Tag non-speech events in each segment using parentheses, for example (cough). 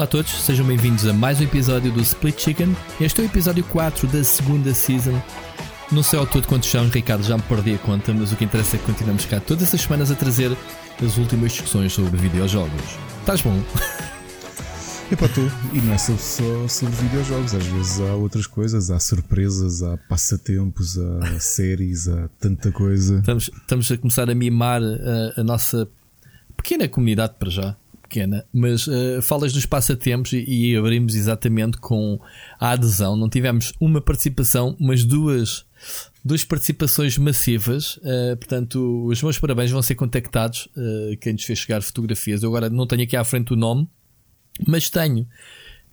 Olá a todos, sejam bem-vindos a mais um episódio do Split Chicken. Este é o episódio 4 da segunda season. Não sei ao todo quantos são, Ricardo, já me perdi a conta, mas o que interessa é que continuamos cá todas as semanas a trazer as últimas discussões sobre videojogos. Estás bom? Epá, estou. E não é só, só sobre videojogos, às vezes há outras coisas, há surpresas, há passatempos, há (laughs) séries, há tanta coisa. Estamos, estamos a começar a mimar a, a nossa pequena comunidade para já pequena, mas uh, falas dos passatempos e, e, abrimos exatamente com a adesão. Não tivemos uma participação, mas duas, duas participações massivas. Uh, portanto, os meus parabéns vão ser contactados. Uh, quem nos fez chegar fotografias. Eu agora não tenho aqui à frente o nome, mas tenho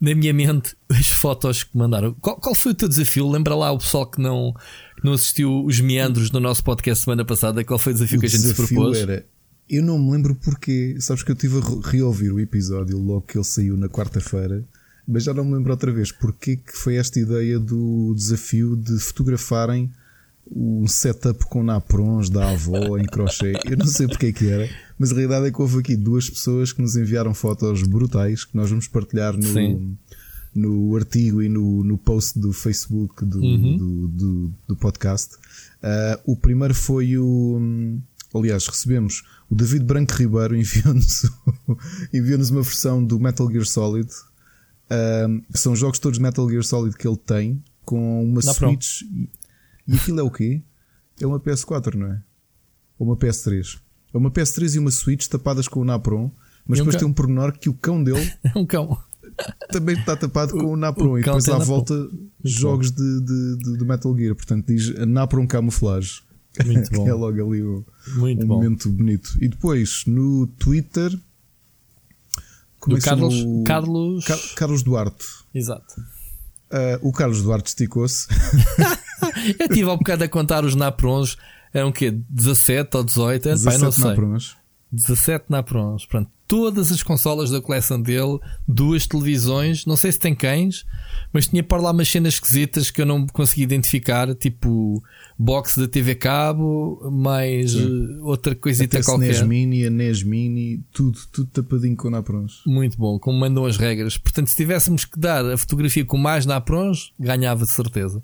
na minha mente (laughs) as fotos que mandaram. Qual, qual foi o teu desafio? Lembra lá o pessoal que não, que não assistiu os meandros do nosso podcast semana passada. Qual foi o desafio o que a gente se propôs? Era eu não me lembro porque, sabes que eu estive a reouvir o episódio logo que ele saiu na quarta-feira, mas já não me lembro outra vez porque que foi esta ideia do desafio de fotografarem um setup com naprons da avó em crochê. Eu não sei porque é que era, mas a realidade é que houve aqui duas pessoas que nos enviaram fotos brutais que nós vamos partilhar no, no artigo e no, no post do Facebook do, uhum. do, do, do, podcast. Uh, o primeiro foi o. Aliás, recebemos o David Branco Ribeiro (laughs) enviou-nos enviou uma versão do Metal Gear Solid. Um, são jogos todos Metal Gear Solid que ele tem com uma não, Switch. E, e aquilo é o quê? É uma PS4, não é? Ou uma PS3. É uma PS3 e uma Switch tapadas com o Napron, mas depois tem um pormenor que o cão dele. É (laughs) um cão. Também está tapado com o Napron o e depois à volta jogos de, de, de, de, Metal Gear. Portanto, diz Napron Camuflage. Muito (laughs) bom. é logo ali o, Muito um bom. momento bonito. E depois no Twitter. Do Carlos, o... Carlos... Car Carlos Duarte. Exato. Uh, o Carlos Duarte esticou-se. (laughs) Eu estive ao bocado a contar os naprons. Eram o quê? 17 ou 18? 17 Pai, não sei. naprons. 17 naprons. Pronto, todas as consolas da coleção dele, duas televisões, não sei se tem cães, mas tinha para lá umas cenas esquisitas que eu não consegui identificar, tipo box da TV Cabo, mais Sim. outra coisita qualquer. NES Mini, a NES Mini, tudo, tudo tapadinho com naprons. Muito bom, como mandam as regras. Portanto, se tivéssemos que dar a fotografia com mais naprons, ganhava de certeza.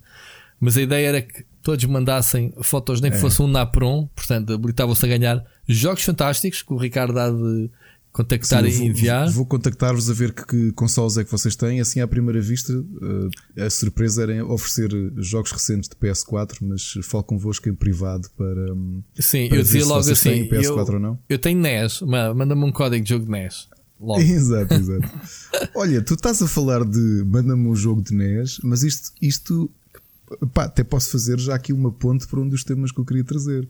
Mas a ideia era que todos mandassem fotos, nem que é. fosse um napron, portanto, habilitavam-se a ganhar jogos fantásticos que o Ricardo há de contactar Sim, e enviar. Vou, vou contactar-vos a ver que, que consoles é que vocês têm. Assim, à primeira vista, uh, a surpresa era oferecer jogos recentes de PS4, mas falo convosco em privado para. Um, Sim, para eu dizia logo assim: PS4 eu, ou não. eu tenho NES, manda-me um código de jogo de NES. Logo. (laughs) Exato, exato. Olha, tu estás a falar de manda-me um jogo de NES, mas isto, isto pá, até posso fazer já aqui uma ponte para um dos temas que eu queria trazer.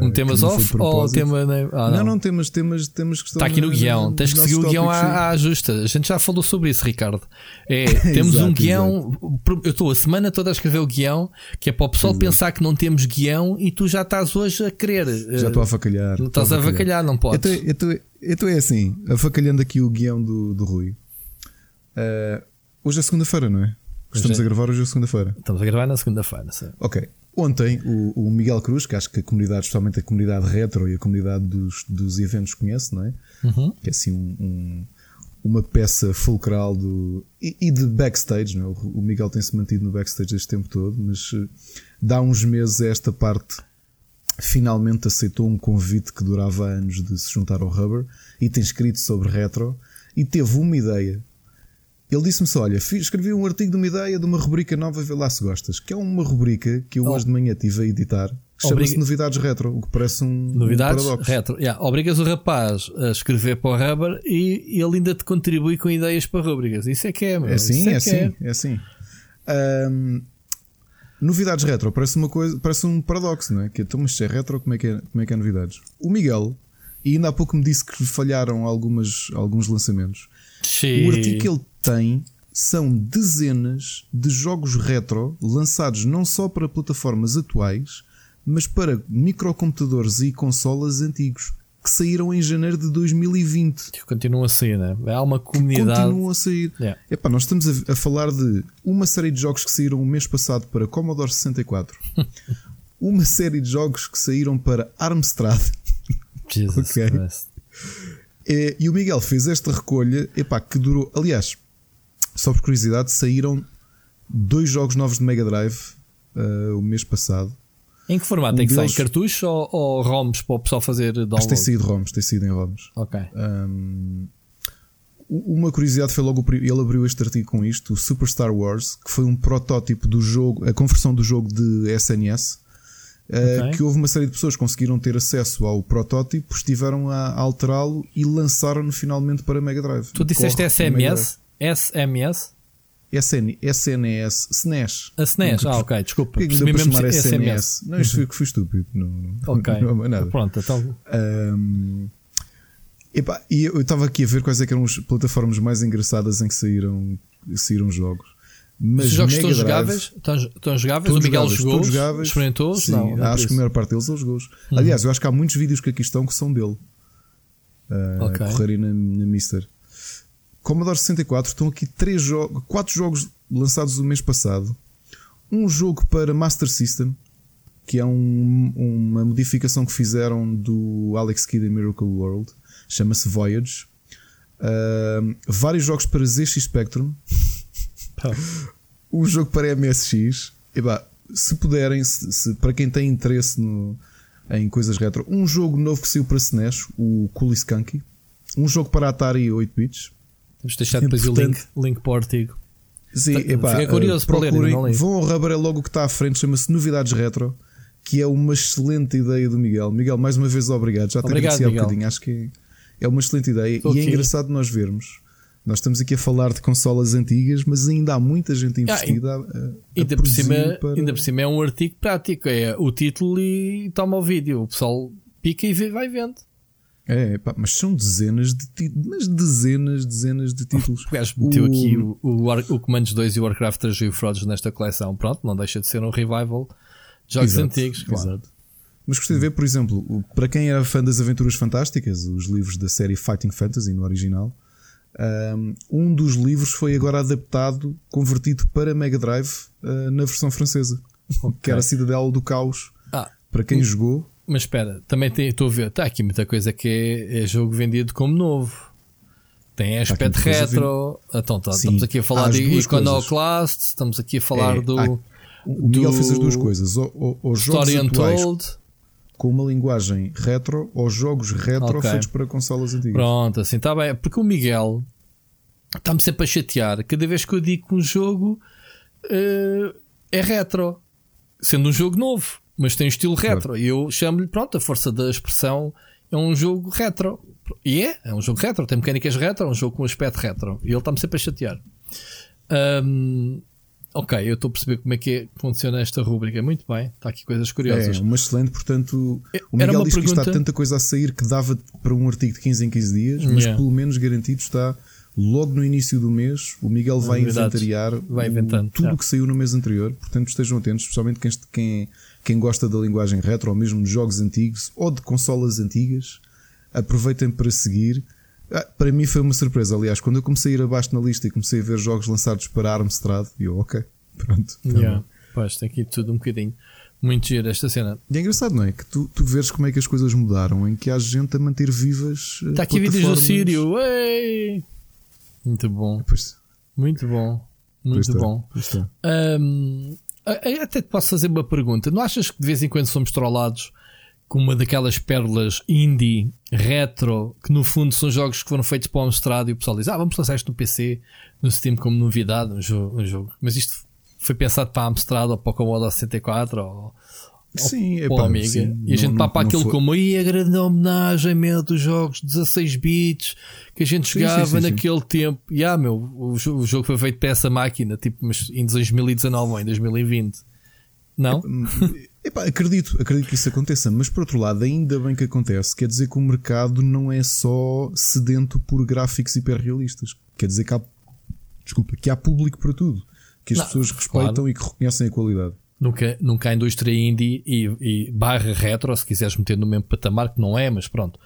Um temas off ou tema. Ah, não. não, não, temas, temas, estão. Está aqui no guião. Tens que seguir o guião à, à, justa. A gente já falou sobre isso, Ricardo. É, (laughs) temos exato, um guião. Exato. Eu estou a semana toda a escrever o guião, que é para o pessoal exato. pensar que não temos guião e tu já estás hoje a querer. Já estou a avacalhar. Estás a avacalhar, não podes. Então é assim, avacalhando aqui o guião do, do Rui. Uh, hoje é segunda-feira, não é? Estamos é. a gravar hoje é segunda-feira. Estamos a gravar na segunda-feira, sim. Ok. Ontem, o, o, Miguel Cruz, que acho que a comunidade, especialmente a comunidade retro e a comunidade dos, dos eventos conhece, não é? Uhum. Que é assim um, um, uma peça fulcral do. E, e, de backstage, não é? O Miguel tem-se mantido no backstage este tempo todo, mas uh, dá uns meses a esta parte finalmente aceitou um convite que durava anos de se juntar ao Rubber e tem escrito sobre retro e teve uma ideia ele disse-me só: Olha, escrevi um artigo de uma ideia de uma rubrica nova, vê lá se gostas. Que é uma rubrica que eu oh. hoje de manhã tive a editar. Chama-se Novidades Retro, o que parece um, Novidades um paradoxo. Retro. Yeah. Obrigas o rapaz a escrever para o Rubber e ele ainda te contribui com ideias para rubricas. Isso é que é, meu. É assim, é, é, assim, é. é assim. Um, novidades retro, parece uma coisa, parece um paradoxo, não é? Que então, mas se é retro, como é que é, como é que é novidades? O Miguel, e ainda há pouco me disse que falharam algumas, alguns lançamentos. Sim. O artigo que ele tem são dezenas de jogos retro lançados não só para plataformas atuais, mas para microcomputadores e consolas antigos que saíram em janeiro de 2020. Que continuam a sair, né? Há uma comunidade. Que continuam a sair. Yeah. Epá, nós estamos a, a, falar de uma série de jogos que saíram o mês passado para Commodore 64, (laughs) uma série de jogos que saíram para Armstrad. (laughs) Jesus okay. Christ É, e o Miguel fez esta recolha, epá, que durou. Aliás, só por curiosidade, saíram dois jogos novos de Mega Drive uh, o mês passado. Em que formato? Um tem que sair cartuchos ou, ou ROMs para o pessoal fazer download? Acho tem saído ROMs, tem saído em ROMs. Ok. Um, uma curiosidade foi logo ele abriu este artigo com isto, o Super Star Wars, que foi um protótipo do jogo, a conversão do jogo de SNS. Eh, okay. Que houve uma série de pessoas que conseguiram ter acesso ao protótipo, estiveram a alterá-lo e lançaram-no finalmente para Mega Drive. Tu disseste SMS? SMS? SN, SNS, SNES. A SNES, ah, ok, desculpa. Que mesmo chamar SMS? SMS? Não, isto foi que fui estúpido. Não, não, ok. (laughs) Não, nada. Pronto, então. Um, epá, e eu estava aqui a ver quais é eram as plataformas mais engraçadas em que saíram, saíram jogos. Mas Os jogos estão jogáveis? Estão, estão jogáveis? O Miguel jogou? Experimentou? Sim, não, não acho que a maior parte deles ele jogou. Uhum. Aliás, eu acho que há muitos vídeos que aqui estão que são dele. Uh, okay. Correrem na, na Mister. Commodore 64 estão aqui três jogos, quatro jogos lançados o mês passado. Um jogo para Master System, que é um, uma modificação que fizeram do Alex Kidd em Miracle World, chama-se Voyage. Uh, vários jogos para ZX Spectrum. (laughs) um jogo para MSX. E bah, se puderem, se, se, para quem tem interesse no, em coisas retro, um jogo novo que saiu para SNES, o Cool Skunky. Um jogo para Atari 8 bits. Vamos deixar depois o link, link para o artigo. Sim, tá, epá, Fiquei curioso uh, para lerem, ler. Vão ao Rubber é logo que está à frente, chama-se Novidades Retro, que é uma excelente ideia do Miguel. Miguel, mais uma vez obrigado. Já tenho que um bocadinho, acho que é uma excelente ideia e é engraçado nós vermos. Nós estamos aqui a falar de consolas antigas, mas ainda há muita gente investida ah, a, a ainda, por cima, para... ainda por cima é um artigo prático, é o título e toma o vídeo. O pessoal pica e vê, vai vendo. É, pá, mas são dezenas de títulos, mas dezenas, dezenas de títulos. O gajo meteu o... aqui o, o, o Commandos 2 e o Warcraft 3 e o Frodes nesta coleção. Pronto, não deixa de ser um revival de jogos exato, antigos, claro. Exato. Mas gostei de ver, por exemplo, para quem era fã das Aventuras Fantásticas, os livros da série Fighting Fantasy no original, um dos livros foi agora adaptado, convertido para Mega Drive uh, na versão francesa, okay. que era a Cidadela do Caos. Ah, para quem jogou, mas espera, também estou a ver, está aqui muita coisa que é, é jogo vendido como novo. Tem aspecto retro. Então, tá, estamos aqui a falar de Iconoclast, estamos aqui a falar é, do. Há, o Miguel fez as duas coisas. Os jogos Story Untold. com uma linguagem retro ou jogos retro okay. feitos para consolas antigas. Pronto, assim está bem. Porque o Miguel está-me sempre a chatear. Cada vez que eu digo que um jogo uh, é retro, sendo um jogo novo mas tem um estilo retro. Claro. E eu chamo-lhe, pronto, a força da expressão é um jogo retro. E é, é um jogo retro, tem mecânicas retro, é um jogo com aspecto retro. E ele está-me sempre a chatear. Um, ok, eu estou a perceber como é que é, funciona esta rúbrica. Muito bem, está aqui coisas curiosas. É, uma excelente, portanto, o Miguel diz pergunta... que está tanta coisa a sair que dava para um artigo de 15 em 15 dias, mas yeah. pelo menos garantido está logo no início do mês. O Miguel vai inventariar vai inventando, tudo o que saiu no mês anterior. Portanto, estejam atentos, especialmente quem, quem gosta da linguagem retro ou mesmo de jogos antigos ou de consolas antigas, aproveitem para seguir. Ah, para mim foi uma surpresa, aliás, quando eu comecei a ir abaixo na lista e comecei a ver jogos lançados para Armstrad, eu, ok, pronto. Tá yeah. Pois, tem aqui tudo um bocadinho. Muito giro esta cena. E é engraçado, não é? Que tu, tu vês como é que as coisas mudaram, em que há gente a manter vivas. Está aqui vídeos do Sírio. Ei! Muito bom. Pois. Muito bom. Muito pois bom. Está. Um, até te posso fazer uma pergunta. Não achas que de vez em quando somos trollados com uma daquelas pérolas indie, retro, que no fundo são jogos que foram feitos para o Amstrad e o pessoal diz: Ah, vamos lançar isto no PC, no Steam como novidade, um jogo. Um jogo. Mas isto foi pensado para a Amstrad ou para o Commodore 64 ou, Sim, é pá, Amiga. Sim, e a gente papa aquilo foi... como e a grande homenagem meu dos jogos 16 bits que a gente jogava sim, sim, naquele tempo. E ah, meu, o, o, jogo foi feito para essa máquina, tipo, mas em 2019 ou em 2020. Não? Epá, acredito, acredito que isso aconteça, mas por outro lado, ainda bem que acontece. Quer dizer que o mercado não é só sedento por gráficos hiperrealistas. Quer dizer que há, desculpa, que há público para tudo. Que as não, pessoas respeitam claro. e que reconhecem a qualidade. Nunca, nunca há indústria indie e, e, barra retro, se quiseres meter no mesmo patamar, que não é, mas pronto.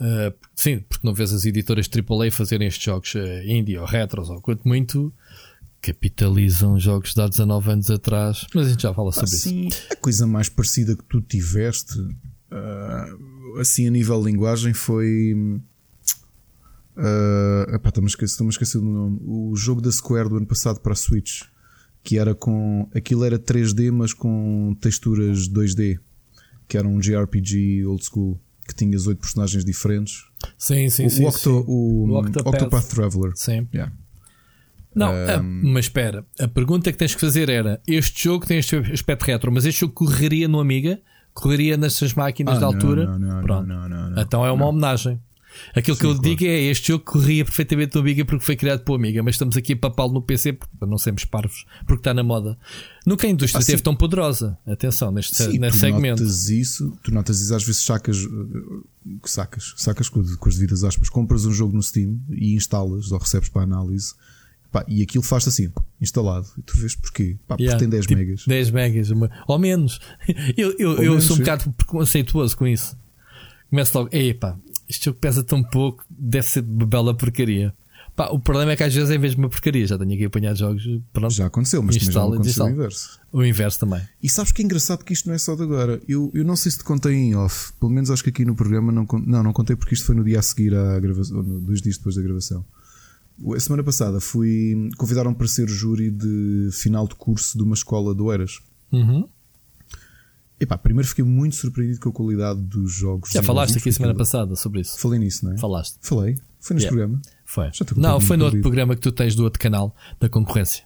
Uh, sim, porque não vês as editoras AAA fazerem estes jogos uh, indie ou retros, ou quanto muito capitalizam jogos de há 19 anos atrás. Mas a gente já fala sobre assim, isso. A coisa mais parecida que tu tiveste, uh, assim a nível de linguagem, foi Uh, epá, estou-me a esquecer do nome. O jogo da Square do ano passado para a Switch. Que era com. Aquilo era 3D, mas com texturas 2D. Que era um JRPG old school. Que tinha 8 personagens diferentes. Sim, sim, o, sim. O, Octo, sim. o, o Octopath. Octopath Traveler. Sim. Yeah. Não, um... mas espera. A pergunta que tens que fazer era: este jogo tem este aspecto retro, mas este jogo correria no Amiga? Correria nessas máquinas ah, da altura? Não, não, Pronto. Não, não, não, então é uma homenagem. Aquilo Sim, que eu claro. digo é este jogo corria perfeitamente no Amiga porque foi criado por Amiga, mas estamos aqui a papá-lo no PC para não sermos parvos, porque está na moda. Nunca a indústria ah, esteve tão poderosa. Atenção, neste, sim, neste tu segmento. Notas isso, tu notas isso, às vezes sacas, eh, sacas, sacas com, com as devidas aspas, compras um jogo no Steam e instalas ou recebes para análise. Pá, e aquilo faz assim, instalado. E tu vês porquê? Pá, yeah, porque tem 10 tipo megas. 10 megas, uma, ou menos. (laughs) Eu, eu, ou eu menos, sou um bocado preconceituoso com isso. Começo logo, epá, este jogo pesa tão pouco, deve ser de bela porcaria. Pá, o problema é que às vezes é mesmo uma porcaria. Já tenho aqui apanhado jogos. Pronto, já aconteceu, mas também já aconteceu o inverso. O inverso também. E sabes que é engraçado que isto não é só de agora. Eu, eu não sei se te contei em off. Pelo menos acho que aqui no programa não, não, não contei porque isto foi no dia a seguir à gravação, dois dias depois da gravação. A semana passada fui. Convidaram para ser júri de final de curso de uma escola do Eras. Uhum. Epá, primeiro fiquei muito surpreendido com a qualidade dos jogos. Já falaste aqui semana passada sobre isso. Falei nisso, não é? Falaste. Falei. Foi neste yeah. programa. Foi. Não, foi no outro programa que tu tens do outro canal da concorrência.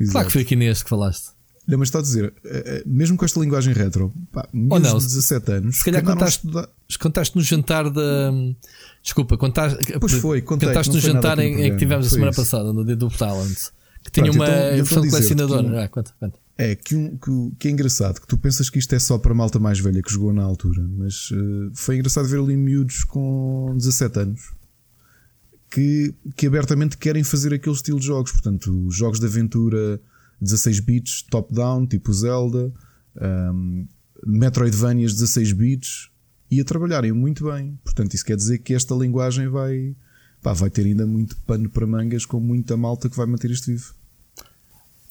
Exato. Claro que foi aqui neste que falaste. Não, mas está a dizer, eh, eh, mesmo com esta linguagem retro, pá, Ou não, de 17 anos, se calhar contaste, contaste no jantar da. Desculpa, contaste, pois foi, contei, contaste no jantar em, que tivemos a semana isso. passada, no dia do Talent, que tinha Pronto, uma então, versão colecionadora. Um, ah, conta, conta. É que, um, que, que, é engraçado, que tu pensas que isto é só para malta mais velha que jogou na altura, mas uh, foi engraçado ver ali miúdos com 17 anos que, que abertamente querem fazer aquele estilo de jogos. Portanto, jogos de aventura 16 bits, top-down, tipo Zelda, um, Metroidvanias 16 bits, e a trabalharem muito bem. Portanto, isso quer dizer que esta linguagem vai, pá, vai ter ainda muito pano para mangas com muita malta que vai manter isto vivo.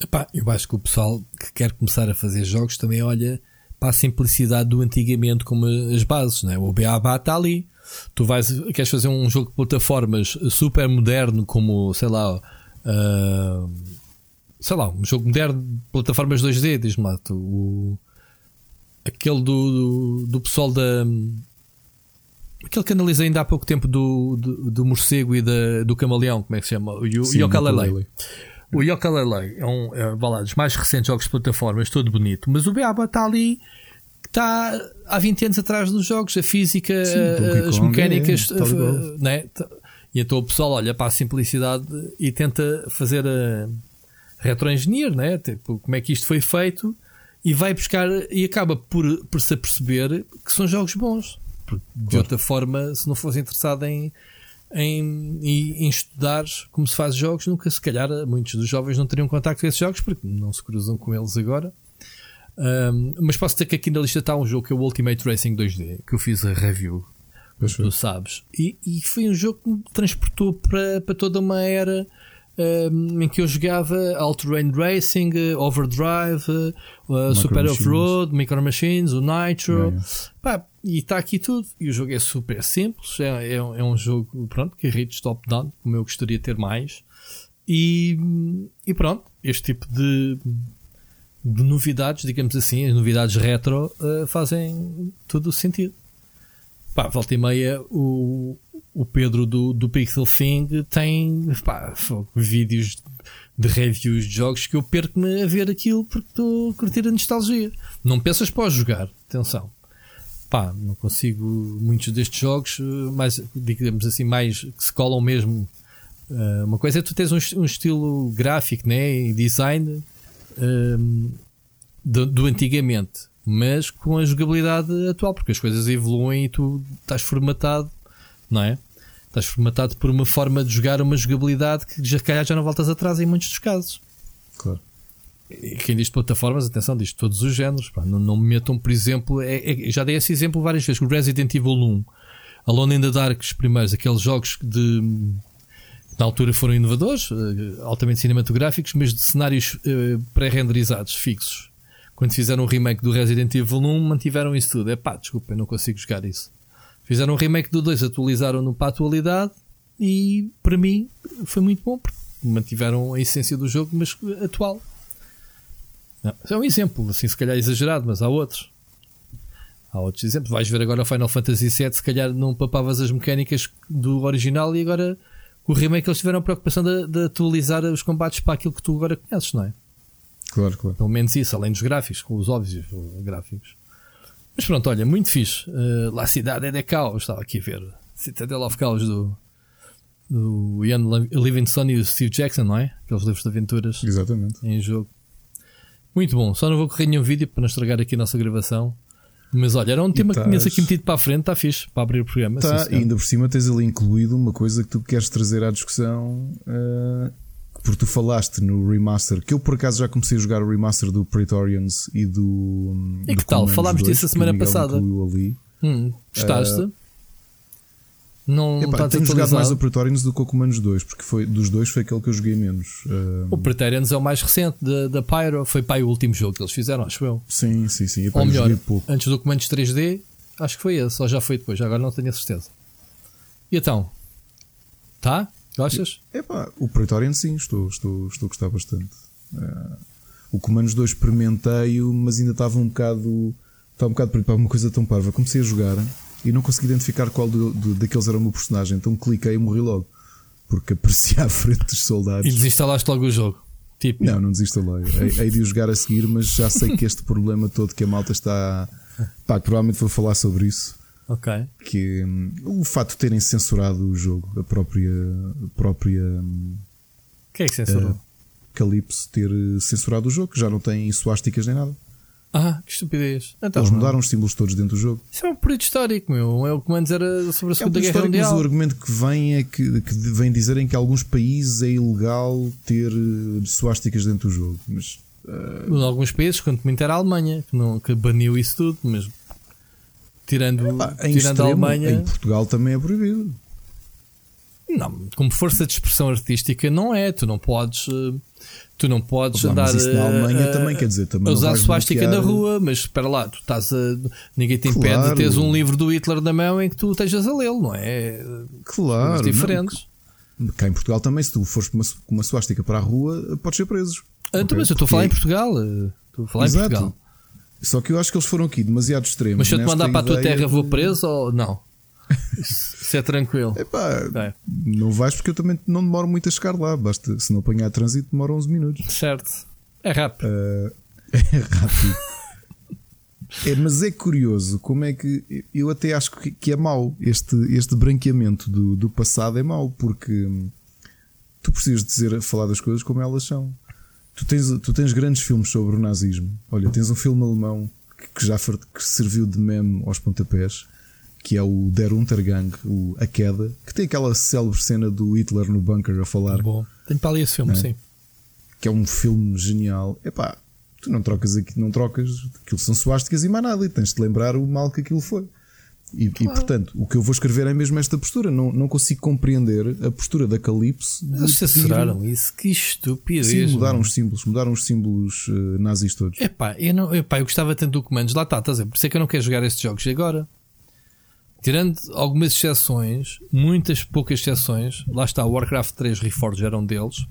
Epá, eu acho que o pessoal que quer começar a fazer jogos também olha para a simplicidade do antigamente como as bases, né? o BABA está ali. Tu vais, queres fazer um jogo de plataformas super moderno como, sei lá, uh, sei lá, um jogo moderno de plataformas 2D, diz-me lá, tu, o, aquele do, do, do, pessoal da. Aquele que analisei ainda há pouco tempo do, do, do morcego e da, do camaleão, como é que se chama? O Yokalele. O Yokalele é um é, lá, dos mais recentes jogos de plataformas, todo bonito, mas o Beaba está ali, está há 20 anos atrás dos jogos, a física, Sim, as mecânicas, é, uh, né? e então o pessoal olha para a simplicidade e tenta fazer a retroengineer, né? Tipo, como é que isto foi feito e vai buscar e acaba por, por se aperceber que são jogos bons. De claro. outra forma, se não fosse interessado em, em, em, estudar como se faz jogos, nunca se calhar muitos dos jovens não teriam contacto com esses jogos porque não se cruzam com eles agora. Um, mas posso dizer que aqui na lista está um jogo que é o Ultimate Racing 2D, que eu fiz a review, como tu sabes, e, e, foi um jogo que me transportou para, para toda uma era um, em que eu jogava All Terrain Racing, Overdrive, uh, Super Off-Road, Micro Machines, o Nitro. Yeah. Pá, e está aqui tudo. E o jogo é super simples. É, é, é um jogo pronto, que é top-down, como eu gostaria de ter mais. E, e pronto, este tipo de, de novidades, digamos assim, as novidades retro, uh, fazem todo o sentido. Pá, volta e meia, o, o Pedro do, do Pixel Thing tem pá, vídeos de reviews de jogos que eu perco-me a ver aquilo porque estou a curtir a nostalgia. Não pensas para jogar, atenção. Pá, não consigo muitos destes jogos, mais, digamos assim, mais que se colam mesmo. Uh, uma coisa é tu tens um, um estilo gráfico né, e design um, do, do antigamente, mas com a jogabilidade atual, porque as coisas evoluem e tu estás formatado não é? Estás formatado por uma forma de jogar uma jogabilidade que já calhar já não voltas atrás em muitos dos casos. Quem diz plataformas, atenção, diz todos os géneros. Pá. Não, não me metam, por exemplo, é, é, já dei esse exemplo várias vezes. O Resident Evil 1, Alone in the Dark, os primeiros, aqueles jogos de na altura foram inovadores, eh, altamente cinematográficos, mas de cenários uh, pré-renderizados, fixos. Quando fizeram o remake do Resident Evil 1, mantiveram isso tudo. É pá, desculpa, eu não consigo jogar isso. Fizeram um remake do 2, atualizaram-no para a atualidade e para mim foi muito bom porque mantiveram a essência do jogo, mas atual. Não, é um exemplo, assim, se calhar exagerado, mas há outros. Há outros exemplos. Vais ver agora o Final Fantasy VII, se calhar não papavas as mecânicas do original e agora o remake eles tiveram a preocupação de, de, atualizar os combates para aquilo que tu agora conheces, não é? Claro, claro. Pelo menos isso, além dos gráficos, com os óbvios gráficos. Mas pronto, olha, muito fixe. Uh, La Cidade é de Caos, estava aqui a ver. Citadel of Caos do, do Ian Livingstone e o Steve Jackson, não é? Aqueles livros de aventuras Exatamente. em jogo. Muito bom. Só não vou correr nenhum vídeo para não estragar aqui a nossa gravação. Mas olha, era um tema tás... que tinhas aqui metido para a frente, está fixe, para abrir o programa. Tá, e ainda por cima tens ali incluído uma coisa que tu queres trazer à discussão. Uh, porque tu falaste no remaster, que eu por acaso já comecei a jogar o remaster do Praetorians e do. E do que tal? Falámos disso a semana passada. Hum, gostaste? Uh, não Epá, tenho jogado mais o Praetorians do que o Comandos 2, porque foi, dos dois foi aquele que eu joguei menos. O Praetorians é o mais recente da, da Pyro, foi para o último jogo que eles fizeram, acho eu. Sim, sim, sim. Epá, ou melhor, antes do Comandos 3D, acho que foi esse, ou já foi depois, agora não tenho a certeza. E então? Tá? Gostas? Epá, o Praetorian sim, estou, estou, estou a gostar bastante. Uh, o Comandos 2 experimentei-o, mas ainda estava um bocado. Estava um bocado para uma coisa tão parva. Comecei a jogar e não consegui identificar qual do, do, daqueles era o meu personagem, então cliquei e morri logo. Porque aparecia à frente dos soldados. E desinstalaste logo o jogo? Tipo... Não, não desinstalei. Hei de o jogar a seguir, mas já sei que este problema todo que a malta está. Pá, provavelmente vou falar sobre isso. Ok. Que um, o facto de terem censurado o jogo, a própria. A própria um, Quem é que censurou? Calypso ter censurado o jogo, que já não tem suásticas nem nada. Ah, que estupidez. Então, Eles mudaram os símbolos todos dentro do jogo. Isso é um período histórico, meu. É o que menos era sobre a Segunda é um Guerra Mundial. Mas o argumento que vem é que, que vem dizerem que em alguns países é ilegal ter uh, suásticas dentro do jogo. Mas, uh... Em alguns países, quanto muito era a Alemanha, que, não, que baniu isso tudo, mas tirando, é, tirando extremo, a Alemanha. Em Portugal também é proibido. Não, como força de expressão artística não é. Tu não podes. Uh Tu não podes andar. Mas isso na Alemanha uh, também quer dizer também. A usar suástica na rua, mas espera lá, tu estás a. Ninguém te impede claro. de teres um livro do Hitler na mão em que tu estejas a lê-lo, não é? Claro. Coisas diferentes. Não. Cá em Portugal também, se tu fores com uma, uma suástica para a rua, podes ser preso. Ah, então, mas eu estou a falar em Portugal. Estou a falar Exato. em Portugal. Só que eu acho que eles foram aqui demasiado extremos. Mas se eu te mandar para a tua terra, vou preso ou não? (laughs) Isso é tranquilo. Epá, é. Não vais porque eu também não demoro muito a chegar lá. Basta, se não apanhar trânsito, demora 11 minutos. Certo. É rápido. Uh, (laughs) é rápido. é, mas é curioso como é que eu até acho que, que é mau. Este, este branqueamento do, do passado é mau porque tu precisas dizer, falar das coisas como elas são. Tu tens, tu tens grandes filmes sobre o nazismo. Olha, tens um filme alemão que, que já que serviu de meme aos pontapés que é o Der Untergang, o A Queda, que tem aquela célebre cena do Hitler no bunker a falar. Bom, tenho para ali esse filme, é? sim. Que é um filme genial. Epá, tu não trocas aqui, não trocas, aquilo são suásticas e mais nada, e tens de lembrar o mal que aquilo foi. E, claro. e, portanto, o que eu vou escrever é mesmo esta postura. Não, não consigo compreender a postura da Calypse. Eles censuraram isso, que estupidez. Sim, mudaram os símbolos, mudaram os símbolos uh, nazis todos. Epá, eu, não, epá, eu gostava tanto do comandos. Lá está, estás a dizer, por isso é que eu não quero jogar estes jogos agora tirando algumas exceções, muitas poucas exceções, lá está, o Warcraft 3 Reforged era um deles.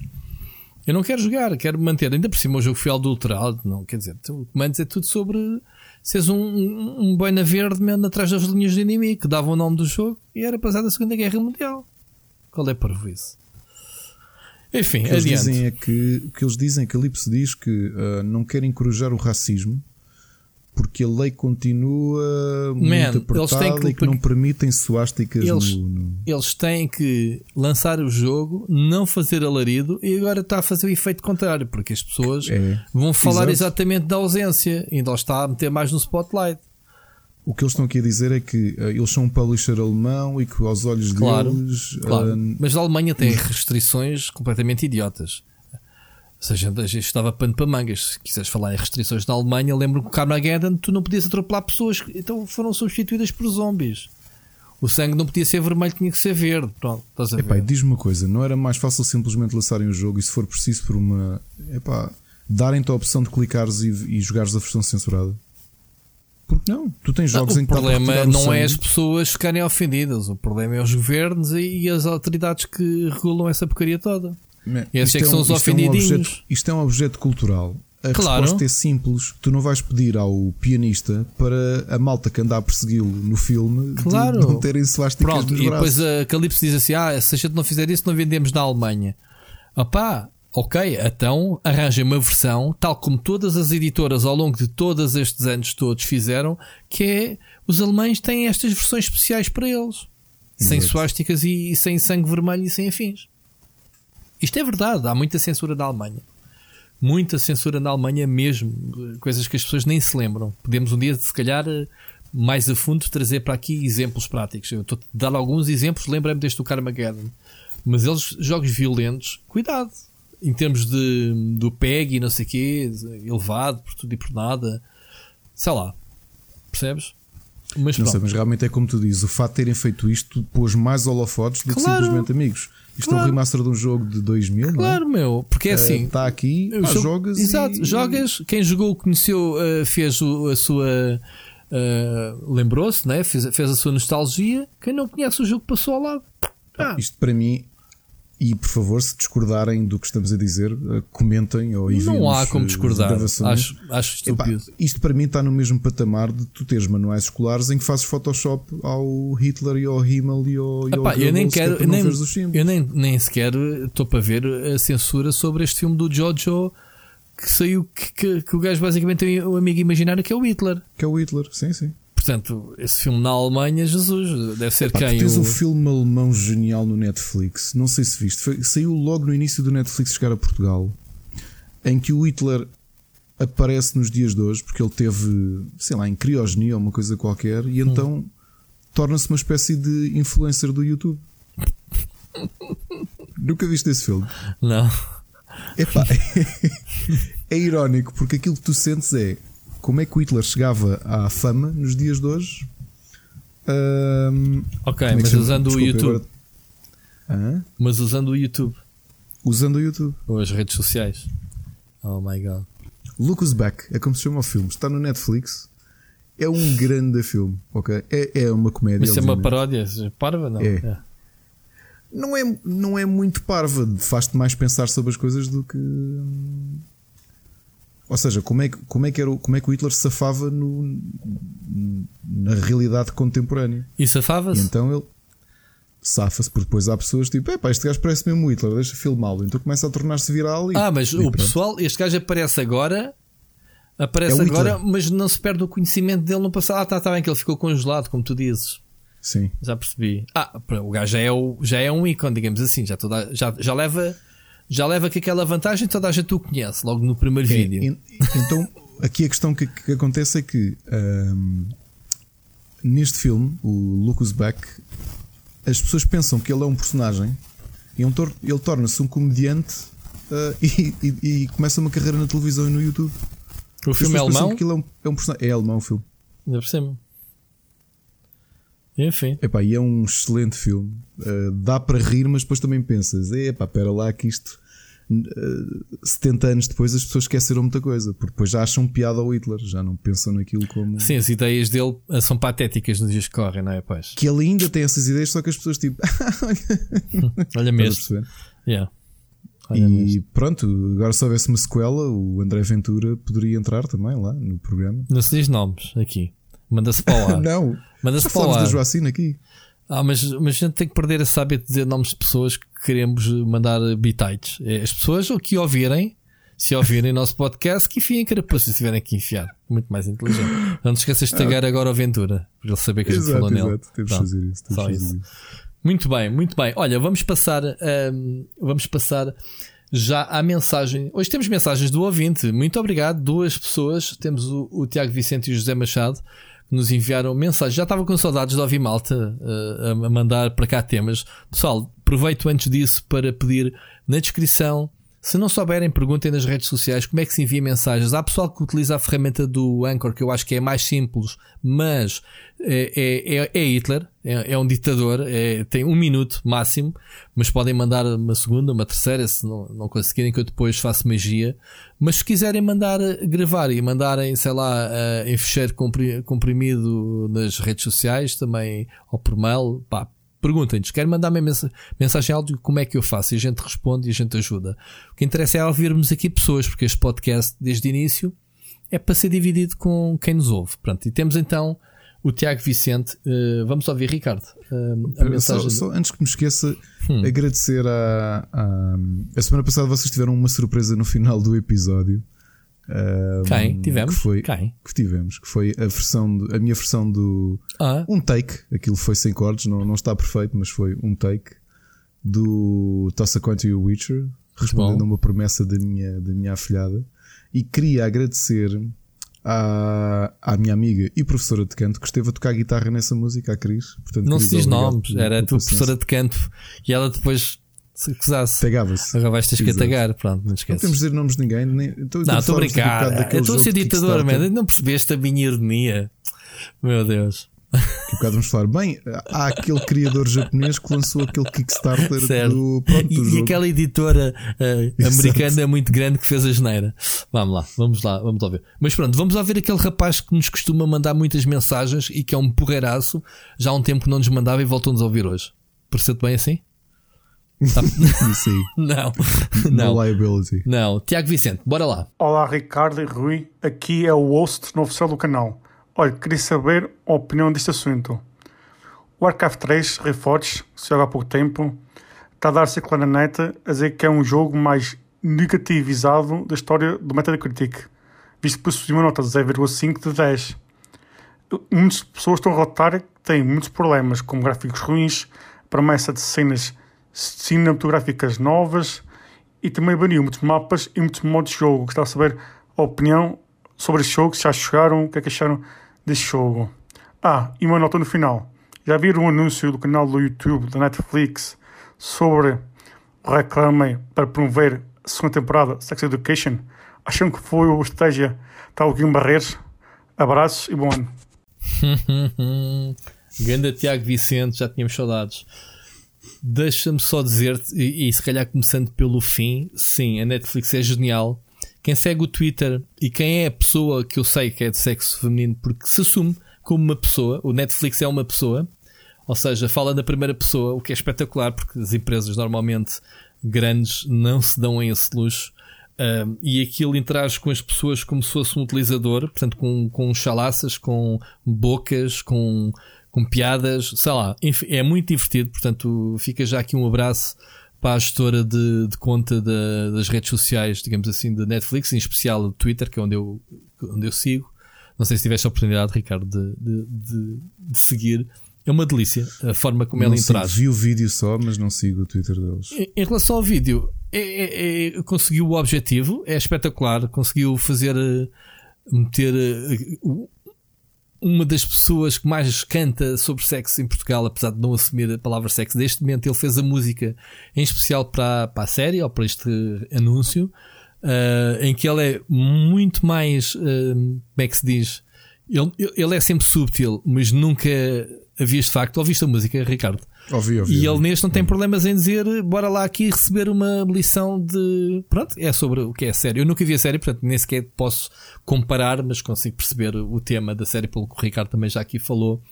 Eu não quero jogar, quero manter. Ainda por cima o jogo foi adulterado, não quer dizer, o comandos é tudo sobre seres um, um, um boina verde mesmo atrás das linhas de inimigo que dava o nome do jogo e era passado a Segunda Guerra Mundial. Qual é para isso? Enfim, o que adiante. Eles dizem é que, o que eles dizem, que a Lipse diz que uh, não quer encorajar o racismo porque a lei continua Man, muito apertada que, e que não permitem suásticas eles, no, no... Eles têm que lançar o jogo, não fazer alarido e agora está a fazer o efeito contrário, porque as pessoas é. vão falar Exato. exatamente da ausência e ainda está a meter mais no spotlight. O que eles estão aqui a dizer é que uh, eles são um publisher alemão e que aos olhos claro, deles. Claro. Uh, Mas a Alemanha tem restrições completamente idiotas. Seja, a gente estava pano para mangas. Se quiseres falar em restrições na Alemanha, lembro que o Carmageddon tu não podias atropelar pessoas, então foram substituídas por zombies. O sangue não podia ser vermelho, tinha que ser verde. Pronto, estás a epá, diz-me uma coisa: não era mais fácil simplesmente lançarem o jogo e, se for preciso, por uma. Epá, darem-te a opção de clicares e, e jogares a versão censurada? Porque não? Tu tens jogos não, em que O problema não é as pessoas ficarem ofendidas, o problema é os governos e, as autoridades que regulam essa porcaria toda. Esses é que é são os ofendidinhos. É um objeto, isto é um objeto cultural. A claro. resposta é simples. Tu não vais pedir ao pianista para a malta que anda a persegui-lo no filme claro. de não terem suásticas Pronto, e depois a Calypso diz assim: Ah, se a gente não fizer isso, não vendemos na Alemanha. Opá, ok, então arranjem uma versão, tal como todas as editoras ao longo de todos estes anos todos fizeram, que é os alemães têm estas versões especiais para eles. Sem suásticas e, e sem sangue vermelho e sem afins. Isto é verdade, há muita censura na Alemanha muita censura na Alemanha mesmo, coisas que as pessoas nem se lembram. Podemos um dia, se calhar, mais a fundo, trazer para aqui exemplos práticos. Eu estou a dar alguns exemplos, lembra-me deste do Carmageddon. Mas eles, jogos violentos, cuidado. Em termos de, do PEG e não sei o quê, elevado por tudo e por nada. Sei lá. Percebes? Mas, não sei, mas realmente é como tu dizes: o fato de terem feito isto pôs mais holofotes do claro. que simplesmente amigos. Isto claro. é um remaster de um jogo de 2000, claro, não é? meu, porque é assim. Está aqui, pá, jogo, jogas. Exato, e... jogas. Quem jogou, conheceu, uh, fez o, a sua. Uh, Lembrou-se, né? fez, fez a sua nostalgia. Quem não conhece o jogo passou ao lado. Ah. Isto para mim e por favor, se discordarem do que estamos a dizer, eh, comentem ou enviem Não há como discordar. Acho, acho estúpido. Epá, isto para mim está no mesmo patamar de tu teres manuais escolares em que fazes Photoshop ao Hitler e ao Himmel e ao. Epá, ao eu nem quero. Que é nem, eu nem, nem sequer estou para ver a censura sobre este filme do Jojo que saiu que, que, que o gajo basicamente tem o amigo imaginário que é o Hitler. Que é o Hitler, sim, sim. Portanto, esse filme na Alemanha, Jesus, deve ser Epá, quem? Tu tens o... um filme alemão genial no Netflix, não sei se viste, Foi, saiu logo no início do Netflix chegar a Portugal, em que o Hitler aparece nos dias de hoje, porque ele teve, sei lá, em criogenia ou uma coisa qualquer, e então hum. torna-se uma espécie de influencer do YouTube. (laughs) Nunca viste esse filme? Não. Epá, (laughs) é irónico, porque aquilo que tu sentes é como é que o Hitler chegava à fama nos dias de hoje. Um, ok, é mas usando Desculpa, o YouTube. Agora... Mas usando o YouTube. Usando o YouTube. Ou as redes sociais. Oh my god. Look Who's Back, é como se chama o filme. Está no Netflix. É um grande filme, ok? É, é uma comédia. Isso é uma paródia? Parva? Não. É. é. Não, é, não é muito parva. Faz-te mais pensar sobre as coisas do que ou seja, como é que, como é que, era, como é que o Hitler safava no, na realidade contemporânea? E safava-se? Então ele safa-se, porque depois há pessoas tipo, epá, este gajo parece mesmo o Hitler, deixa filmá-lo. Então começa a tornar-se viral. E, ah, mas e o pronto. pessoal, este gajo aparece agora, aparece é agora, mas não se perde o conhecimento dele no passado. Ah, está tá bem que ele ficou congelado, como tu dizes. Sim. Já percebi. Ah, o gajo já é, o, já é um ícone, digamos assim, já, toda, já, já leva já leva com aquela vantagem toda a gente o conhece logo no primeiro é, vídeo. Então, aqui a questão que, que acontece é que um, neste filme, o Lucas Beck, as pessoas pensam que ele é um personagem e um ele torna-se um comediante uh, (laughs) e, e, e, começa uma carreira na televisão e no YouTube. O filme é alemão? Que ele é, um, é um personagem. É alemão o filme. Ainda por cima. Enfim. Epá, e é um excelente filme. Uh, dá para rir, mas depois também pensas: epá, espera lá que isto 70 anos depois as pessoas esqueceram muita coisa, porque depois já acham piada ao Hitler, já não pensam naquilo como. Sim, as ideias dele eh, são patéticas nos dias que correm, não é? Pois. Que ele ainda tem essas ideias, só que as pessoas tipo. (laughs) Olha mesmo. Yeah. Olha e mesmo. pronto, agora se houvesse uma sequela, o André Ventura poderia entrar também lá no programa. Não se diz nomes aqui. Manda-se para lá. (laughs) não. Manda-se para lá. da Joacina aqui. Ah, mas, mas a gente tem que perder a sábia de dizer nomes de pessoas que queremos mandar bitites. É as pessoas ou que ouvirem, se ouvirem nosso podcast, que enfiem carapuça se tiverem que enfiar. Muito mais inteligente. Não te esqueças de tagar agora a Aventura, para ele saber que a gente exato, falou exato. nele. Temos de fazer isso. Temos fazer isso. isso. Muito bem, muito bem. Olha, vamos passar, um, vamos passar já à mensagem. Hoje temos mensagens do ouvinte. Muito obrigado. Duas pessoas. Temos o, o Tiago Vicente e o José Machado nos enviaram mensagens. Já estava com saudades de ouvir malta uh, a mandar para cá temas. Pessoal, aproveito antes disso para pedir na descrição Se não souberem, perguntem nas redes sociais como é que se envia mensagens. Há pessoal que utiliza a ferramenta do Anchor, que eu acho que é mais simples, mas é, é, é, é Hitler, é, é, um ditador, é, tem um minuto máximo, mas podem mandar uma segunda, uma terceira, se não, não conseguirem, que eu depois faço magia. Mas se quiserem mandar gravar e mandarem, sei lá, em fecheiro comprimido nas redes sociais, também, ou por mail, pá, Perguntem-nos, querem mandar-me mensagem áudio, como é que eu faço? E a gente responde e a gente ajuda. O que interessa é ouvirmos aqui pessoas, porque este podcast, desde o início, é para ser dividido com quem nos ouve. Pronto, e temos então o Tiago Vicente. Uh, vamos ouvir, Ricardo, uh, a mensagem. Só, só, antes que me esqueça, hum. agradecer a, a. A semana passada vocês tiveram uma surpresa no final do episódio. Quem? Tivemos? Que foi, Quem? Que tivemos, que foi a versão, a minha versão do. Ah. Um take, aquilo foi sem cortes, não, não está perfeito, mas foi um take do Tossa Coin e o Witcher, respondendo a uma promessa da minha, da minha afilhada. E queria agradecer à, à minha amiga e professora de canto que esteve a tocar guitarra nessa música, a Cris. Portanto, não se diz nomes, era a tua professora de canto e ela depois se quisasse. Tagava-se. Agora vais ter que atagar, pronto, não esqueces. Não temos de dizer nomes de ninguém. Nem, estou, não, estou a brincar. Estou a ser ditador, man. Não percebeste a minha ironia. Meu Deus. Daqui a bocado vamos falar. Bem, há aquele criador japonês que lançou aquele Kickstarter certo. do, pronto, do e, jogo. e aquela editora uh, americana muito grande que fez a geneira. Vamos lá, vamos lá, vamos lá ver. Mas pronto, vamos lá ver aquele rapaz que nos costuma mandar muitas mensagens e que é um porreiraço. Já há um tempo que não nos mandava e voltou-nos a ouvir hoje. Pareceu-te bem assim? Sim. (laughs) não. Não. liability. Não. Tiago Vicente, bora lá. Olá, Ricardo e Rui. Aqui é o host no oficial do canal. Olha, queria saber a opinião deste assunto. O Warcraft 3 Reforged, se joga há pouco tempo, está a dar ciclo na net a dizer que é um jogo mais negativizado da história do Metacritic, visto que possui uma nota de 0,5 de 10. Muitas pessoas estão a relatar que têm muitos problemas, como gráficos ruins, promessa de cenas cinematográficas novas e também baniu muitos mapas e muitos modos de jogo. Gostava de saber a opinião sobre este jogo, se já jogaram, o que é que acharam deste jogo. Ah, e uma nota no final. Já viram um anúncio do canal do YouTube da Netflix sobre o reclame para promover a segunda temporada Sex Education? Acham que foi uma estratégia de alguém Barreiros? Abraços e bom ano. (laughs) Ganda Tiago Vicente, já tínhamos saudades. Deixa-me só dizer-te, e, e, se calhar começando pelo fim, sim, a Netflix é genial. Quem segue o Twitter e quem é a pessoa que eu sei que é de sexo feminino, porque se assume como uma pessoa, o Netflix é uma pessoa, ou seja, fala da primeira pessoa, o que é espetacular, porque as empresas normalmente grandes não se dão a esse luxo. E aquilo interage com as pessoas como se fosse um utilizador, portanto, com, com chalaças, com bocas, com com piadas, sei lá, é muito divertido. Portanto, fica já aqui um abraço para a gestora de, de conta da, das redes sociais, digamos assim, da Netflix, em especial do Twitter, que é onde eu, onde eu sigo. Não sei se tiveste a oportunidade, Ricardo, de, de, de, de seguir. É uma delícia a forma como não ela interage. Vi o vídeo só, mas não sigo o Twitter deles. Em, em relação ao vídeo, é, é, é, conseguiu o objetivo, é espetacular, conseguiu fazer eh, meter eh, uma das pessoas que mais canta sobre sexo em Portugal, apesar de não assumir a palavra sexo. Neste momento, ele fez a música em especial para, para a série ou para este anúncio, uh, em que ele é muito mais. Uh, como é que se diz? Ele, ele é sempre subtil, mas nunca havias de facto. Ouviste a música, Ricardo? Ouvi, ouvi, e ele neste não tem problemas em dizer bora lá aqui receber uma lição de. Pronto, é sobre o que é a série. Eu nunca vi a série, portanto nem sequer posso comparar, mas consigo perceber o tema da série, pelo que o Ricardo também já aqui falou.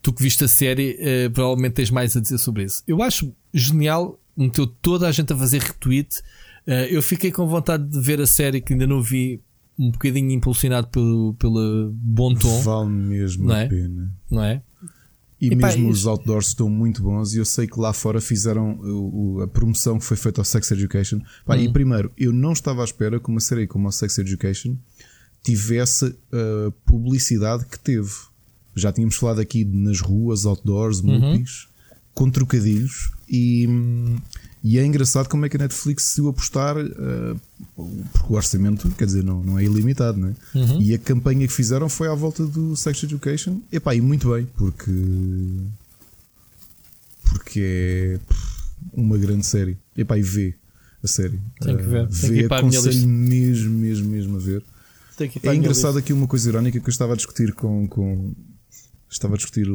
Tu que viste a série, eh, provavelmente tens mais a dizer sobre isso. Eu acho genial, meteu toda a gente a fazer retweet. Uh, eu fiquei com vontade de ver a série que ainda não vi, um bocadinho impulsionado pelo, pelo bom tom. Vale mesmo não a é? pena. Não é? E, e mesmo pá, os outdoors estão muito bons e eu sei que lá fora fizeram o, o, a promoção que foi feita ao Sex Education. Pá, E primeiro, eu não estava à espera que uma série como a Sex Education tivesse a publicidade que teve. Já tínhamos falado aqui nas ruas, outdoors, uhum. com trocadilhos e, e é engraçado como é que a Netflix se apostar, uh, porque o orçamento, quer dizer, não, não é ilimitado, não é? Uhum. E a campanha que fizeram foi à volta do Sex Education. Epá, e muito bem, porque. Porque é uma grande série. Epá, e vê. a série. Tem que ver. Uh, Tem que vê, ir para a minha aconselho mesmo, mesmo, mesmo a ver. Tem que ir para É engraçado aqui uma coisa irónica que eu estava a discutir com, com estava a discutir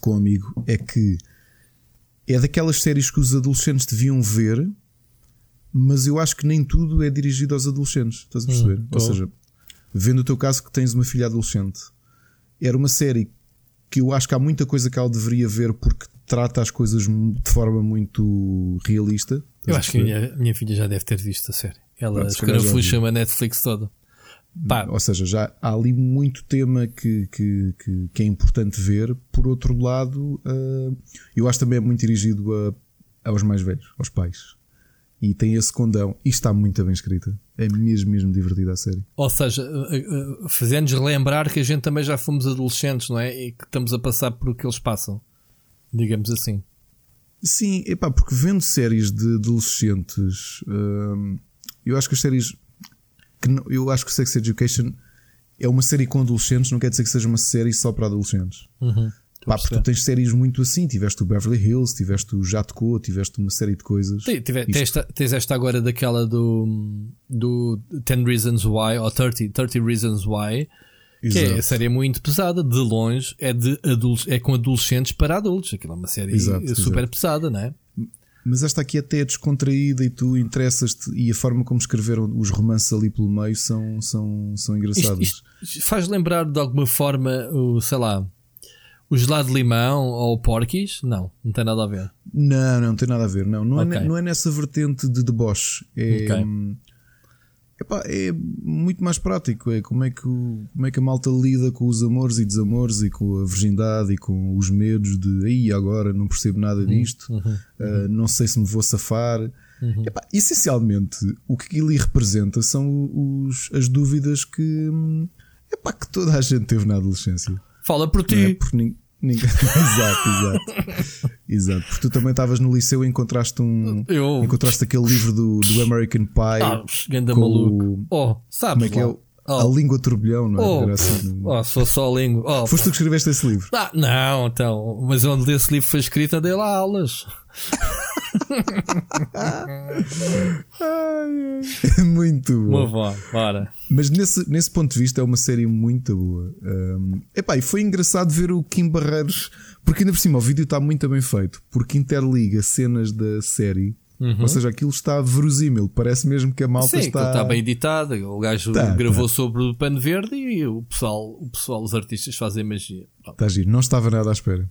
com um amigo é que é daquelas séries que os adolescentes deviam ver, mas eu acho que nem tudo é dirigido aos adolescentes. Estás a perceber? Hum, Ou seja, vendo o teu caso que tens uma filha adolescente, era uma série que eu acho que há muita coisa que ela deveria ver porque trata as coisas de forma muito realista. Eu acho que a minha, minha filha já deve ter visto a série. Ela Pronto, se calhar já escarafucha viu. a Netflix toda. Pá, Ou seja, já há ali muito tema que, que, que, que é importante ver. Por outro lado, ah, eu acho também é muito dirigido a, aos mais velhos, aos pais. E tem esse condão. E está muito bem escrita. É mesmo, mesmo divertida a série. Ou seja, eh, eh, fazendo-nos relembrar que a gente também já fomos adolescentes, não é? E que estamos a passar por o que eles passam. Digamos assim. Sim, epá, porque vendo séries de adolescentes, eu acho que as séries. Que não- eu acho que Sex Education é uma série com adolescentes, não quer dizer que seja uma série só para adolescentes. Uhum. Pá, porque tu tens séries muito assim. Tiveste o Beverly Hills, tiveste o Jatco, tiveste uma série de coisas. Tive- Isto- tens, esta, tens esta agora daquela do, do 10 Reasons Why, ou 30, 30 Reasons Why, que é Exato. a série muito pesada, de longe, é, de adultos, é com adolescentes para adultos. Aquilo é uma série Exato, super exato. pesada, não é? Mas esta aqui até é descontraída e tu interessas-te e a forma como escreveram os romances ali pelo meio são, são, são Isto, engraçados. isto faz lembrar de alguma forma, o, sei lá, o gelado de limão ou o porquis? Não, não tem nada a ver. Não, não, não tem nada a ver. Não, não, é, ne- não é nessa vertente de deboche. É, Ok. hum, epá, é muito mais prático. É como é, que o- como é que a malta lida com os amores e desamores e com a virgindade e com os medos de aí agora não percebo nada Uhum, disto, ah, não sei se me vou safar. Epá, essencialmente, o que ele representa são os, as dúvidas que, hum, epá, que toda a gente teve na adolescência. Fala por é? ti. Ninguém... (laughs) exato, exato. Exato. Porque tu também estavas no liceu e encontraste um. Eu- Encontraste aquele livro do, do American Pie. Ah, ganda com maluco. o- Oh, sabes Como é que é? lá. Oh. A língua turbilhão, não é? Oh, assim. oh, fosse só a língua. Oh, Foste tu que escreveste esse livro. Ah, não, então, mas onde esse livro foi escrito, andei lá aulas. (laughs) Muito Uma bom. vó, bora. Mas nesse, nesse ponto de vista é uma série muito boa. Um, epá, e foi engraçado ver o Kim Barreiros, porque ainda por cima o vídeo está muito bem feito, porque interliga cenas da série. Ou seja, aquilo está verosímil. Parece mesmo que a malta Uhum. Sim, está. está... bem editado. O gajo Tá, gravou tá. sobre o pano verde e o pessoal, o pessoal, os artistas fazem magia. Está giro. Não estava nada à espera.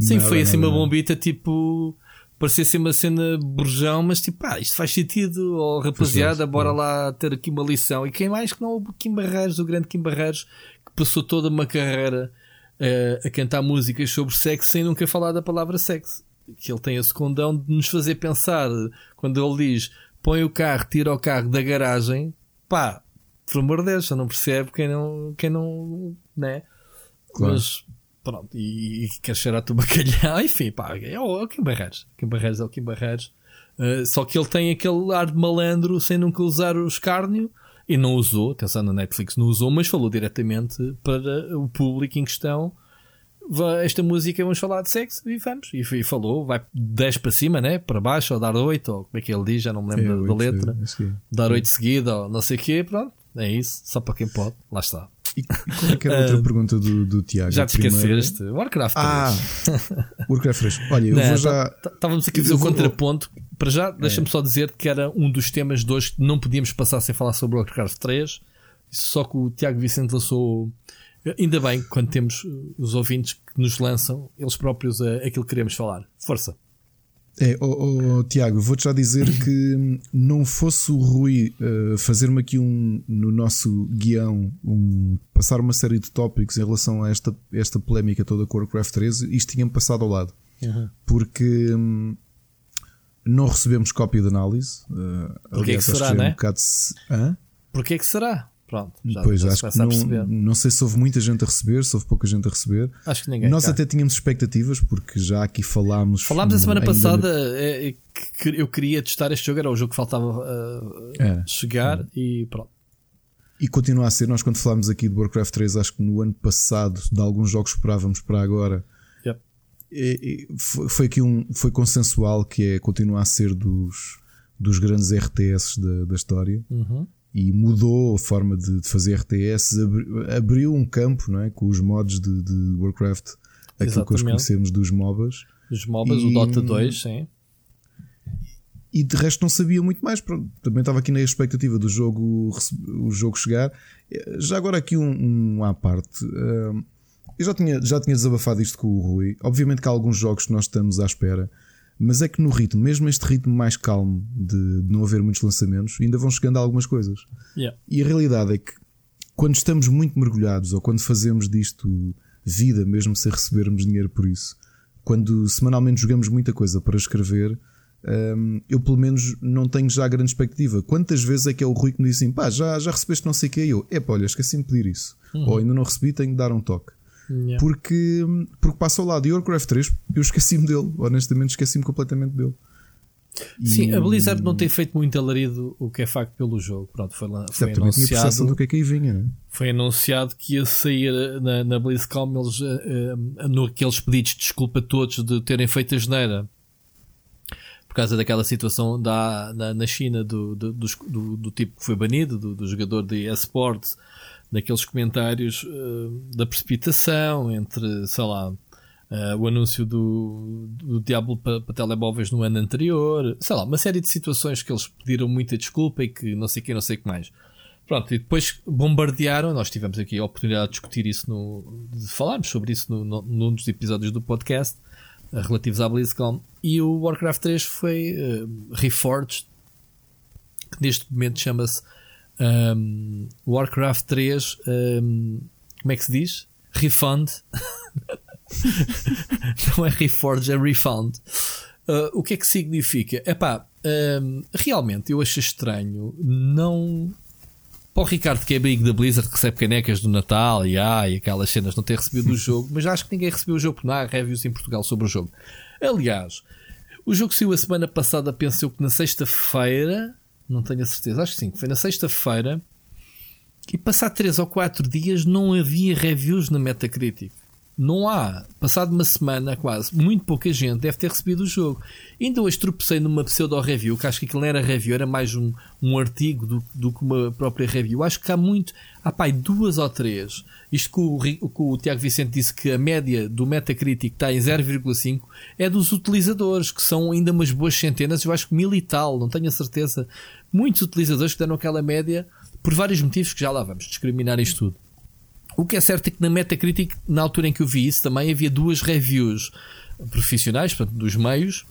Sim, Nada, foi assim nada, uma bombita tipo. Parecia ser uma cena burjão, mas tipo, ah, isto faz sentido, oh, rapaziada, bora lá ter aqui uma lição. E quem mais que não o Kim Barreiros, o grande Kim Barreiros, que passou toda uma carreira eh, a cantar músicas sobre sexo sem nunca falar da palavra sexo. Que ele tem esse condão de nos fazer pensar quando ele diz põe o carro, tira o carro da garagem, pá, por amor de Deus, já não percebe quem não, quem não, né? Claro. Mas pronto, e, e quer cheirar o (laughs) bacalhau, enfim, pá, é o, é o Kim Barreiros. Kim Barreiros é o Kim Barreiros. Uh, só que ele tem aquele ar de malandro sem nunca usar o escárnio e não usou, atenção na Netflix não usou, mas falou diretamente para o público em questão. "Va- Esta música vamos falar de sexo e vamos. E, e falou, vai 10 para cima, né? Para baixo, ou dar 8, ou como é que ele diz, já não me É, lembro da- da, oito, letra. acho que é. Dar 8 seguida, ou não sei o quê, pronto. É isso, só para quem pode. Lá está. E, e qual é que era a outra pergunta do, do Tiago? Ah, Já te esqueceste. Warcraft 3. Ah, Warcraft 3. Olha, eu Não, vou tá- já. tá- Estávamos aqui a fazer eu o contraponto. Para já, deixa-me só dizer que era um dos temas de hoje que não podíamos passar sem falar sobre Warcraft 3. Só que o Tiago Vicente lançou. Ainda bem, quando temos uh, os ouvintes que nos lançam, eles próprios, uh, aquilo que queremos falar. Força. É, oh, oh, Tiago, vou-te já dizer que não fosse o Rui eh, fazer-me aqui um no nosso guião, um, passar uma série de tópicos em relação a esta, esta polémica toda com o Warcraft 13, isto tinha-me passado ao lado. Porque hum, não recebemos cópia de análise. eh, Porquê aliás, que acho será, já é né? um bocado. Hã? Porquê é que será? Pronto, já, pois, já acho que não, não sei se houve muita gente a receber, se houve pouca gente a receber. Acho que ninguém. Nós até tínhamos expectativas, porque já aqui falámos. Falámos a semana ainda- passada é, é, que eu queria testar este jogo, era o jogo que faltava uh, É. chegar e pronto. E continua a ser, nós quando falámos aqui do Warcraft 3, acho que no ano passado, de alguns jogos que esperávamos para agora, Yep. é- é- foi, foi aqui um foi consensual que é continua a ser dos dos grandes RTS da, da história. Uhum. E mudou a forma de, de fazer RTS, abri, abriu um campo não é? com os mods de, de Warcraft, aquilo que hoje conhecemos dos MOBAs. Os MOBAs, e, o Dota 2, sim. E de resto não sabia muito mais. Pronto, também estava aqui na expectativa do jogo, o jogo chegar. Já agora aqui um, um à parte. Uh, eu já tinha, já tinha desabafado isto com o Rui. Obviamente que há alguns jogos que nós estamos à espera, mas é que no ritmo, mesmo este ritmo mais calmo de, de não haver muitos lançamentos, ainda vão chegando a algumas coisas. Yeah. E a realidade é que quando estamos muito mergulhados ou quando fazemos disto vida, mesmo sem recebermos dinheiro por isso, quando semanalmente jogamos muita coisa para escrever, um, eu pelo menos não tenho já grande expectativa. Quantas vezes é que é o Rui que me diz assim: pá, já, já recebeste não sei o que? Eu, é olha, esqueci-me de pedir isso. Uhum. Ou ainda não recebi, tenho de dar um toque. Yeah. Porque, porque passa ao lado. E Warcraft 3, eu esqueci-me dele. Honestamente, esqueci-me completamente dele. Sim, e... a Blizzard não tem feito muito alarido, o que é facto pelo jogo. Pronto, foi, lá, foi anunciado. do que é que aí vinha, né? Foi anunciado que ia sair na, na BlizzCon eles, uh, uh, naqueles pedidos de desculpa todos de terem feito a geneira por causa daquela situação da, na, na China do, do, do, do, tipo que foi banido, do, do jogador de esportes naqueles comentários uh, da precipitação entre, sei lá, uh, o anúncio do, do Diablo para, para telemóveis no ano anterior, sei lá, uma série de situações que eles pediram muita desculpa e que não sei o que, não sei o que mais. Pronto, e depois bombardearam, nós tivemos aqui a oportunidade de discutir isso, no, de falarmos sobre isso no, no, num dos episódios do podcast uh, relativos à BlizzCon, e o Warcraft 3 foi uh, reforged, que neste momento chama-se um, Warcraft 3, um, como é que se diz? Refund. (laughs) não é Reforge, é Refund. Uh, o que é que significa? Epá, um, realmente eu acho estranho não. Para o Ricardo, que é amigo da Blizzard, que recebe canecas do Natal e, ah, e aquelas cenas, não ter recebido o (laughs) jogo, mas acho que ninguém recebeu o jogo, porque não há reviews em Portugal sobre o jogo. Aliás, o jogo saiu a semana passada, pensou que na sexta-feira não tenho a certeza, acho que sim, foi na sexta-feira. E passar 3 ou 4 dias não havia reviews na Metacritic. Não há. Passado uma semana quase, muito pouca gente deve ter recebido o jogo. Ainda hoje tropecei numa pseudo-review, que acho que aquilo não era review, era mais um, um artigo do, do que uma própria review. Acho que há muito. Há pai, duas ou três. Isto que o, que o Tiago Vicente disse que a média do Metacritic está em 0,5 é dos utilizadores, que são ainda umas boas centenas, eu acho que mil e tal, não tenho a certeza. Muitos utilizadores que deram aquela média por vários motivos que já lá vamos discriminar isto tudo. O que é certo é que na Metacritic, na altura em que eu vi isso, também havia duas reviews profissionais, portanto, dos meios,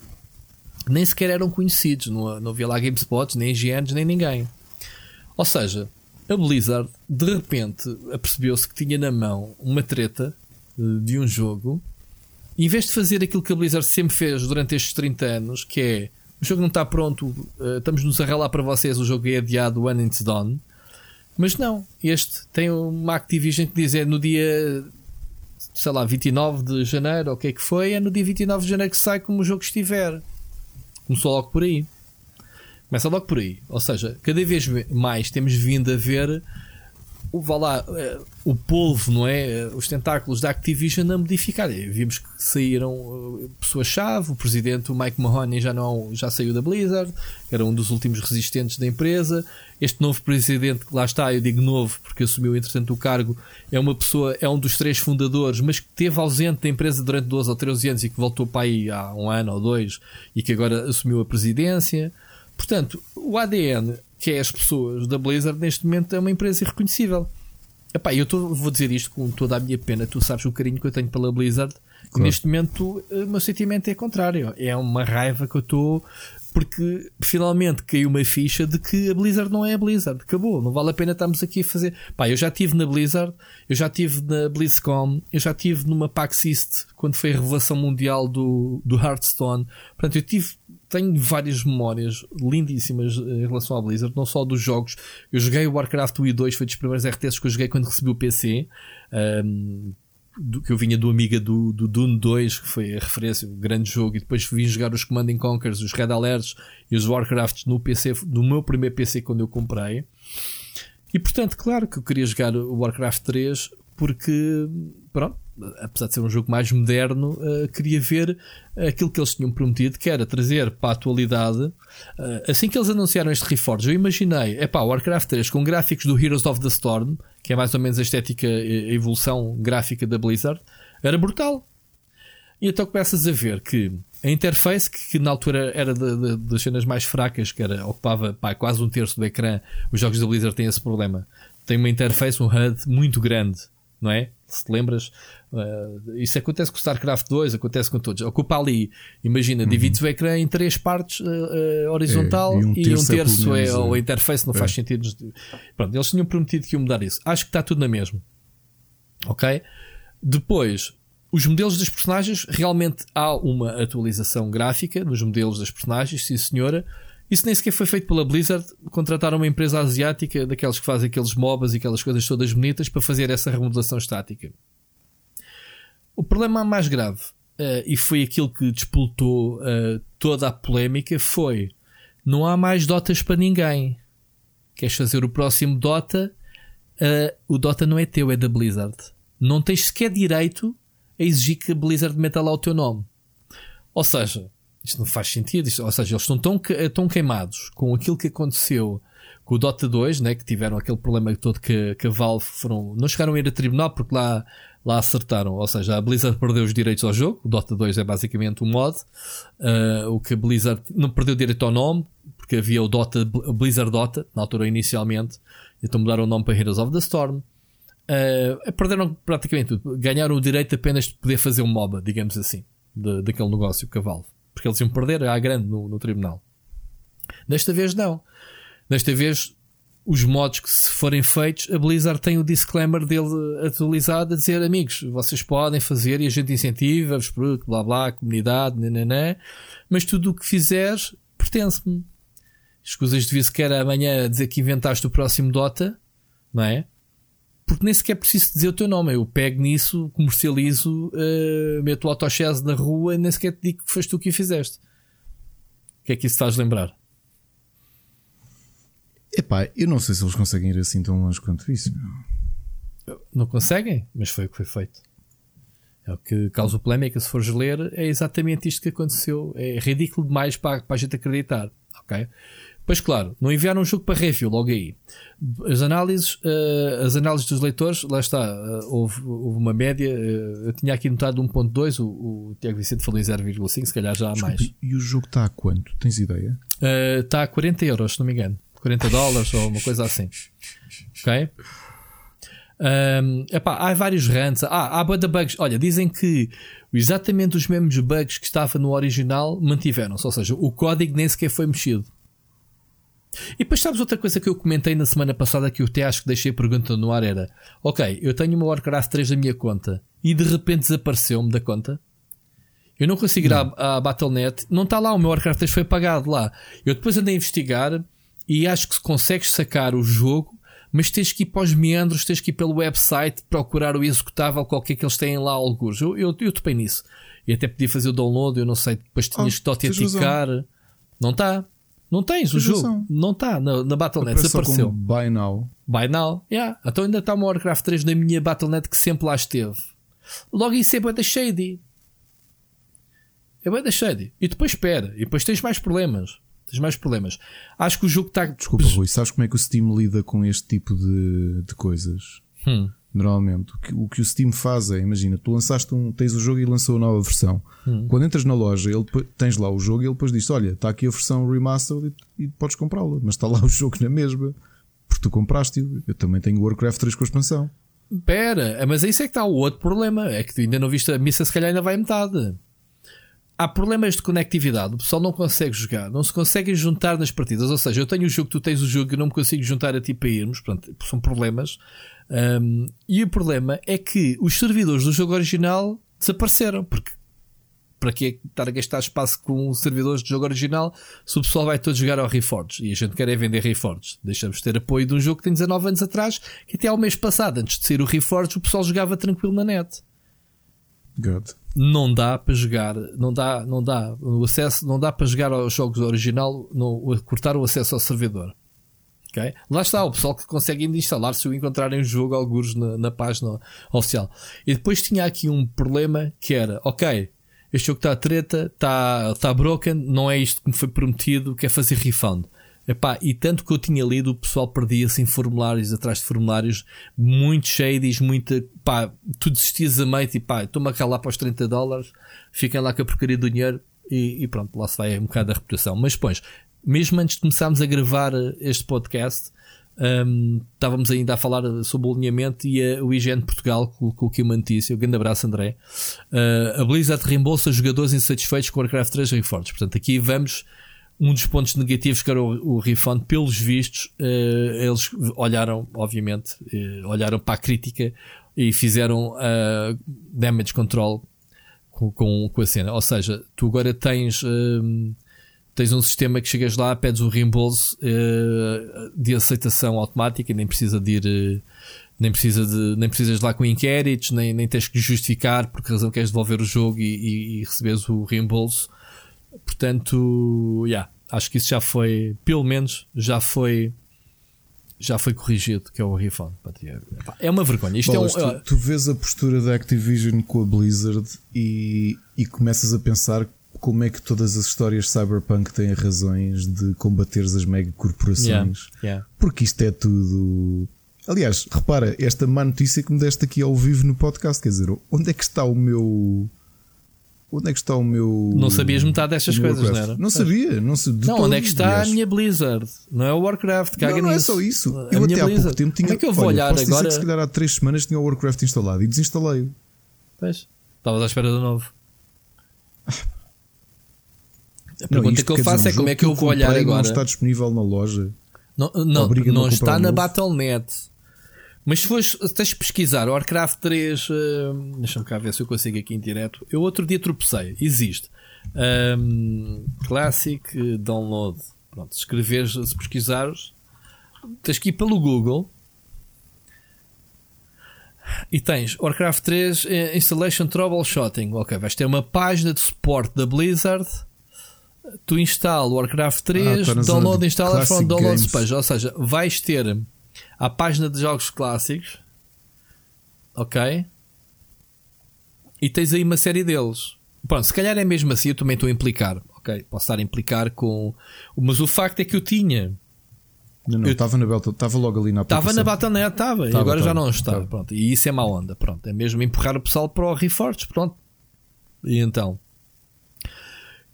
que nem sequer eram conhecidos. Não, não havia lá GameSpot, nem IGNs, nem ninguém. Ou seja, a Blizzard de repente apercebeu-se que tinha na mão uma treta eh, de um jogo. E em vez de fazer aquilo que a Blizzard sempre fez durante estes 30 anos, que é o jogo não está pronto, eh, estamos-nos a relar para vocês, o jogo é adiado, one it's done. Mas não, este tem uma Activision que diz é no dia, sei lá, 29 de janeiro, ou o que é que foi, é no dia 29 de janeiro que sai como o jogo estiver. Começou logo por aí. Começa logo por aí. Ou seja, cada vez mais temos vindo a ver o, vá lá, eh, o polvo, não é? Eh, os tentáculos da Activision a modificar. Vimos que saíram eh, pessoas-chave, o presidente, o Mike Mahoney, já, não, já saiu da Blizzard, era um dos últimos resistentes da empresa. Este novo presidente, que lá está, eu digo novo porque assumiu, entretanto, o cargo, é uma pessoa, é um dos três fundadores, mas que esteve ausente da empresa durante 12 ou 13 anos e que voltou para aí há um ano ou dois e que agora assumiu a presidência. Portanto, o ADN que é as pessoas da Blizzard, neste momento é uma empresa irreconhecível. Epá, eu tô, vou dizer isto com toda a minha pena, tu sabes o carinho que eu tenho pela Blizzard. Claro. Neste momento, o meu sentimento é contrário. É uma raiva que eu estou porque finalmente caiu uma ficha de que a Blizzard não é a Blizzard. Acabou, não vale a pena estarmos aqui a fazer. Pá, eu já estive na Blizzard, eu já estive na BlizzCon, eu já estive numa PAX East quando foi a revelação mundial do, do Hearthstone. Portanto, eu tive tenho várias memórias lindíssimas em relação à Blizzard, não só dos jogos. Eu joguei o Warcraft 1 e 2, foi dos primeiros RTS que eu joguei quando recebi o PC. Um, do, que eu vinha do Amiga do, do Dune 2, que foi a referência, o grande jogo, e depois vim jogar os Command Conquers, os Red Alerts e os Warcrafts no PC, no meu primeiro PC quando eu comprei. E portanto, claro que eu queria jogar o Warcraft 3 porque, pronto, apesar de ser um jogo mais moderno, uh, queria ver aquilo que eles tinham prometido, que era trazer para a atualidade. Uh, assim que eles anunciaram este Reforge, eu imaginei, é pá, Warcraft 3 com gráficos do Heroes of the Storm, que é mais ou menos a estética, a evolução gráfica da Blizzard, era brutal. E então começas a ver que a interface, que, que na altura era de, de, das cenas mais fracas, que era, ocupava pá, quase um terço do ecrã, os jogos da Blizzard têm esse problema. Tem uma interface, um HUD muito grande, não é? Se te lembras, uh, isso acontece com o StarCraft 2, acontece com todos. Ocupa ali, imagina, uhum. divide o ecrã em três partes, uh, horizontal é, e um terço, e um terço é, é, a interface, não é. faz sentido. Pronto, eles tinham prometido que iam mudar isso. Acho que está tudo na mesma. Ok? Depois, os modelos dos personagens, realmente há uma atualização gráfica nos modelos das personagens, sim senhora. Isso nem sequer foi feito pela Blizzard. Contrataram uma empresa asiática, daquelas que fazem aqueles MOBAs e aquelas coisas todas bonitas, para fazer essa remodelação estática. O problema mais grave, uh, e foi aquilo que despoltou uh, toda a polémica, foi: não há mais Dotas para ninguém. Queres fazer o próximo Dota? Uh, o Dota não é teu, é da Blizzard. Não tens sequer direito a exigir que a Blizzard meta lá o teu nome. Ou seja, isto não faz sentido. Isto, ou seja, eles estão tão, tão queimados com aquilo que aconteceu com o Dota 2, né, que tiveram aquele problema todo que, que a Valve foram, não chegaram a ir a tribunal porque lá, lá acertaram. Ou seja, a Blizzard perdeu os direitos ao jogo. O Dota 2 é basicamente um mod. Uh, o que a Blizzard não perdeu direito ao nome, porque havia o Dota, Blizzard Dota, na altura inicialmente. Então mudaram o nome para Heroes of the Storm. Uh, perderam praticamente tudo. Ganharam o direito apenas de poder fazer um MOBA, digamos assim, de, daquele negócio com a Valve. Porque eles iam perder à grande no, no tribunal. Desta vez não. Desta vez os mods que se forem feitos, a Blizzard tem o disclaimer dele atualizado a dizer amigos, vocês podem fazer e a gente incentiva-vos, blá blá, comunidade, nananã, mas tudo o que fizeres pertence-me. Escusas de vir sequer amanhã dizer que inventaste o próximo Dota, não é? Porque nem sequer preciso dizer o teu nome. Eu pego nisso, comercializo, uh, meto o autochese na rua e nem sequer te digo que foste tu que o fizeste. O que é que isso faz lembrar? Epá, eu não sei se eles conseguem ir assim tão longe quanto isso. Não conseguem, mas foi o que foi feito. É o que causa polémica, se fores ler, é exatamente isto que aconteceu. É ridículo demais para, para a gente acreditar. Ok? Pois claro, não enviaram um jogo para review logo aí. As análises, uh, as análises dos leitores, lá está, uh, houve, houve, uma média. Uh, eu tinha aqui notado 1.2, o, o Tiago Vicente falou em 0,5, se calhar já há mais. E o jogo está a quanto? Tens ideia? Está a 40 euros, se não me engano. 40 dólares ou uma coisa assim. Ok? Um, epá, há vários rants. Ah, há boa bugs. Olha, dizem que exatamente os mesmos bugs que estavam no original mantiveram-se. Ou seja, o código nem sequer foi mexido. E depois sabes outra coisa que eu comentei na semana passada que eu até acho que deixei a pergunta no ar era Ok, eu tenho uma Warcraft 3 na minha conta e de repente desapareceu-me da conta. Eu não consigo ir à, à Battle.net, não está lá, o meu Warcraft 3 foi pagado lá. Eu depois andei a investigar e acho que consegues sacar o jogo, mas tens que ir para os meandros, tens que ir pelo website procurar o executável qualquer que eles têm lá alguns. Eu, eu, eu topei nisso. E até podia fazer o download, eu não sei, depois tinhas oh, que te autenticar. Não está. Não tens o jogo. Não está na, na Battle.net. Desapareceu. Buy now. Buy now. Yeah. Então ainda está uma Warcraft 3 na minha Battle.net que sempre lá esteve. Logo isso é da shady. É da shady. E depois espera. E depois tens mais problemas. Tens mais problemas. Acho que o jogo está. Desculpa, Rui. Sabes como é que o Steam lida com este tipo de, de coisas? Hum. Normalmente, o que, o que, o Steam faz é, imagina, tu lançaste um, tens o jogo e lançou a nova versão. Hum. Quando entras na loja, ele tens lá o jogo e ele depois diz: Olha, está aqui a versão remastered e, e podes comprá-lo, mas está lá (laughs) o jogo na mesma, porque tu compraste-o. Eu também tenho o Warcraft 3 com a expansão. Pera, mas isso é que está o outro problema. É que tu ainda não viste a missa, se calhar ainda vai a metade. Há problemas de conectividade, o pessoal não consegue jogar, não se consegue juntar nas partidas. Ou seja, eu tenho o jogo, tu tens o jogo, eu não me consigo juntar a ti para irmos. Pronto, são problemas. Um, e o problema é que os servidores do jogo original desapareceram, porque para que estar a gastar espaço com os servidores do jogo original se o pessoal vai todo jogar ao Reforged e a gente quer é vender Reforged. Deixamos de ter apoio de um jogo que tem 19 anos atrás, que até ao mês passado, antes de ser o Reforged, o pessoal jogava tranquilo na net. God. Não dá para jogar, não dá, não dá. O acesso não dá para jogar aos jogos original, não, cortar o acesso ao servidor. Okay? Lá está, o pessoal que consegue ainda instalar se o encontrarem o jogo alguns na, na página oficial. E depois tinha aqui um problema que era, ok, este jogo está treta, está tá broken, não é isto que me foi prometido, quer fazer refund. Epá, e tanto que eu tinha lido, o pessoal perdia-se em formulários atrás de formulários, muito shadies, muita. Pá, tu desistias a meio, tipo, pá, estou-me a lá para os 30 dólares, fiquem lá com a porcaria do dinheiro e, e pronto, lá se vai um bocado a reputação. Mas depois, mesmo antes de começarmos a gravar este podcast, um, estávamos ainda a falar sobre o alinhamento e a, o IGN Portugal colocou aqui uma notícia. Um grande abraço, André. Uh, a Blizzard reembolsa jogadores insatisfeitos com Warcraft 3 Reforged. Portanto, aqui vamos um dos pontos negativos que era o, o refund, pelos vistos, uh, eles olharam, obviamente, uh, olharam para a crítica e fizeram damage control com, com, com, a cena. Ou seja, tu agora tens, tens um sistema que chegas lá, pedes o reembolso de aceitação automática nem precisa de ir. nem, precisa de, nem precisas de lá com inquéritos, nem, nem tens que justificar por que razão queres devolver o jogo e, e, e receberes o reembolso Portanto, yeah, acho que isso já foi, pelo menos, já foi já foi corrigido, que é o refund. É uma vergonha. Isto Bolas, é um, tu, tu, vês a postura da Activision com a Blizzard e, e começas a pensar como é que todas as histórias cyberpunk têm razões de combateres as mega corporações. Yeah, yeah. Porque isto é tudo. Aliás, repara, esta má notícia que me deste aqui ao vivo no podcast, quer dizer, onde é que está o meu Onde é que está o meu. Não sabias metade destas coisas, Warcraft? não era? Não sabia, não sabia. Não, onde é que está aliás. a minha Blizzard? Não é o Warcraft, caga não, não é só isso. A eu até Blizzard. há pouco tempo tinha. Como é que eu vou olha, olhar posso agora? Dizer que se calhar há 3 semanas tinha o Warcraft instalado e desinstalei-o. Pois. Estavas à espera do novo. (laughs) A pergunta não, que eu faço é como é que eu vou olhar agora. Não está disponível na loja. Não, não, não está na Battle.net. Mas se fores, tens de pesquisar Warcraft 3, uh, deixa-me cá ver se eu consigo aqui em direto. Eu outro dia tropecei, existe. Um, classic Download. Pronto, se escreveres, se pesquisares, tens que ir pelo Google e tens Warcraft 3 eh, Installation Troubleshooting. Ok, vais ter uma página de suporte da Blizzard. Tu instala Warcraft 3, ah, download, instala from download page. Ou seja, vais ter à página de jogos clássicos, ok? E tens aí uma série deles. Pronto, se calhar é mesmo assim, eu também estou a implicar, ok? Posso estar a implicar com. Mas o facto é que eu tinha. Não, não, estava na Battle, estava logo ali na Estava na Battle.net, estava, e agora tava, já não está. Tava. Pronto, e isso é má onda, pronto. É mesmo empurrar o pessoal para o Reforged, pronto. E então.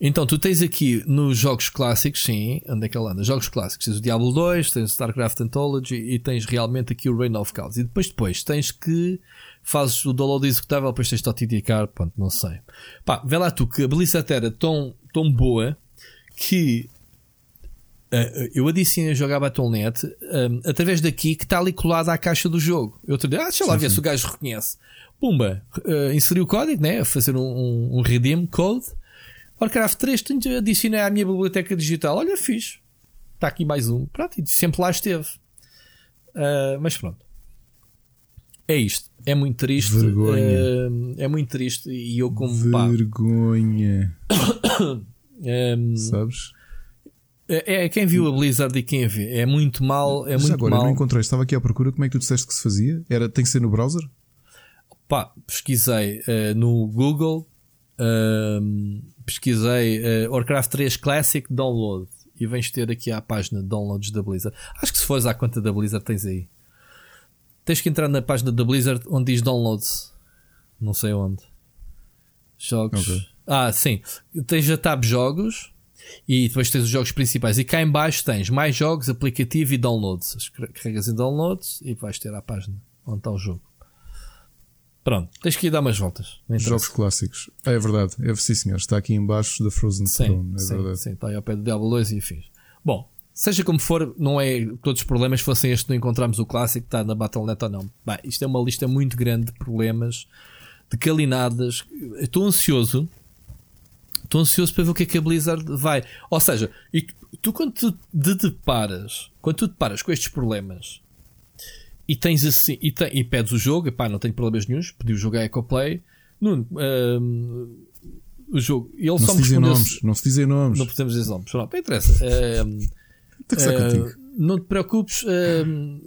Então, tu tens aqui nos jogos clássicos, sim, onde é que ele anda? Jogos clássicos, tens o Diablo 2, tens o StarCraft Anthology e tens realmente aqui o Reign of Chaos. E depois, depois, tens que fazes o download executável, depois tens de autenticar, pronto, não sei. Pá, vê lá tu que a Blizzard era tão, tão boa que uh, eu adicionei a jogar Battle.net um, através daqui que está ali colada à caixa do jogo. Eu te ah, deixa lá sim, ver sim. se o gajo reconhece. Pumba, uh, inseri o código, né? Fazer um, um, um redeem code Warcraft 3 tenho de adicionar à minha biblioteca digital. Olha, fiz. Está aqui mais um. Pronto, e sempre lá esteve. Uh, mas pronto. É isto. É muito triste. Vergonha. Uh, é muito triste. E eu, como Vergonha. (coughs) um, Sabes? É, é, quem viu a Blizzard e quem a vê. É muito mal. É muito agora, mal. Eu não encontrei. Estava aqui à procura. Como é que tu disseste que se fazia? Era, tem que ser no browser? Pá, pesquisei uh, no Google. Uh, pesquisei uh, Warcraft 3 Classic Download e vens ter aqui à página de downloads da Blizzard. Acho que se fores à conta da Blizzard tens aí. Tens que entrar na página da Blizzard onde diz downloads. Não sei onde. Jogos. Okay. Ah, sim. Tens a tab jogos e depois tens os jogos principais. E cá em baixo tens mais jogos, aplicativo e downloads. Carregas em downloads e vais ter a página onde está o jogo. Pronto, tens que ir dar umas voltas. Jogos clássicos. Ah, é verdade. É, sim, senhor. Está aqui embaixo da Frozen sim, Throne. É sim, verdade. Sim, está aí ao pé do Diablo 2 e afins. Bom, seja como for, não é todos os problemas fossem este não encontramos o clássico que está na Battle.net ou não. Bem, isto é uma lista muito grande de problemas, de calinadas. Estou ansioso. Estou ansioso para ver o que é que a Blizzard vai. Ou seja, e tu quando tu te deparas, quando tu te deparas com estes problemas e tens assim, e, te, e pedes o jogo, pá, não tenho problemas nenhums, pedi o jogo a EcoPlay. Nuno, um, o jogo, ele não só se dizem nomes, não se dizem nomes, não podemos dizer nomes, não, não interessa. Um, uh, (laughs) não te preocupes. Um,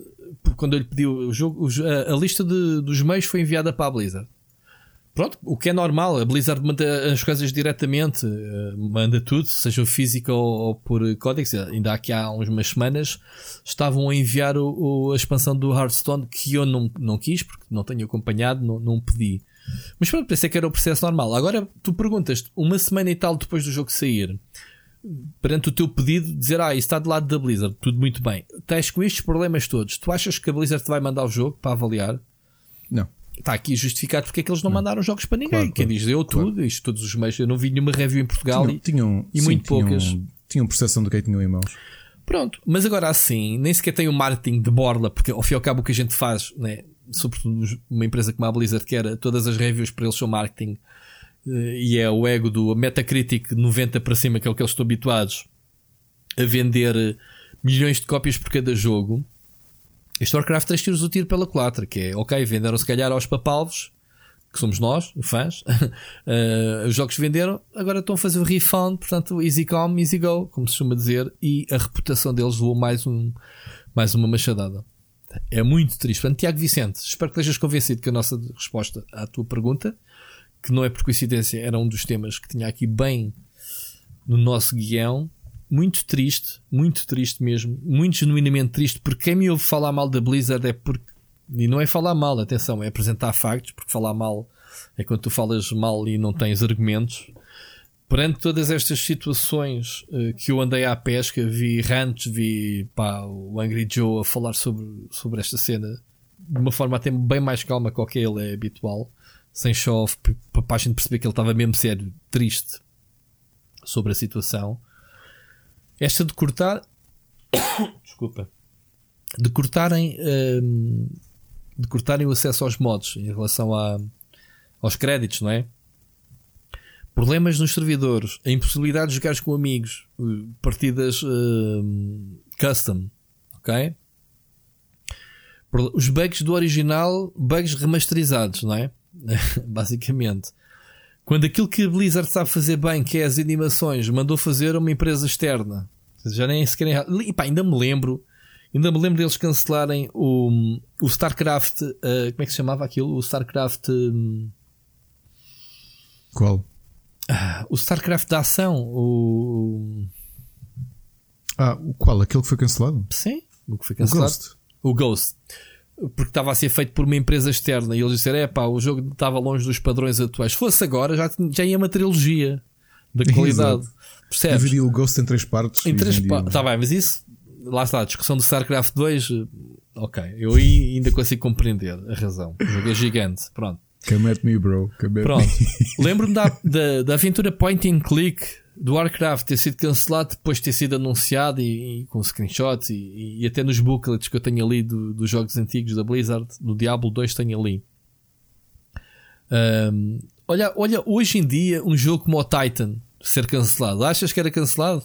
quando eu lhe pedi o jogo, a, a lista de, dos meios foi enviada para a Blizzard. Pronto, o que é normal, a Blizzard manda as coisas diretamente, uh, manda tudo, seja físico ou, ou por códex. Ainda aqui há umas semanas estavam a enviar o, o, a expansão do Hearthstone que eu não, não quis, porque não tenho acompanhado, não, não pedi. Mas pronto, pensei que era o processo normal. Agora tu perguntas uma semana e tal depois do jogo sair, perante o teu pedido, dizer ah, isso está do lado da Blizzard, tudo muito bem. Tens com estes problemas todos, tu achas que a Blizzard te vai mandar o jogo para avaliar? Não está aqui justificado porque é que eles não, não. mandaram jogos para ninguém. Claro, Quem diz eu claro. tudo, isto todos os meios. Eu não vi nenhuma review em Portugal tinham, e, tinham, e sim, muito tinham, poucas. Tinham percepção do que é que tinham em mãos. Pronto, mas agora assim, nem sequer tem o marketing de borla, porque ao fim e ao cabo o que a gente faz, né, sobretudo uma empresa como a Blizzard, que era todas as reviews para eles são marketing eh, e é o ego do Metacritic 90 para cima, que é o que eles estão habituados a vender eh, milhões de cópias por cada jogo. Este Warcraft 3 tiros o tiro pela culatra, que é ok, venderam se calhar aos papalvos, que somos nós, (laughs) fãs, uh, os jogos venderam, agora estão a fazer o refund, portanto, easy come, easy go, como se costuma dizer, e a reputação deles voou mais, um, mais uma machadada. É muito triste. Portanto, Tiago Vicente, espero que estejas convencido que a nossa resposta à tua pergunta, que não é por coincidência, era um dos temas que tinha aqui bem no nosso guião, muito triste, muito triste mesmo, muito genuinamente triste, porque quem me ouve falar mal da Blizzard é porque. E não é falar mal, atenção, é apresentar factos, porque falar mal é quando tu falas mal e não tens argumentos. Perante todas estas situações uh, que eu andei à pesca, vi rants, vi pá, o Angry Joe a falar sobre, sobre esta cena de uma forma até bem mais calma que o que ele é habitual, sem show-off, para a gente perceber que ele estava mesmo sério, triste sobre a situação. Esta de cortar. (coughs) Desculpa. De cortarem. Um, de cortarem o acesso aos mods em relação a, aos créditos, não é? Problemas nos servidores, a impossibilidade de jogar com amigos, partidas uh, custom, ok? Os bugs do original, bugs remasterizados, não é? (laughs) Basicamente. Quando aquilo que a Blizzard sabe fazer bem, que é as animações, mandou fazer uma empresa externa. Já nem sequer. E pá, ainda me lembro. Ainda me lembro deles cancelarem o, o StarCraft. Uh, como é que se chamava aquilo? O StarCraft. Um... Qual? Uh, o StarCraft da ação. O. Ah, o qual? Aquele que foi cancelado? Sim, o que foi cancelado. O Ghost. O Ghost porque estava a ser feito por uma empresa externa e eles disseram: é pá, o jogo estava longe dos padrões atuais. Se fosse agora, já, já ia uma trilogia da qualidade. Percebes? Dividia o Ghost em três partes. Em três partes. Está bem, mas isso, lá está, a discussão do StarCraft 2. Ok, eu ainda consigo compreender a razão. O jogo é gigante. Pronto. Come at me, bro. Come at Pronto. (laughs) Lembro-me da, da, da aventura point and click do Warcraft ter sido cancelado depois de ter sido anunciado e, e com screenshots e, e, até nos booklets que eu tenho ali do, dos jogos antigos da Blizzard, do Diablo 2 tenho ali. Um, olha, olha, hoje em dia um jogo como o Titan ser cancelado, achas que era cancelado?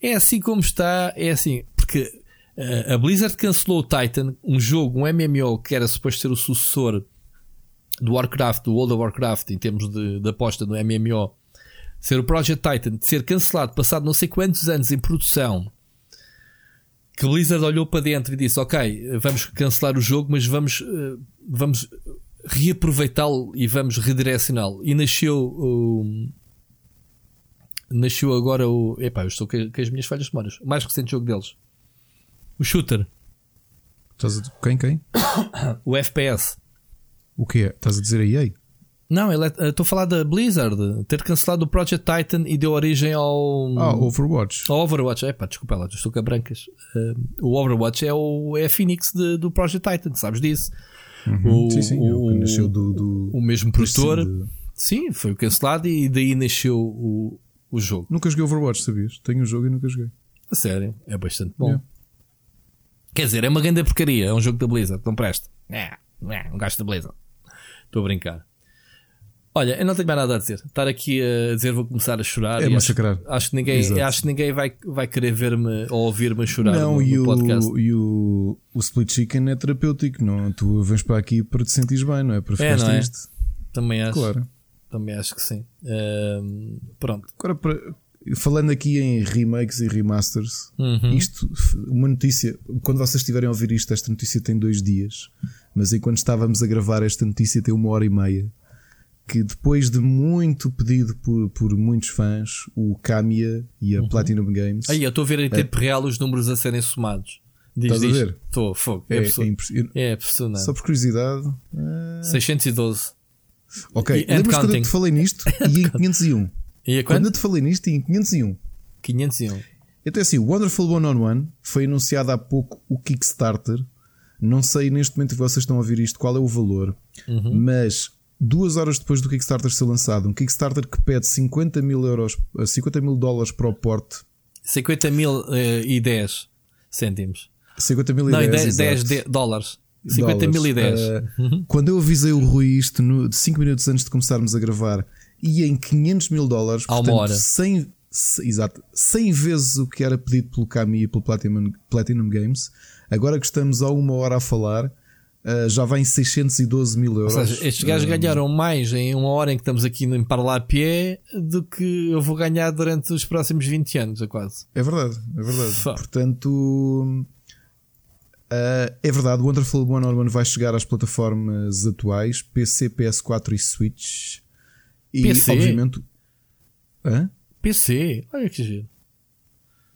É assim como está, é assim, porque uh, a Blizzard cancelou o Titan, um jogo, um MMO que era suposto ser o sucessor do Warcraft, do World of Warcraft, em termos de, de aposta no MMO ser o Project Titan, ser cancelado, passado não sei quantos anos em produção, que Blizzard olhou para dentro e disse: Ok, vamos cancelar o jogo, mas vamos, uh, vamos reaproveitá-lo e vamos redirecioná-lo. E nasceu o. Nasceu agora o. Epá, eu estou com, as minhas falhas de memórias. O mais recente jogo deles. O Shooter. Estás a... Quem? Quem? (coughs) o FPS. O que é? Estás a dizer a EA? Não, é, estou a falar da Blizzard ter cancelado o Project Titan e deu origem ao. Ah, Overwatch. Ao Overwatch, é pá, desculpa lá, estou com brancas. Uh, o Overwatch é, o, é a Phoenix de, do Project Titan, sabes disso? Uhum, o, sim, sim, o, o nasceu do, do, o mesmo produtor. De... Sim, foi cancelado e daí nasceu o, o jogo. Nunca joguei Overwatch, sabias? Tenho o um jogo e nunca joguei. A sério, é bastante bom. Yeah. Quer dizer, é uma grande porcaria, é um jogo da Blizzard, não presta. É, é um gajo da Blizzard. Estou a brincar. Olha, eu não tenho mais nada a dizer. Estar aqui a dizer vou começar a chorar. É massacrar. Acho, acho, que ninguém, acho que ninguém vai, vai querer ver-me ou ouvir-me a chorar não, no, e no podcast. O, e o, o split chicken é terapêutico, não? Tu vens para aqui para te sentires bem, não é? Para ficar é, não triste. É? Também acho. Claro. Também acho que sim. Uh, pronto. Agora, para, falando aqui em remakes e remasters, Uhum. isto, uma notícia, quando vocês estiverem a ouvir isto, esta notícia tem dois dias, mas enquanto estávamos a gravar esta notícia tem uma hora e meia. Que depois de muito pedido por, por muitos fãs, o Kamiya e a Platinum Games. Uhum. Aí, eu estou a ver em tempo real os números a serem somados. Diz, Estás a diz. ver? Estou, fogo. É, é, absurdo. é impressionante. É impressionante. Só por curiosidade. ah, 612. ok, E- and lembras (laughs) quando eu te falei nisto? e em 501. E a Quando eu te falei nisto, e em 501. 501. Então, assim, o Wonderful 101 foi anunciado há pouco o Kickstarter. Não sei neste momento que vocês estão a ouvir isto qual é o valor, Uhum. mas duas horas depois do Kickstarter ser lançado, um Kickstarter que pede 50 mil euros, eh, 50 mil dólares para o porte, 50 mil eh, e 10 cêntimos. 50 mil e Não, e 10, 10, 10 exato. de- dólares. 50 mil e 10. Eh, Quando eu avisei o Rui isto no, 5 minutos antes de começarmos a gravar, e em 500 mil dólares, Há uma portanto, hora. 100, se- exato, 100 vezes o que era pedido pelo Kami e pelo Platinum, Platinum Games. Agora que estamos a uma hora a falar, eh, já vai em 612 mil Ou euros. seja, estes gajos Eh, ganharam mais em uma hora em que estamos aqui em pé do que eu vou ganhar durante os próximos 20 anos, a quase. É verdade, é verdade. Portanto, eh, é verdade. O Wonderful 101 vai chegar às plataformas atuais: PC, PS4 e Switch. E, PC? obviamente, Hã? PC, olha que giro.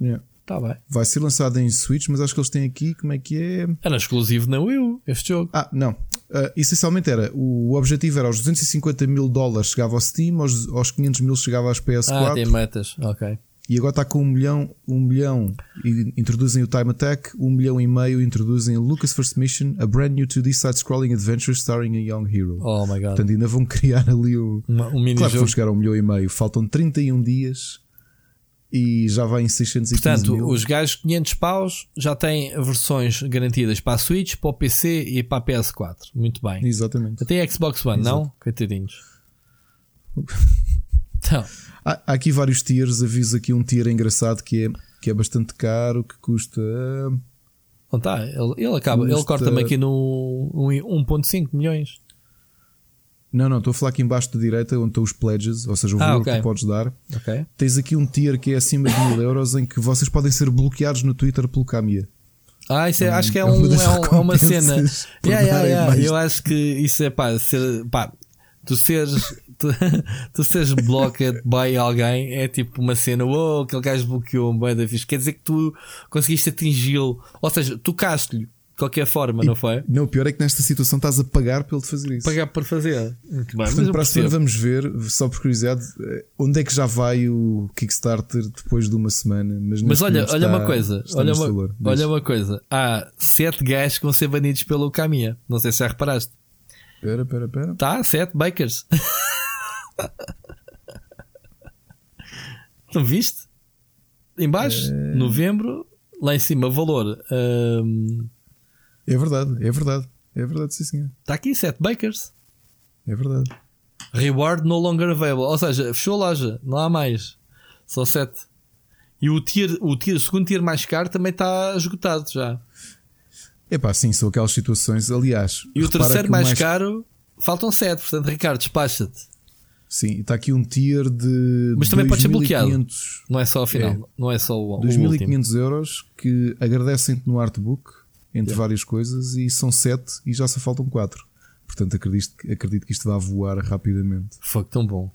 Yeah. Está bem. vai ser lançado em Switch, mas acho que eles têm aqui. Como é que é? Era exclusivo na Wii U, este jogo. Ah, não. Ah, essencialmente era o objetivo era aos 250 mil dólares chegava ao Steam, aos, aos 500 mil chegava às PS4 Ah, tem metas. Ok. e agora está com um milhão, um milhão e introduzem o Time Attack, um milhão e meio introduzem Lucas First Mission, a brand new 2D side-scrolling adventure starring a young hero. Oh my god. Portanto, ainda vão (laughs) criar ali o. Uma- um mini Claro que jogo. vão chegar a um milhão e meio. Faltam 31 dias e já vai em 615 Portanto, mil. os gajos 500 paus já têm versões garantidas para a Switch, para o PC e para a PS4. Muito bem. Exatamente. Até Xbox One, não? Coitadinhos. (laughs) Então, Há, há aqui vários tiers. Aviso aqui um tier engraçado que é, que é bastante caro, que custa. onde está? Ele, ele acaba, ele Custa- corta-me aqui no um- 1.5 milhões. Não, não, estou a falar aqui embaixo da direita onde estão os pledges, ou seja, o Ah, valor ok. que tu podes dar. Ok. Tens aqui um tier que é acima de mil euros em que vocês podem ser bloqueados no Twitter pelo Kamiya. Ah, isso é, acho que é, é um, é, um- é uma cena. (laughs) Yeah, yeah, yeah. Eu acho que isso é pá, ser, pá tu seres, (laughs) tu, tu seres blocked by alguém é tipo uma cena, uou, aquele gajo bloqueou um da fixe. Quer dizer que tu conseguiste atingi-lo, ou seja, tocaste-lhe qualquer forma, não foi? Não, o pior é que nesta situação estás a pagar ele te fazer isso. Pagar por fazer. Muito bem, Portanto, para a semana vamos ver, só por curiosidade, eh, onde é que já vai o Kickstarter depois de uma semana. Mas, Mas olha, olha está- uma coisa, olha uma, valor. Olha uma coisa. Há sete gajos que vão ser banidos pelo Caminha. Não sei se já reparaste. Espera, espera, espera. Tá, sete bakers. (laughs) Não viste? Em baixo, É. novembro, lá em cima, valor. hum, É verdade, é verdade. É verdade, sim senhor. Está aqui, sete bakers. É verdade. Reward no longer available. Ou seja, fechou a loja, não há mais. Só sete. E o, tier, o, tier, o segundo tier mais caro também está esgotado já. Epá, sim, são aquelas situações. Aliás, E o terceiro que o mais, caro, faltam sete. Portanto, Ricardo, despacha-te. Sim, está aqui um tier de. Mas também pode ser bloqueado. 2.500 Não é só a final, É. não é só o, o último. 2.500 euros que agradecem-te no artbook, entre várias coisas, e são 7 e já só faltam 4. Portanto, acredito, que- acredito que isto vai voar rapidamente. Foi tão bom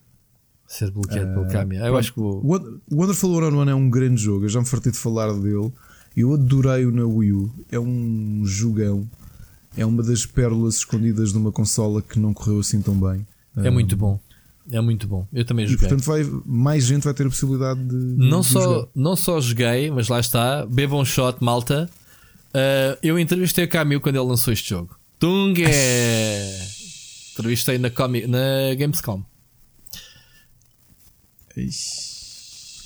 ser bloqueado pelo Kamiya. Eu pronto. acho que vou. O Wonder- o Wonderful 101 é um grande jogo, eu já me fartei de falar dele. Eu adorei-o na Wii U, é um jogão. É uma das pérolas escondidas de uma consola que não correu assim tão bem. É muito bom. É muito bom. Eu também E joguei. portanto vai, mais gente vai ter a possibilidade de. não, de só, jogar. não só joguei, mas lá está. Bebam um shot, malta. Uh, eu entrevistei o Camille quando ele lançou este jogo. Tungue! Entrevistei na, Comi- na Gamescom.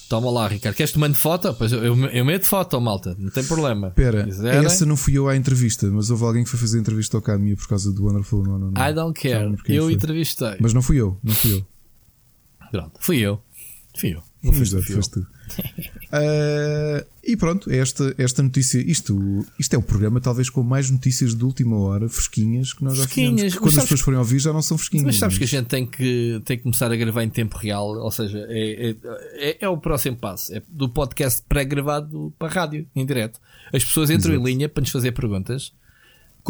Toma lá, Ricardo. Queres que te mande foto? Pois eu, eu, eu meto foto, malta. Não tem problema. Espera, essa não fui eu à entrevista, mas houve alguém que foi fazer entrevista ao Camille por causa do Wonderful 101. I don't Já care. lembro quem Eu foi. entrevistei. Mas não fui eu, não fui eu. Pronto, fui eu. Fui eu. Não foste Exato, tu, fui foste tu. Uh, (laughs) e pronto, esta, esta notícia, isto, isto é o programa talvez com mais notícias de última hora, fresquinhas, que nós já Fresquinhas, Quando as sabes- pessoas forem ouvir já não são fresquinhas. Mas sabes que a gente tem que, tem que começar a gravar em tempo real, ou seja, é, é, é, é o próximo passo. É do podcast pré-gravado para a rádio, em direto. As pessoas entram Exato. em linha para nos fazer perguntas,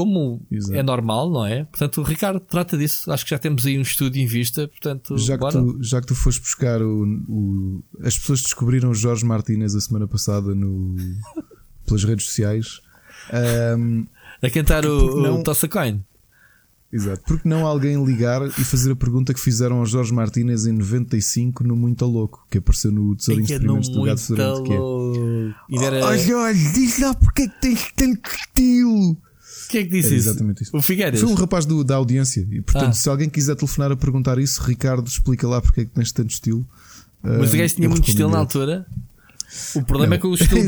como Exato. é normal, não é? Portanto, o Ricardo trata disso. Acho que já temos aí um estúdio em vista, portanto, Já que, tu, já que tu foste buscar o, o- As pessoas descobriram o Jorge Martínez a semana passada no, (laughs) pelas redes sociais. Ahm, a cantar o, porque não- o Tossa Coin. exato. Porque não alguém ligar e fazer a pergunta que fizeram ao Jorge Martínez em 95 no Muito Louco, que apareceu no não Experimentos do Gato Fedorento, que é. era- Oh, Jorge, diz lá porque é que tens tanto estilo. Quem é que disse É isso? exatamente isso. O Figueiras. Foi um rapaz do- da audiência. E portanto, Ah. se alguém quiser telefonar a perguntar isso, Ricardo, explica lá porque é que tens tanto estilo. Mas o Ah, gajo tinha muito estilo na altura. O problema Não. é que o (laughs) estilo,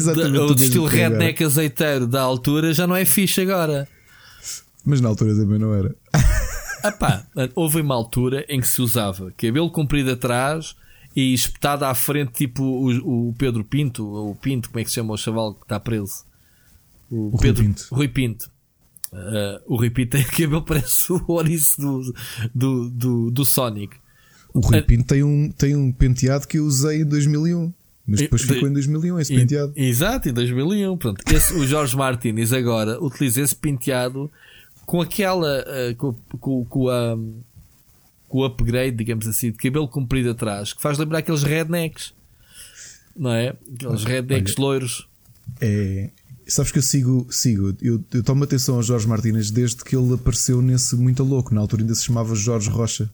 o estilo agora. redneck azeiteiro da altura já não é fixe agora. Mas na altura também não era. (laughs) Ah pá, houve uma altura em que se usava cabelo comprido atrás e espetado à frente, tipo o, o Pedro Pinto, ou o Pinto, como é que se chama o chaval que está preso? O, O Rui Pedro Pinto. Rui Pinto. Ah, o Rui Pinto tem (laughs) cabelo, parece o ouriço do, do, do, do Sonic. O Rui Ah. Pinto tem um, tem um penteado que eu usei em 2001. Mas depois ficou em 2001 esse penteado. Exato, em 2001. Pronto. Esse, o Jorge Martínez agora utiliza esse penteado com aquela. ah, com, com, com a. Com o upgrade, digamos assim, de cabelo comprido atrás, que faz lembrar aqueles rednecks, não é? Aqueles rednecks loiros. É, sabes que eu sigo, sigo eu, eu tomo atenção ao Jorge Martínez desde que ele apareceu nesse Muito Louco. Na altura ainda se chamava Jorge Rocha,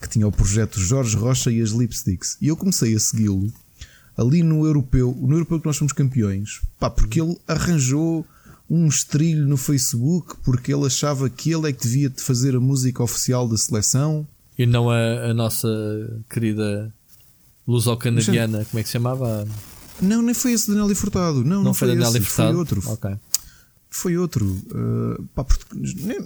que tinha o projeto Jorge Rocha e as Lipsticks. E eu comecei a segui-lo ali no europeu, no europeu que nós fomos campeões, pá, porque ele arranjou um estrilho no Facebook porque ele achava que ele é que devia de fazer a música oficial da seleção. E não a, a nossa querida luso-canadiana, como é que se chamava? Não, nem foi esse Daniel Furtado. Não, não, Não foi foi, Daniela esse, Furtado? foi outro. Foi outro. Uh, pá,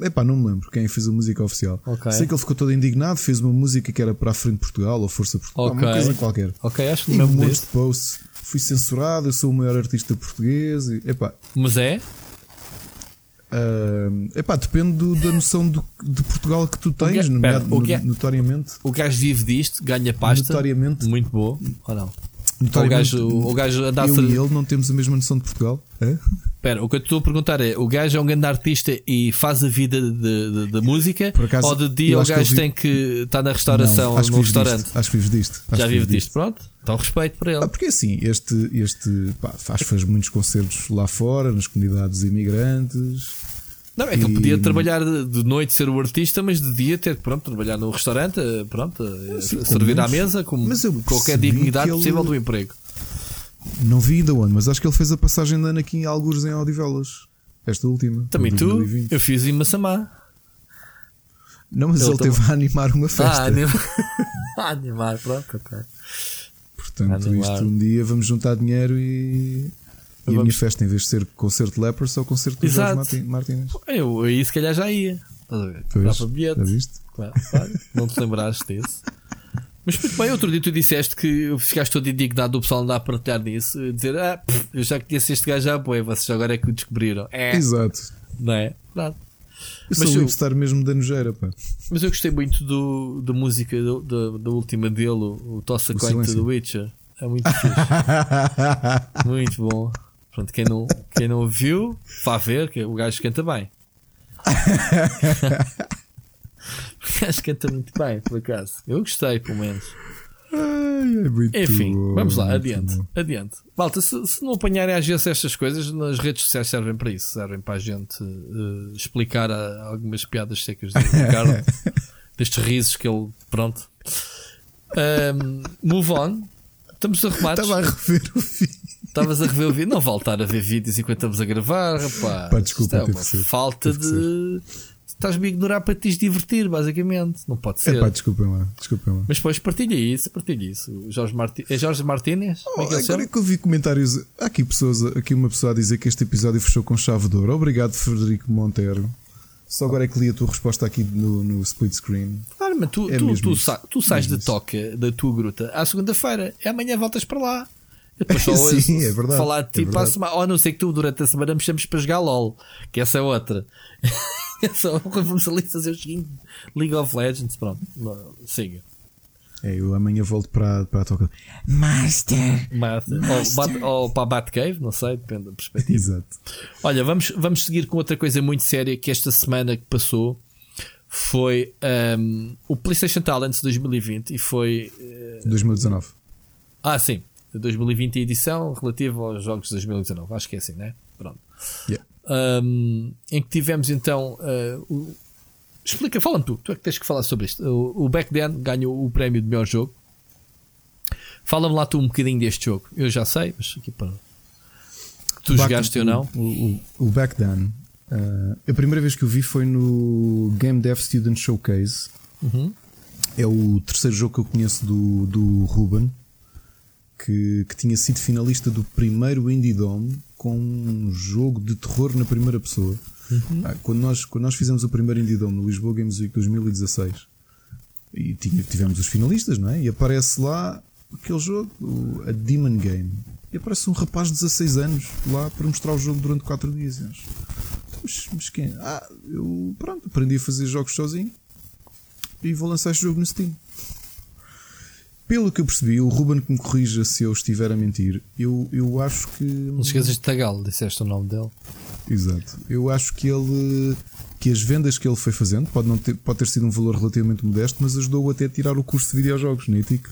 epá, não me lembro quem fez a música oficial. Ok. Sei que ele ficou todo indignado, fez uma música que era para a frente Portugal ou Força Portugal, Ok. uma coisa qualquer. Ok, acho que E não um monte de posts. Fui censurado, eu sou o maior artista português. E, epá, Mas é? uh, epá, depende do- da noção do- de Portugal que tu tens, que- nomeado- pera, o que é- notoriamente. O gajo vive disto, ganha pasta. Notoriamente. Muito boa. Ou não? O gajo, o gajo anda a eu e ele não temos a mesma noção de Portugal. Espera, o que eu estou a perguntar é: o gajo é um grande artista e faz a vida de música? Por acaso, ou de dia o que gajo eu vi- tem que estar na restauração, Não, acho que no vives restaurante? disto. Acho que vives disto. Já que vive vives disto, pronto. Então respeito para ele. Ah, porque assim, este, este pá, faz, faz muitos concertos lá fora, nas comunidades imigrantes. Não, é que ele E- podia trabalhar de noite ser o artista, mas de dia ter pronto, trabalhar no restaurante, eh, pronto, eh, sim, servir à menos. mesa com qualquer dignidade ele- possível do emprego. Não vi ainda onde, mas acho que ele fez a passagem de Anakin a algures em Odivelas. Esta última. Também tu, 2020. eu fiz em Massamá. Não, mas Ele ele, teve a animar uma festa. Ah, animar. (laughs) (laughs) animar, pronto, ok. Portanto, animar. isto um dia vamos juntar dinheiro e. E a Vamos- minha festa, em vez de ser concerto de Lepers, é o concerto do. Jorge Martin- Martínez. Eu aí se calhar já ia. Estás a ver? Pois, bilhete. já viste? Claro, claro. Não te lembraste desse. Mas muito bem, outro dia tu disseste que ficaste todo indignado do pessoal andar a partilhar nisso, a dizer, ah, pff, eu já conheço este gajo já, pô, vocês agora é que o descobriram. É, Exato. não é? Verdade. Eu Mas sou hipster mesmo da nojeira, pá. Mas eu gostei muito do, da música do- da, da última dele, o, o Coin Silêncio. do Witcher. É muito fixe. (laughs) muito bom. Pronto, quem não, quem não ouviu, vá ver, que o gajo canta bem. (laughs) o gajo canta muito bem, por acaso. Eu gostei, pelo menos. É Enfim, bom, vamos lá, adiante. bom. Adiante. Malta, se, se não apanharem às vezes estas coisas, nas redes sociais servem para isso. Servem para a gente eh, explicar a- algumas piadas secas do Ricardo. (laughs) destes risos que ele. Pronto. Ahm, move on. Estamos a. Estava a rever o vídeo. Estavas a rever o vídeo. Não voltar a ver vídeos enquanto estamos a gravar, rapaz. Pá, desculpa, é uma falta de. Estás-me a ignorar para te divertir, basicamente. Não pode ser. É pá, desculpem lá, desculpem lá. Mas depois partilha isso, partilha isso. O Jorge Marti... É Jorge Martínez? É que se Agora é que eu vi comentários. Há aqui, pessoas, aqui uma pessoa a dizer que este episódio fechou com chave de ouro. Obrigado, Frederico Monteiro. Só agora é que li a tua resposta aqui no, no split screen. Claro, mas tu, É tu, tu, sa- tu sais isso. toca da tua gruta à segunda-feira e amanhã voltas para lá. Depois só (laughs) Sim, é verdade, falar de é para a semana. Ou a não ser que tu durante a semana me chames para jogar LOL, que essa é outra. (laughs) Só vamos ali fazer o seguinte: League of Legends. Pronto, siga. É, eu amanhã volto para, para a toca. Master! Mate. Ou, ou para a Batcave, não sei, depende da perspectiva. Exato. Olha, vamos, vamos seguir com outra coisa muito séria que esta semana que passou foi um, o PlayStation Talents 2020 e foi. eh, 2019. ah, sim, 2020 edição relativa aos jogos de 2019. Acho que é assim, né? Pronto. Yeah. Um, em que tivemos então. uh, o- Explica, fala-me tu, tu é que tens que falar sobre isto. O, o Back Then ganhou o prémio de melhor jogo. Fala-me lá tu um bocadinho deste jogo. Eu já sei, mas aqui para. Tu Back- jogaste ou não? O, o, o Back Then. uh, a primeira vez que eu vi foi no Game Dev Student Showcase. Uhum. É o terceiro jogo que eu conheço do, do Ruben, que, que tinha sido finalista do primeiro Indie Dome com um jogo de terror na primeira pessoa. Ah, quando, nós, quando nós fizemos o primeiro Indie Dome no Lisboa Games Week 2016 e tinha- tivemos os finalistas, não é? E aparece lá aquele jogo, o- a Demon Game. E aparece um rapaz de 16 anos lá para mostrar o jogo durante 4 dias. "Então, Mas, mas quem? Ah, eu pronto, aprendi a fazer jogos sozinho e vou lançar este jogo no Steam. Pelo que eu percebi, o Ruben que me corrija se eu estiver a mentir, eu, eu acho que. Não esqueças de Tagal, disseste o nome dele. Exato. Eu acho que ele. que as vendas que ele foi fazendo, pode, não ter, pode ter sido um valor relativamente modesto, mas ajudou até a tirar o curso de videojogos na ETIC.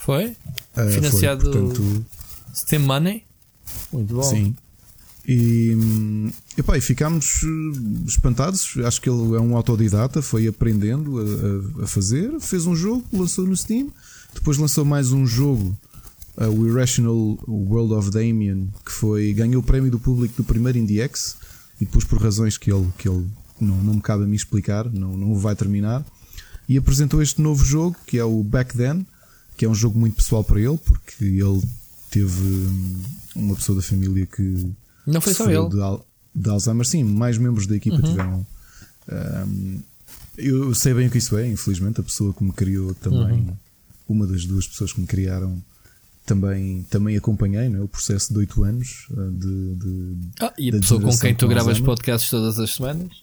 Foi? Ah, foi, Financiado portanto, Steam Money? Muito bom. Sim. E, epá, e ficámos eh, espantados. Acho que ele é um autodidata, foi aprendendo a, a- a fazer. Fez um jogo, lançou no Steam. Depois lançou mais um jogo, eh, o Irrational World of Damien, que foi, ganhou o prémio do público do primeiro IndieX. E depois, por razões que ele, que ele não, não me cabe a mim explicar, não, não vai terminar. E apresentou este novo jogo, que é o Back Then, que é um jogo muito pessoal para ele, porque ele teve hum, uma pessoa da família que Não foi só ele. De, al- de Alzheimer, sim, mais membros da equipa tiveram. hum, eu sei bem o que isso é, infelizmente. A pessoa que me criou também, Uhum. Uma das duas pessoas que me criaram, também, também acompanhei não é? o processo de 8 anos uh, de, de- Ah, e a pessoa com quem tu gravas podcasts todas as semanas?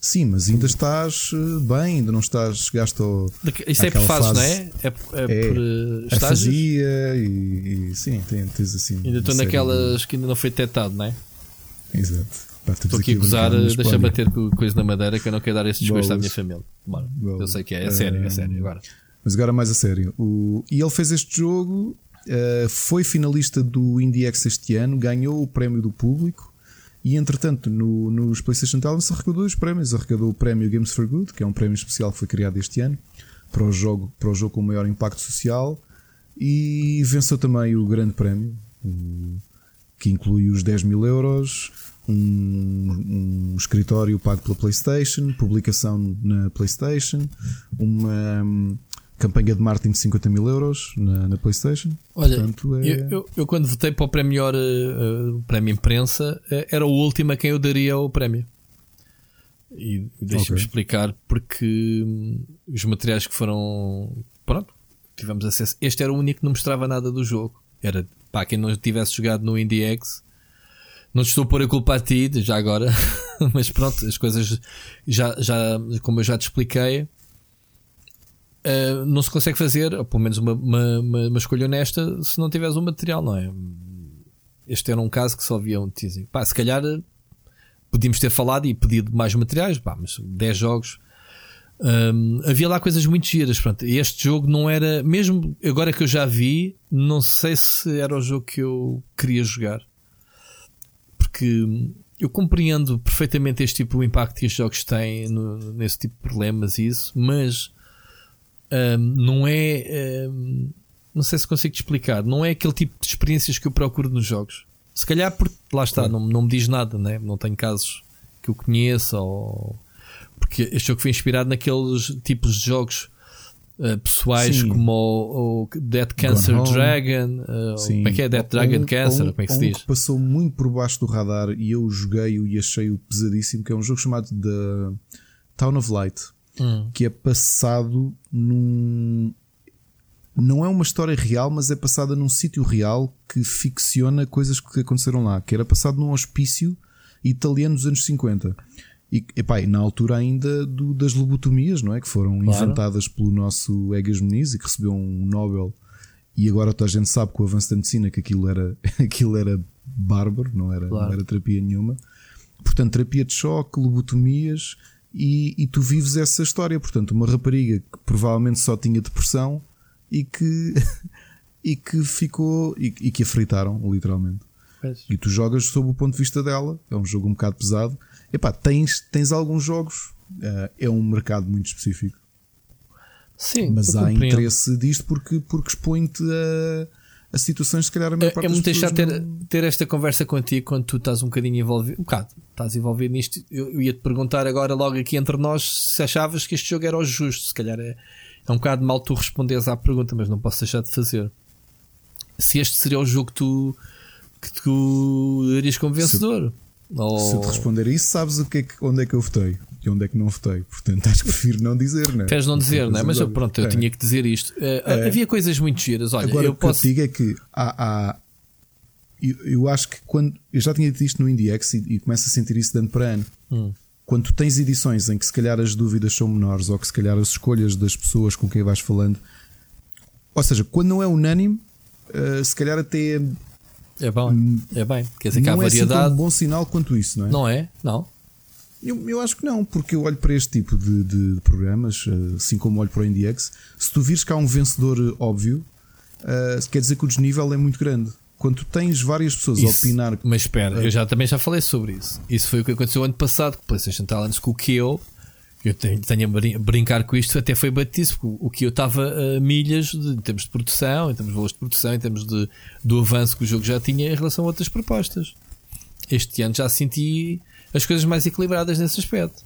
Sim, mas ainda estás uh, bem, ainda não estás, chegaste ao. Isso é por fases, não fase- é? É, por- é É, por a estágios? e, e sim, tens assim. Ainda estou naquelas que ainda não foi detectado, não é? de- Exato. Pá, Estou aqui a gozar, brincar, mas deixa olha, bater coisa na madeira que eu não quero dar esse desgosto à minha família. Eu sei que é, é sério, é Ah, sério. Agora. Mas agora mais a sério. O- E ele fez este jogo, eh, foi finalista do IndieX este ano, ganhou o prémio do público e, entretanto, no, nos PlayStation Talents arrecadou dois prémios. Arrecadou o prémio Games for Good, que é um prémio especial que foi criado este ano para o jogo, para o jogo com maior impacto social, e venceu também o grande prémio, que inclui os 10 mil euros. Um, um escritório pago pela PlayStation, publicação na PlayStation, uma campanha de marketing de 50 mil euros na, na PlayStation. Olha, Portanto, é- eu, eu, eu quando votei para o prémio, melhor, uh, prémio imprensa, uh, era o último a quem eu daria o prémio. E deixa-me Ok. explicar porque hum, os materiais que foram. Pronto, tivemos acesso. Este era o único que não mostrava nada do jogo. Era para quem não tivesse jogado no IndieX. Não te estou a pôr a culpa a ti, já agora, (laughs) mas pronto, as coisas já, já como eu já te expliquei, Uh, não se consegue fazer, ou pelo menos uma, uma, uma, uma escolha honesta, se não tiveres o material, não é? Este era um caso que só havia um teasing. Pá, se calhar uh, podíamos ter falado e pedido mais materiais, pá, mas 10 jogos. Um, havia lá coisas muito giras. Pronto. Este jogo não era, mesmo agora que eu já vi, não sei se era o jogo que eu queria jogar, porque eu compreendo perfeitamente este tipo de impacto que estes jogos têm no, nesse tipo de problemas e isso, mas um, não é. um, não sei se consigo te explicar. Não é aquele tipo de experiências que eu procuro nos jogos. Se calhar porque lá está, não, não me diz nada, né? não tenho casos que eu conheça. Ou... Porque este jogo foi inspirado naqueles tipos de jogos uh, pessoais Sim. como o, o Dead Cancer. Dragon. uh, como é que é? Dead Dragon Um- Cancer? um- como é que se um diz? que passou muito por baixo do radar e eu joguei-o e achei-o pesadíssimo, que é um jogo chamado The Town of Light, Hum. que é passado num. não é uma história real, mas é passada num sítio real que ficciona coisas que aconteceram lá, que era passado num hospício italiano dos anos 50. E, epá, e na altura ainda do, das lobotomias, não é? Que foram Claro. inventadas pelo nosso Egas Muniz e que recebeu um Nobel. E agora toda a gente sabe com o avanço da medicina que aquilo era, (laughs) aquilo era bárbaro, não era, Claro. não era terapia nenhuma. Portanto, terapia de choque, lobotomias e, e tu vives essa história. Portanto, uma rapariga que provavelmente só tinha depressão e que, (laughs) e que ficou e, e que a fritaram, literalmente. Pois. E tu jogas sob o ponto de vista dela. É um jogo um bocado pesado. Epá, tens, tens alguns jogos. eh, é um mercado muito específico. Sim, Mas há compreendo. interesse disto porque, porque expõe-te a, a situações, se calhar, a maior É, parte é das muito deixar ter, não- ter esta conversa contigo quando tu estás um bocadinho envolvido. Um bocado, estás envolvido nisto. Eu, eu ia-te perguntar agora, logo aqui entre nós, se achavas que este jogo era o justo. Se calhar é, é um bocado mal tu responderes à pergunta, mas não posso deixar de fazer. Se este seria o jogo que tu, que tu darias como vencedor. Ou- Se eu te responder isso, sabes o que é que, onde é que eu votei e onde é que não votei. Portanto, (laughs) acho que prefiro não dizer, né? Queres não dizer, não é? Mas eu, pronto, eu óbvias. tinha que dizer isto. É. Havia coisas muito giras. Olha, Agora, eu o que eu posso. te digo é que há. há- eu, eu acho que quando. Eu já tinha dito isto no IndieX e, e começo a sentir isso de ano para ano. Hum. Quando tens edições em que se calhar as dúvidas são menores ou que se calhar as escolhas das pessoas com quem vais falando. Ou seja, quando não é unânime, eh, se calhar até É bom, é bem. Quer dizer que há não é assim tão variedade. bom sinal quanto isso, não é? Não é? Não. Eu, eu acho que não, porque eu olho para este tipo de, de programas, eh, assim como olho para o IndieX, se tu vires que há um vencedor eh, óbvio, eh, quer dizer que o desnível é muito grande. Quando tu tens várias pessoas a Isso. opinar Mas espera, eu já, também já falei sobre isso. Isso foi o que aconteceu ano passado com o PlayStation Talents com o Kyo. Eu tenho, tenho a brin- brincar com isto, até foi batido, porque o Kyo estava a milhas de- em termos de produção, em termos de valores de produção, em termos de, do avanço que o jogo já tinha em relação a outras propostas. Este ano já senti as coisas mais equilibradas nesse aspecto.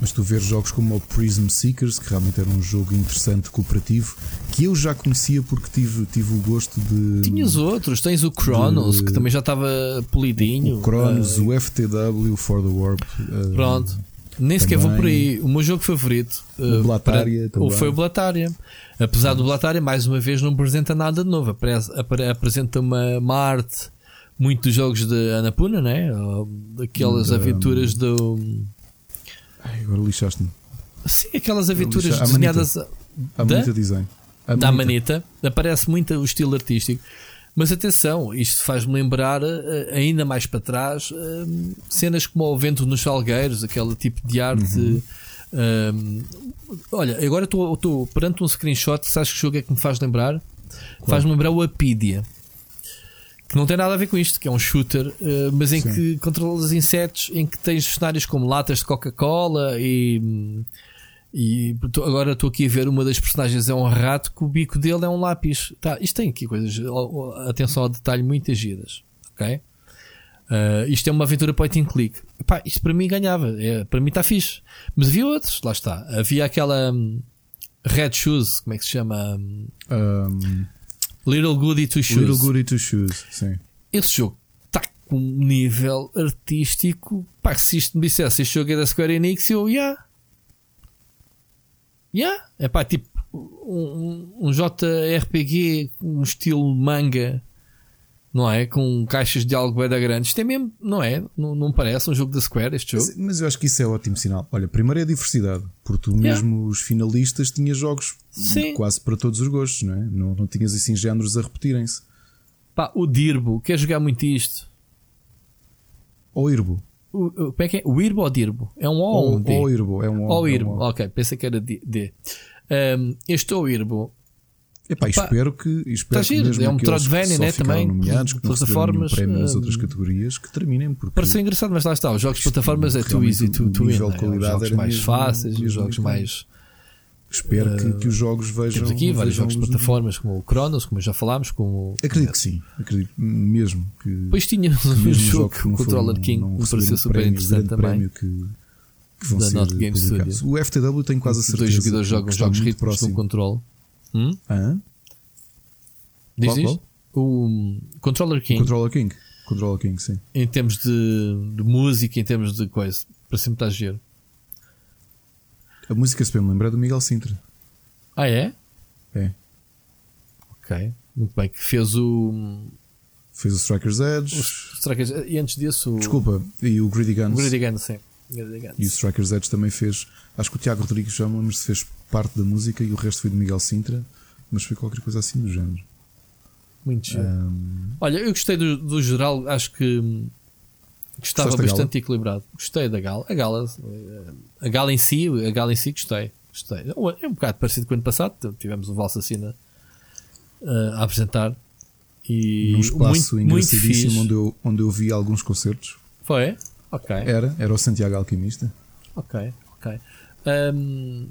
Mas tu vês jogos como o Prism Seekers, que realmente era um jogo interessante, cooperativo, que eu já conhecia porque tive, tive o gosto de. Tinhas outros, tens o Cronos, De- que também já estava polidinho. o Cronos, Ah, o FTW, For the Warp. eh, Pronto. Nem sequer vou por aí. O meu jogo favorito uh, Blataria para- ou foi o Blataria. Apesar do Blataria, mais uma vez, não apresenta nada de novo. Apresenta uma, uma arte muito dos jogos de Annapurna, né? Ou Daquelas Da- aventuras do. ai, agora lixaste-me. Sim, aquelas aventuras lixa- a desenhadas Há Da? muita design. Há da muita. Manita. Aparece muito o estilo artístico. Mas atenção, isto faz-me lembrar eh, ainda mais para trás eh, cenas como o vento nos salgueiros, aquele tipo de arte. Uhum. eh, olha, agora estou- estou perante um screenshot. Sabes que jogo é que me faz lembrar? Faz-me lembrar o Apidia. Que não tem nada a ver com isto, que é um shooter, eh, mas em Sim. que controlas insetos, em que tens cenários como latas de Coca-Cola e. E agora estou aqui a ver uma das personagens é um rato que o bico dele é um lápis. Tá, isto tem aqui coisas, atenção ao detalhe, muitas giras. Ok? Ah, isto é uma aventura point and click. Epá, isto para mim ganhava, é, para mim está fixe. Mas havia outros, lá está. Havia aquela hum, Red Shoes, como é que se chama? Um, Little Goody Two Shoes. Little Goody Two Shoes, sim. Esse jogo está com um nível artístico. Pá, se isto me dissesse este jogo é da Square Enix, eu, yeah. Yeah. É pá, tipo um, um JRPG, um estilo manga, não é? Com caixas de algo da grande. Isto é mesmo, não é? Não, não parece um jogo da Square este jogo? Mas, mas eu acho que isso é ótimo sinal. Olha, primeiro é a diversidade, porque tu Yeah. mesmo os finalistas tinhas jogos Sim. quase para todos os gostos, não é? Não, não tinhas assim géneros a repetirem-se. Pá, o Dirbo, quer jogar muito isto? Ou Irbo. O, o- como é que é? O Irbo ou Dirbo? É um O ou um D? ou Irbo. É um Ou é um Irbo, O. ok, pensei que era D. D. Um, este ou Irbo Epá, Epá, espero que, espero tá que mesmo é um Metroidvania, né, também, nomeados, que plataformas, prémio nas hum, outras categorias, que terminem, porque Pareceu engraçado, mas lá está. Os jogos de plataformas é too easy to, o to win. nível de né? Os jogos mais fáceis, os jogos mais. espero que, que os jogos vejam. Temos aqui vários jogos de plataformas, como o Cronos, como já falámos, como. Acredito que sim, acredito mesmo que. Depois tinha um (laughs) mesmo jogo, o Controller King, me pareceu super interessante também. que, vão Da ser Not Game. Studio. O FTW tem quase a certeza. Dois jogadores jogam está jogos ritmos próximo. controle. Hum? Hã? Diz Qual, isto? O Controller King, Controller King. Controller King, sim. em termos de, de música, em termos de coisa, para sempre está giro. A música, se bem me lembrar, é do Miguel Sintra. Ah, é? É. Ok, muito bem. Que fez o. Fez o Strikers Edge. o Strikers, e antes disso. O, Desculpa, e o Greedy Guns. O Greedy Guns, sim. E o Strikers Edge também fez. Acho que o Tiago Rodrigues já me se fez parte da música e o resto foi de Miguel Sintra, mas foi qualquer coisa assim do género. Muito giro. Um, Olha, eu gostei do, do geral, acho que hum, que estava bastante equilibrado. Gostei da gala. A gala, eh, a gala em si, a gala em si gostei. gostei. É um bocado parecido com o ano passado. Tivemos o Valsacina uh, a apresentar. E num espaço muito, muito engraçadíssimo fixe. onde eu, onde eu vi alguns concertos. Foi? Ok. Era, era o Santiago Alquimista. Ok, ok. Um,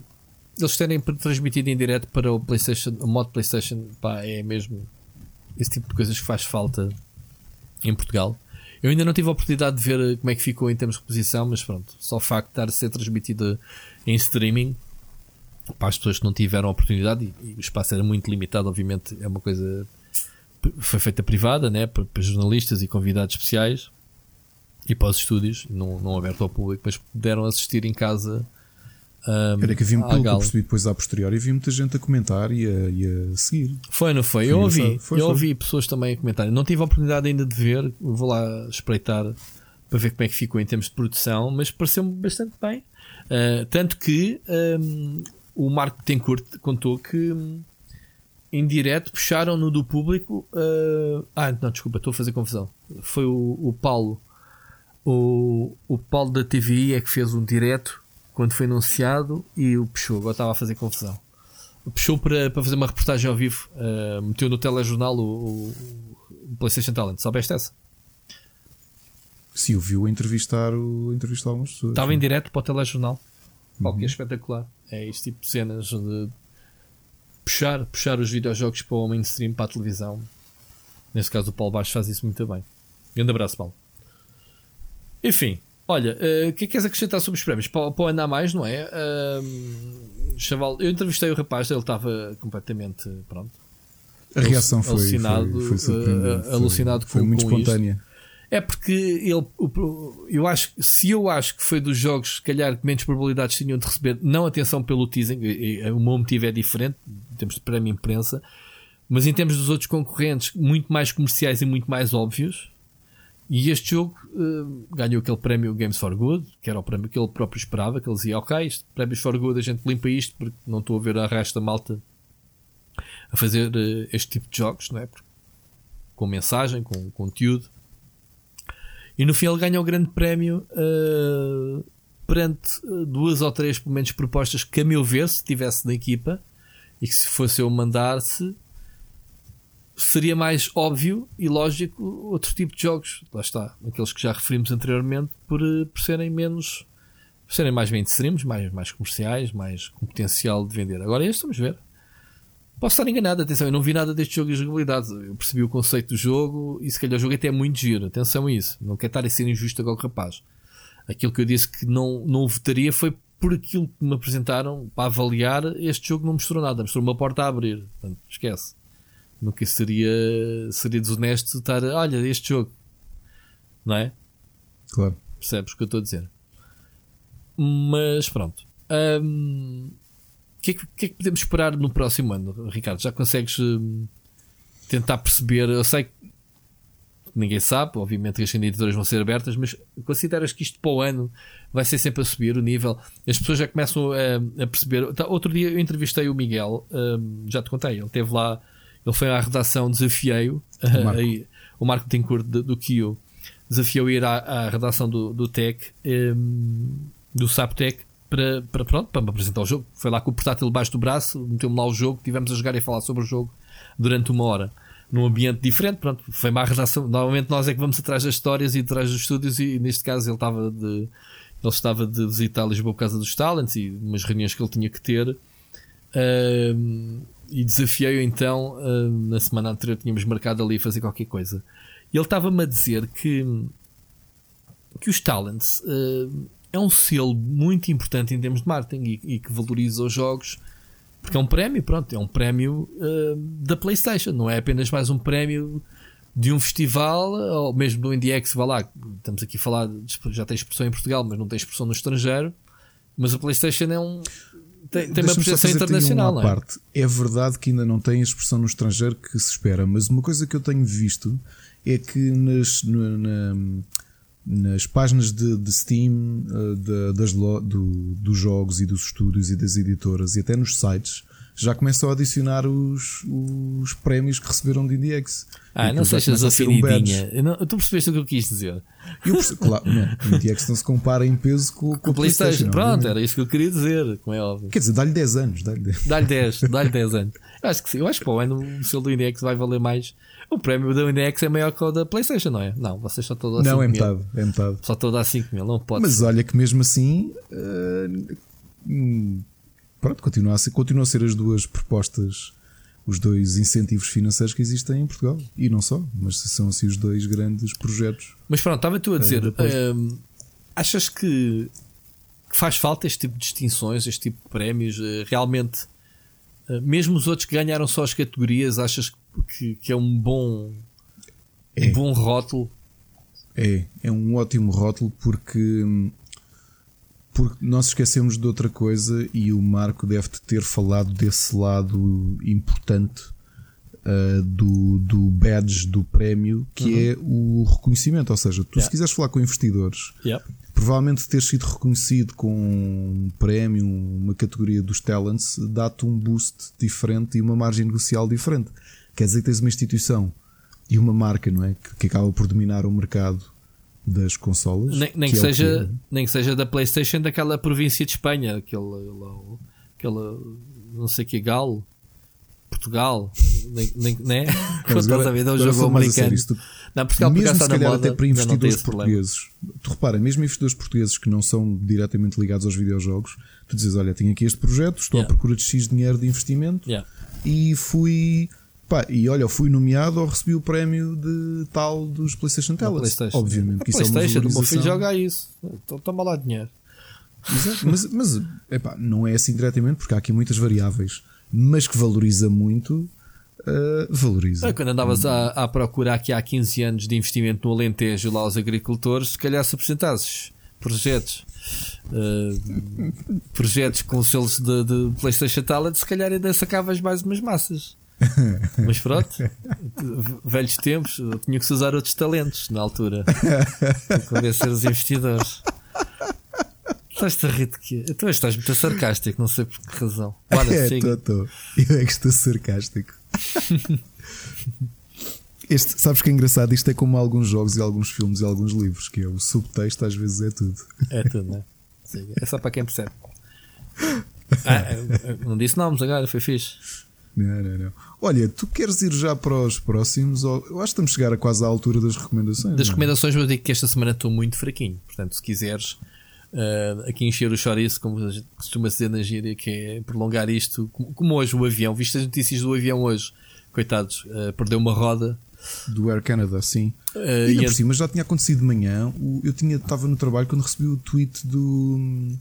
eles terem transmitido em direto para o PlayStation, o modo PlayStation, pá, é mesmo esse tipo de coisas que faz falta em Portugal. Eu ainda não tive a oportunidade de ver como é que ficou em termos de reposição, mas pronto, só o facto de estar a ser transmitido em streaming para as pessoas que não tiveram a oportunidade e, e o espaço era muito limitado, obviamente é uma coisa foi feita privada, né, para, para jornalistas e convidados especiais e para os estúdios, não, não aberto ao público, mas puderam assistir em casa. Um, Era que à pelo que gala. percebi depois a posteriori, havia muita gente a comentar e a, e a seguir. Foi, não foi? Foi eu ouvi. Foi, eu ouvi pessoas também a comentar. Não tive a oportunidade ainda de ver, vou lá espreitar para ver como é que ficou em termos de produção, mas pareceu-me bastante bem. Uh, tanto que um, o Marco Tencourt contou que um, em direto puxaram no do público. uh, ah, não, desculpa, estou a fazer confusão. Foi o, o Paulo. O, o Paulo da TVI é que fez um direto quando foi anunciado e o puxou. Agora estava a fazer confusão. Puxou para, para fazer uma reportagem ao vivo. uh, meteu no telejornal o, o, o PlayStation Talent. Soubeste essa? Sim, eu vi-o entrevistar, o, entrevistar algumas pessoas. Estava em direto para o telejornal. Pá, que é espetacular. É este tipo de cenas de puxar, puxar os videojogos para o mainstream, para a televisão. Neste caso, o Paulo Baixo faz isso muito bem. Grande abraço, Paulo. Enfim, olha, eh, o que é que queres acrescentar sobre os prémios? Para, para andar mais, não é? Ahm, chaval, eu entrevistei o rapaz, ele estava completamente pronto. A reação foi, alucinado, foi, foi uh, uh, alucinado foi, foi com- muito com espontânea. É porque ele, eu acho, se eu acho que foi dos jogos, se calhar, que menos probabilidades tinham de receber, não atenção pelo teasing, o meu motivo é diferente, em termos de prémio imprensa, mas em termos dos outros concorrentes, muito mais comerciais e muito mais óbvios. E este jogo eh, ganhou aquele prémio Games for Good, que era o prémio que ele próprio esperava, que ele dizia, ok, isto, prémios for Good, a gente limpa isto, porque não estou a ver a resto da malta a fazer eh, este tipo de jogos, não é? Porque- Com mensagem, com conteúdo. E no fim ele ganha o grande prémio eh, perante duas ou três, pelo menos, propostas que, a meu ver, se tivesse na equipa e que se fosse eu mandar-se, seria mais óbvio e lógico outro tipo de jogos. Lá está, aqueles que já referimos anteriormente, por, eh, por serem menos. por serem mais mainstreams, mais, mais comerciais, mais com potencial de vender. Agora este, vamos ver. Posso estar enganado, atenção, eu não vi nada deste jogo de jogabilidade. Eu percebi o conceito do jogo e se calhar o jogo até é muito giro. Atenção a isso. Não quero estar a ser injusto agora com o rapaz. Aquilo que eu disse que não, não votaria foi por aquilo que me apresentaram para avaliar. Este jogo não mostrou nada, mostrou uma porta a abrir. Portanto, esquece. Nunca seria, seria desonesto estar, olha, este jogo. Não é? Claro. Percebes o que eu estou a dizer? Mas pronto. Hum, O que, é que, que é que podemos esperar no próximo ano, Ricardo? Já consegues hum, tentar perceber? Eu sei que ninguém sabe, obviamente que as candidaturas vão ser abertas, mas consideras que isto para o ano vai ser sempre a subir o nível? As pessoas já começam a, a perceber. Outro dia eu entrevistei o Miguel, hum, já te contei, ele esteve lá, ele foi à redação, desafiei-o, o Marco Tencourt do, do Kio, desafiou ir à, à redação do, do Tech, hum, do Saptec, para, para, pronto, para me apresentar o jogo. Foi lá com o portátil debaixo do braço, meteu-me lá o jogo, tivemos a jogar e a falar sobre o jogo durante uma hora. Num ambiente diferente, pronto, foi má redação. Normalmente nós é que vamos atrás das histórias e atrás dos estúdios, e, neste caso ele estava de, ele estava de visitar Lisboa por causa dos talents e umas reuniões que ele tinha que ter. Hum, e desafiei-o então, hum, na semana anterior tínhamos marcado ali fazer qualquer coisa. E ele estava-me a dizer que, que os talents hum, é um selo muito importante em termos de marketing e, e que valoriza os jogos porque é um prémio, pronto, é um prémio hum, da PlayStation, não é apenas mais um prémio de um festival ou mesmo do IndieX, vá lá, estamos aqui a falar, já tem expressão em Portugal, mas não tem expressão no estrangeiro. Mas a PlayStation é um, tem, tem uma presença internacional. Uma é? parte. é verdade que ainda não tem a expressão no estrangeiro que se espera, mas uma coisa que eu tenho visto é que nas, na, nas páginas de, de Steam uh, de, das, do, dos jogos e dos estúdios e das editoras e até nos sites já começam a adicionar os, os prémios que receberam de IndieX. Ah, não sejas afinidinha. Um não, tu percebeste o que eu quis dizer. Eu perce... claro, não, IndieX não se compara em peso com, com, com o PlayStation. PlayStation Pronto, era isso que eu queria dizer, como é óbvio. Quer dizer, dá-lhe 10 anos. Dá-lhe 10, dá 10, dá 10 anos. Eu acho que sim. Eu acho que para o ano o selo do IndieX vai valer mais. O prémio da IndieX é maior que o da PlayStation, não é? Não, vocês só estão a dar Não, é metade, é metade. Só estão a dar 5 mil, não pode. Mas olha que mesmo assim. Uh, pronto, continua a, ser, continua a ser as duas propostas, os dois incentivos financeiros que existem em Portugal. E não só, mas são assim os dois grandes projetos. Mas pronto, estava tu a dizer, uh, achas que faz falta este tipo de distinções, este tipo de prémios? Uh, realmente, uh, mesmo os outros que ganharam só as categorias, achas que, que é um bom, é. um bom rótulo? É, é um ótimo rótulo porque hum, porque nós esquecemos de outra coisa e o Marco deve ter falado desse lado importante uh, do, do badge do prémio, que uhum. é o reconhecimento. Ou seja, tu yeah. se quiseres falar com investidores, yeah. provavelmente ter sido reconhecido com um prémio, uma categoria dos talents, dá-te um boost diferente e uma margem negocial diferente. Quer dizer que tens uma instituição e uma marca, não é? Que, que acaba por dominar o mercado das consolas. Nem, nem que, que, seja, que nem que seja da PlayStation daquela província de Espanha, aquele, aquela não sei que Galo, Portugal, nem, nem, né? Mas (laughs) agora, a ver, é um jogo americano. Não, Portugal mesmo se calhar moda, até para investidores portugueses. Tu repara, mesmo investidores portugueses que não são diretamente ligados aos videojogos, tu dizes, olha, tenho aqui este projeto, estou yeah. à procura de X dinheiro de investimento yeah. e fui Pá, e olha, fui nomeado ou recebi o prémio de tal dos PlayStation Talents. Obviamente a que PlayStation, isso é uma o meu filho joga isso. Então toma lá dinheiro. Exato. mas mas epá, não é assim diretamente, porque há aqui muitas variáveis, mas que valoriza muito. Uh, valoriza. É, quando andavas a, a procurar aqui há 15 anos de investimento no Alentejo lá aos agricultores, se calhar se apresentasses projetos uh, projetos com selos de, de PlayStation Talent, se calhar ainda sacavas mais umas massas. (laughs) Mas pronto, velhos tempos, eu tinha que se usar outros talentos na altura para convencer os investidores. Estás-te a rir de quê? Tu estás muito sarcástico, não sei por que razão. Bora, (laughs) é, tô, tô. Eu é que estou sarcástico. (laughs) Este, sabes que é engraçado? Isto é como alguns jogos e alguns filmes e alguns livros, que é o subtexto às vezes é tudo. É tudo, né? É só para quem percebe. Ah, não disse nomes agora, foi fixe. Não, não, não. Olha, tu queres ir já para os próximos? Ou... Eu acho que estamos a chegar a quase à altura das recomendações. Das? É? recomendações, eu digo que esta semana estou muito fraquinho. Portanto, se quiseres uh, aqui encher o chouriço, como costuma dizer na gíria, que é prolongar isto, como hoje o avião. Viste as notícias do avião hoje? Coitados, uh, perdeu uma roda. Do Air Canada, sim. Uh, e por cima já tinha acontecido de manhã. Eu tinha, estava no trabalho quando recebi o tweet do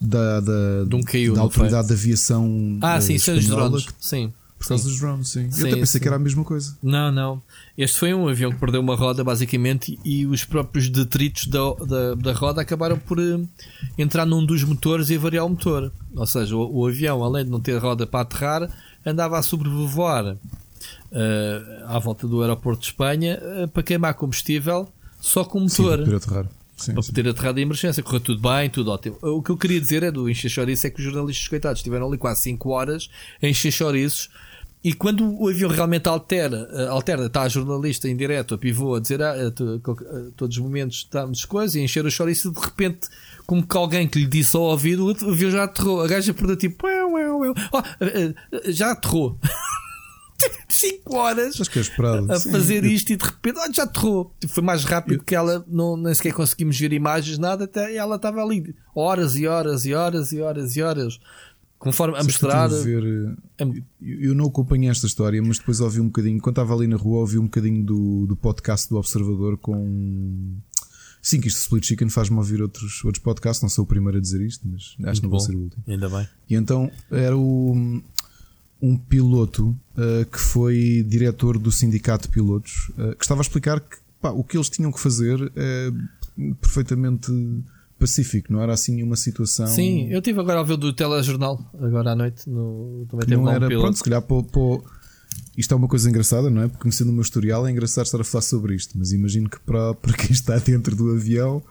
da, da, um caiu, da autoridade de aviação. Ah, sim, são os drones. Sim. Por causa sim. dos drones, sim. sim eu até pensei sim. que era a mesma coisa. Não, não. Este foi um avião que perdeu uma roda, basicamente, e os próprios detritos da, da, da roda acabaram por uh, entrar num dos motores e variar o motor. Ou seja, o, o avião, além de não ter roda para aterrar, andava a sobrevoar uh, à volta do aeroporto de Espanha uh, para queimar combustível só com o motor. Sim, para aterrar. Sim, para poder aterrar em emergência. Correu tudo bem, tudo ótimo. O que eu queria dizer é do encher chouriços é que os jornalistas, coitados, estiveram ali quase 5 horas a encher chouriços. E quando o avião realmente altera, eh, altera, está a jornalista em direto, a pivô, a dizer ah, a, todos os momentos estamos coisas e a encher o chouriço, de repente, como que alguém que lhe disse ao ouvido, o avião já aterrou. A gaja perdeu tipo, oh, já aterrou. (laughs) (laughs) 5 horas a fazer sim. isto e de repente oh, já aterrou. Foi mais rápido que ela, não, nem sequer conseguimos ver imagens, nada, até ela estava ali horas e horas e horas e horas e horas. Conforme a mostrar. Ver, eu não acompanhei esta história, mas depois ouvi um bocadinho. Quando estava ali na rua, ouvi um bocadinho do, do podcast do Observador com. Sim, que isto Split Chicken faz-me ouvir outros, outros podcasts. Não sou o primeiro a dizer isto, mas acho Muito que não vou ser o último. Ainda bem. E então era o, um piloto uh, que foi diretor do sindicato de pilotos uh, que estava a explicar que pá, o que eles tinham que fazer é perfeitamente pacífico, não era assim uma situação. Sim, eu tive agora a ver do telejornal, agora à noite. No, também teve não lá um era. piloto. Pronto, se calhar pô, pô, isto é uma coisa engraçada, não é? Porque conhecendo o meu historial é engraçado estar a falar sobre isto, mas imagino que para, para quem está (laughs) dentro do avião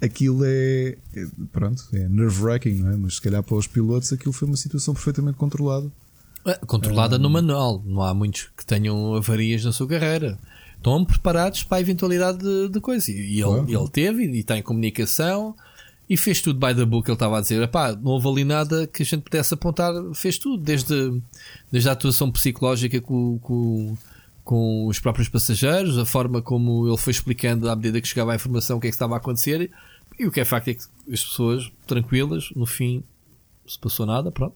aquilo é, é- pronto, é nerve-wracking, não é? Mas se calhar para os pilotos aquilo foi uma situação perfeitamente controlada. Controlada no manual. Não há muitos que tenham avarias na sua carreira. Estão preparados para a eventualidade de, de coisa. E ele, Claro. ele teve e está em comunicação e fez tudo by the book. Ele estava a dizer: Epá, não houve ali nada que a gente pudesse apontar. Fez tudo, desde, desde a atuação psicológica com, com, com os próprios passageiros, a forma como ele foi explicando à medida que chegava a informação o que é que estava a acontecer. E o que é facto é que as pessoas, tranquilas, no fim, se passou nada, pronto.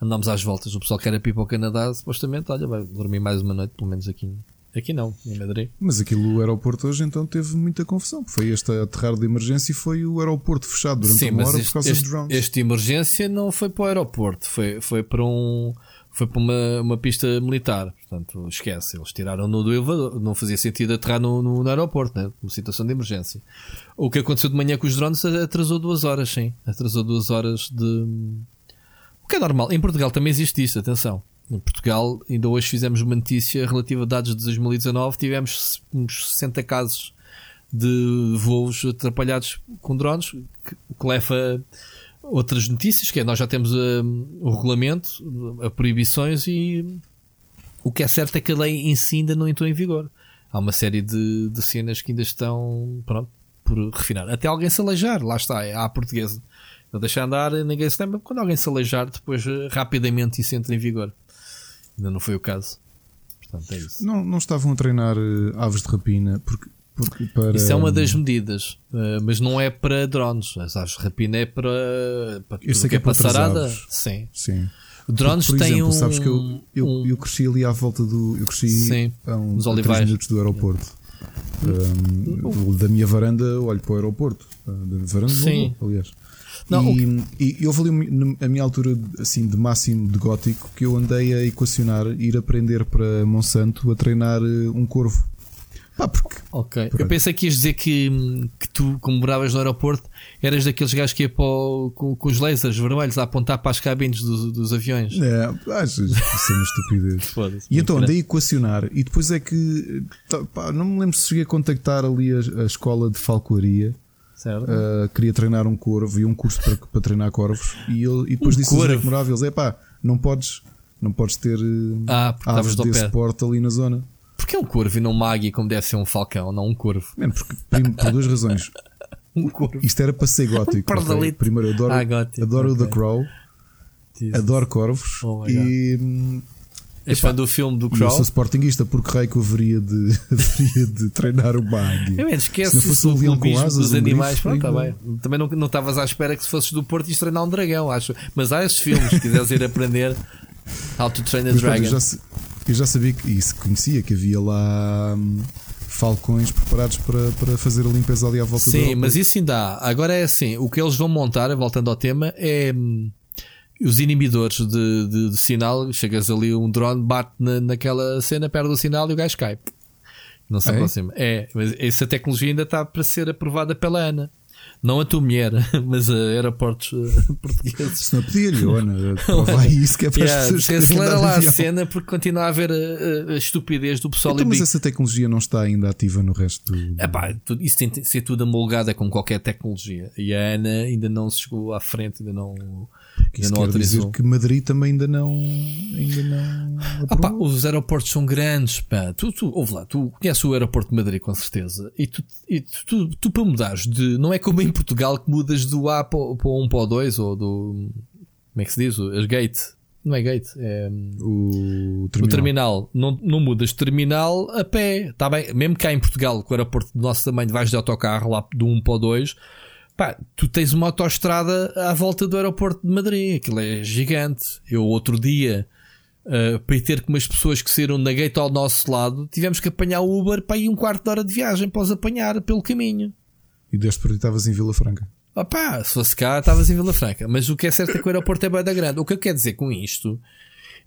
Andámos às voltas. O pessoal que era pipa ao Canadá, supostamente, olha, vai dormir mais uma noite, pelo menos aqui. Aqui não, em Madrid. Mas aquilo, o aeroporto hoje então teve muita confusão. Foi este aterrar de emergência e foi o aeroporto fechado durante Sim, uma hora este, por causa este, dos drones. este emergência não foi para o aeroporto, foi, foi para um. Foi para uma, uma pista militar. Portanto, esquece. Eles tiraram-no do elevador. Não fazia sentido aterrar no, no, no aeroporto, né? Uma situação de emergência. O que aconteceu de manhã com os drones atrasou duas horas, sim. Atrasou duas horas de. O que é normal. Em Portugal também existe isso, atenção. Em Portugal, ainda hoje fizemos uma notícia relativa a dados de 2019. Tivemos uns 60 casos de voos atrapalhados com drones, o que leva a outras notícias, que é nós já temos hum, o regulamento, a proibições e o que é certo é que a lei em si ainda não entrou em vigor. Há uma série de, de cenas que ainda estão pronto, por refinar. Até alguém se aleijar, lá está, é à portuguesa. Não deixar andar, ninguém se lembra. Quando alguém se aleijar, depois eh, rapidamente isso entra em vigor. Ainda não foi o caso. Portanto, é isso. Não, não estavam a treinar eh, aves de rapina porque, porque para. Isso é uma das medidas, eh, mas não é para drones. As aves de rapina é para, para que é para outras passarada. Sim. Sim. Drones Por têm exemplo, um. sabes que eu, eu, um- eu cresci ali à volta do. Eu cresci Sim, a, um, nos a olivais. minutos do aeroporto. Um, da minha varanda, olho para o aeroporto. Uh, Da varanda Sim. aliás. Não, e, e eu ali um- a minha altura assim, de máximo de gótico que eu andei a equacionar ir aprender para Monsanto a treinar eh, um corvo. Pá, porque Ok. Pronto. Eu pensei que ias dizer que, que tu, como moravas no aeroporto, eras daqueles gajos que ia para o- com, com os lasers vermelhos a apontar para as cabines dos, dos aviões. É, acho isso é uma estupidez. (laughs) E então andei a equacionar e depois é que tá, pá, não me lembro se cheguei a contactar ali a, a escola de falcoaria. Uh, queria treinar um corvo e um curso para, para treinar corvos e, ele, e depois Um disse corvo? eles: é pá, não podes, não podes ter Ah, estavas aves desse pé. porte ali na zona. Porque é um corvo e não uma águia como deve ser um falcão, não um corvo. Mano, porque, prim- por duas razões. (laughs) Um corvo. Isto era para ser gótico. Um ok? pardalito. Primeiro, eu adoro, Ah, gótico, adoro o ok. The Crow, adoro corvos Oh e hum, És fã do filme do e eu Crow? sou sportinguista porque raio que eu haveria de, (laughs) haveria de treinar uma águia. Eu esquece Se não fosse o leão com asas, dos um animais. grifo, Pronto, tá ainda-. Também não não estavas à espera que se fosses do Porto e treinar um dragão, acho. Mas há esses filmes, se quiseres ir aprender How to Train a Mas, Dragon. eu, já, eu já sabia que isso conhecia que havia lá hum, falcões preparados para, para fazer a limpeza ali à volta do Sim, mas isso sim dá. Agora é assim: o que eles vão montar, voltando ao tema, é hum, os inibidores de, de- de sinal. Chegas ali, um drone bate na, naquela cena, perde o sinal e o gajo cai. Não se É? aproxima. É, mas essa tecnologia ainda está para ser aprovada pela ANA. Não a tua mulher, (laughs) mas a aeroportos eh, (laughs) portugueses. Se não pedia-lhe, (laughs) Ana, prova aí isso que é para Yeah, as pessoas acelera lá a cena porque continua a haver a, a- a estupidez do pessoal Então, mas essa tecnologia não está ainda ativa no resto do. Epá, tudo- isso tem de ser tudo amolgada com qualquer tecnologia. E a Ana ainda não se chegou à frente, ainda não, ainda Isso não autorizou. que Madrid também ainda não. Ainda não Ah, pá, os aeroportos são grandes, pá. Tu, tu, ouve lá, tu conheces o aeroporto de Madrid com certeza. E tu, e tu, tu, tu para mudares de. Não é como em Portugal que mudas do A para, o- para 1 para o 2 ou do. Como é que se diz? As gate. Não é gate, é. o terminal. O terminal, não, não mudas de terminal a pé, tá bem? Mesmo cá em Portugal, com o aeroporto do nosso tamanho, vais de autocarro lá do 1 para o 2, pá, tu tens uma autoestrada à volta do aeroporto de Madrid, aquilo é gigante. Eu, outro dia, ah, para ir ter com umas pessoas que saíram na gate ao nosso lado, tivemos que apanhar o Uber para ir um quarto de hora de viagem para os apanhar pelo caminho. E deste por estavas em Vila Franca. Opá, se fosse cá, estavas em Vila Franca. Mas o que é certo é que o aeroporto é bem da grande. O que eu quero dizer com isto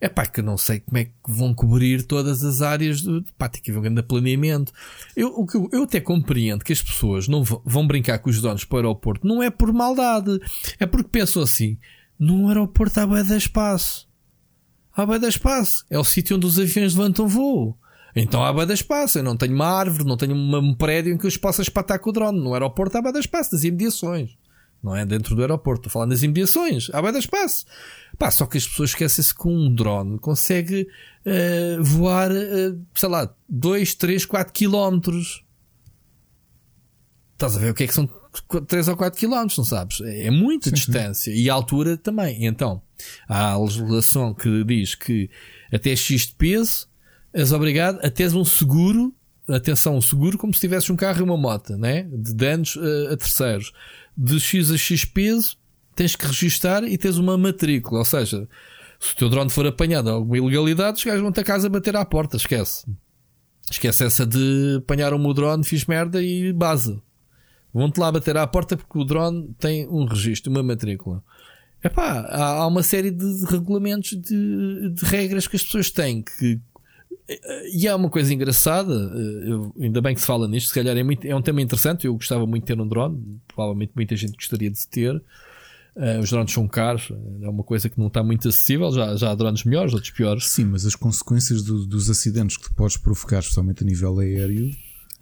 É pá, que não sei como é que vão cobrir todas as áreas do. Pá, tem que haver um grande planeamento. Eu, o que eu, eu até compreendo que as pessoas não vão brincar com os donos para o aeroporto. Não é por maldade. É porque pensam assim: no aeroporto há bué de espaço. Há bué de espaço. É o sítio onde os aviões levantam voo. Então há de espaço. Eu não tenho uma árvore, não tenho um prédio em que eu possa espatar com o drone. No aeroporto há de espaço, das imediações. Não é dentro do aeroporto. Estou falando das imediações. Há bué de espaço. Pá, só que as pessoas esquecem-se que um drone consegue uh, voar, uh, sei lá, 2, 3, 4 quilómetros. Estás a ver o que é que são 3 ou 4 quilómetros, não sabes? É, é muita sim, distância. Sim. E a altura também. Então, há a legislação que diz que até X de peso és obrigado a teres um seguro, atenção, um seguro como se tivesse um carro e uma moto, né? De danos uh, a terceiros. De X a X peso tens que registar e tens uma matrícula. Ou seja, se o teu drone for apanhado a alguma ilegalidade, os gajos vão-te a casa bater à porta. Esquece. Esquece essa de apanhar meu drone, fiz merda e base. Vão-te lá bater à porta porque o drone tem um registro, uma matrícula. Epá, há, há uma série de regulamentos, de, de regras que as pessoas têm que e há uma coisa engraçada, eu, ainda bem que se fala nisto, se calhar é, muito, é um tema interessante. Eu gostava muito de ter um drone, provavelmente muita gente gostaria de ter. Uh, os drones são caros, é uma coisa que não está muito acessível. Já, já há drones melhores, outros piores. Sim, mas as consequências do, dos acidentes que tu podes provocar, especialmente a nível aéreo.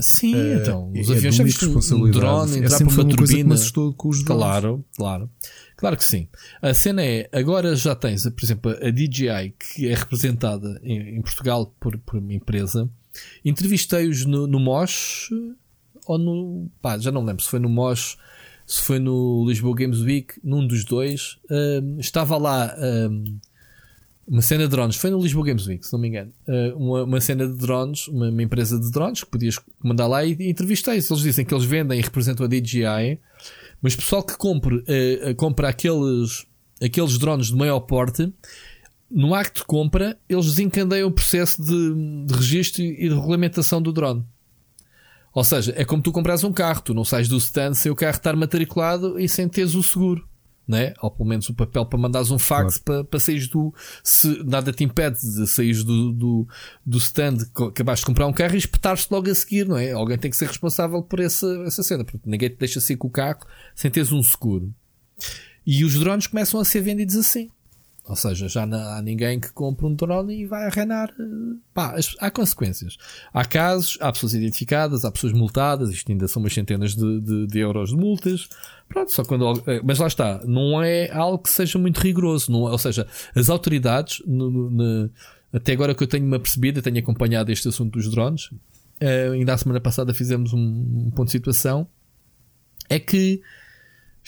Sim, uh, então, os é aviões já viste um drone é entrar para uma, uma turbina. com os drones. Claro, claro. Claro que sim. A cena é, agora já tens, por exemplo, a DJI, que é representada em, em Portugal por, por uma empresa. Entrevistei-os no, no MOS ou no. Pá, já não lembro se foi no MOS se foi no Lisboa Games Week, num dos dois, estava lá uma cena de drones. Foi no Lisboa Games Week, se não me engano. Uh, uma, uma, cena de drones, uma, uma, empresa de drones que podias mandar lá e, e entrevistei-se. Eles dizem que eles vendem e representam a DJI, mas pessoal que compre, compra aqueles, aqueles drones de maior porte. No acto de compra, eles desencandeiam o processo de, de registro e de regulamentação do drone. Ou seja, é como tu compras um carro, tu não sais do stand sem o carro estar matriculado e sem teres o seguro. Né? Ou pelo menos o papel para mandares um fax claro. para, para sair do. Se nada te impede de sair do, do, do stand, acabaste de comprar um carro e espetares-te logo a seguir, não é? Alguém tem que ser responsável por essa, essa cena, porque ninguém te deixa sair com o carro sem teres um seguro. E os drones começam a ser vendidos assim. Ou seja, já não há ninguém que compre um drone e vai arrenar. Eh, pá, há consequências. Há casos, há pessoas identificadas, há pessoas multadas, isto ainda são umas centenas de, de, de euros de multas. Pronto, só quando. Eh, mas lá está, não é algo que seja muito rigoroso. Não, ou seja, as autoridades, no, no, até agora que eu tenho-me apercebido, tenho acompanhado este assunto dos drones, uh, ainda a semana passada fizemos um, um ponto de situação, é que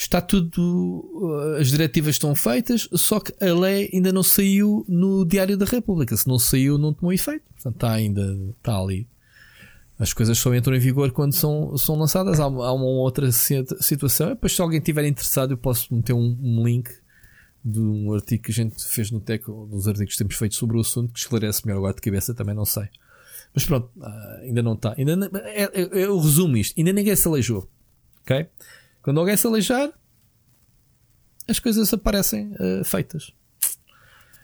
está tudo. Uh, as diretivas estão feitas, só que a lei ainda não saiu no Diário da República. Se não saiu, não tomou efeito. Portanto, está ainda. Está ali. As coisas só entram em vigor quando são, são lançadas. Há, há uma outra situação. Depois, se alguém estiver interessado, eu posso meter um, um, link de um artigo que a gente fez no Tech, dos artigos que temos feito sobre o assunto, que esclarece melhor agora de cabeça, também não sei. Mas pronto, uh, ainda não está. Ainda, é, é, eu resumo isto: ainda ninguém se aleijou. Ok? Quando alguém se aleijar, as coisas aparecem uh, feitas.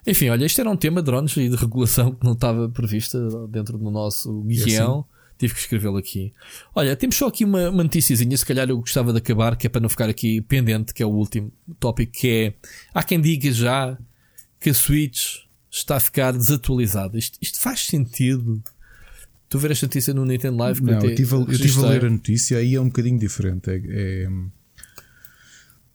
Enfim, olha, isto era um tema de drones e de regulação que não estava prevista dentro do nosso guião. Assim. Tive que escrevê-lo aqui. Olha, temos só aqui uma, uma noticiazinha, se calhar eu gostava de acabar, que é para não ficar aqui pendente, que é o último tópico, que é há quem diga já que a Switch está a ficar desatualizada. Isto, isto faz sentido? Tu ver esta notícia no Nintendo Live? Não, eu tive, eu tive a ler a notícia aí é um bocadinho diferente. É, é,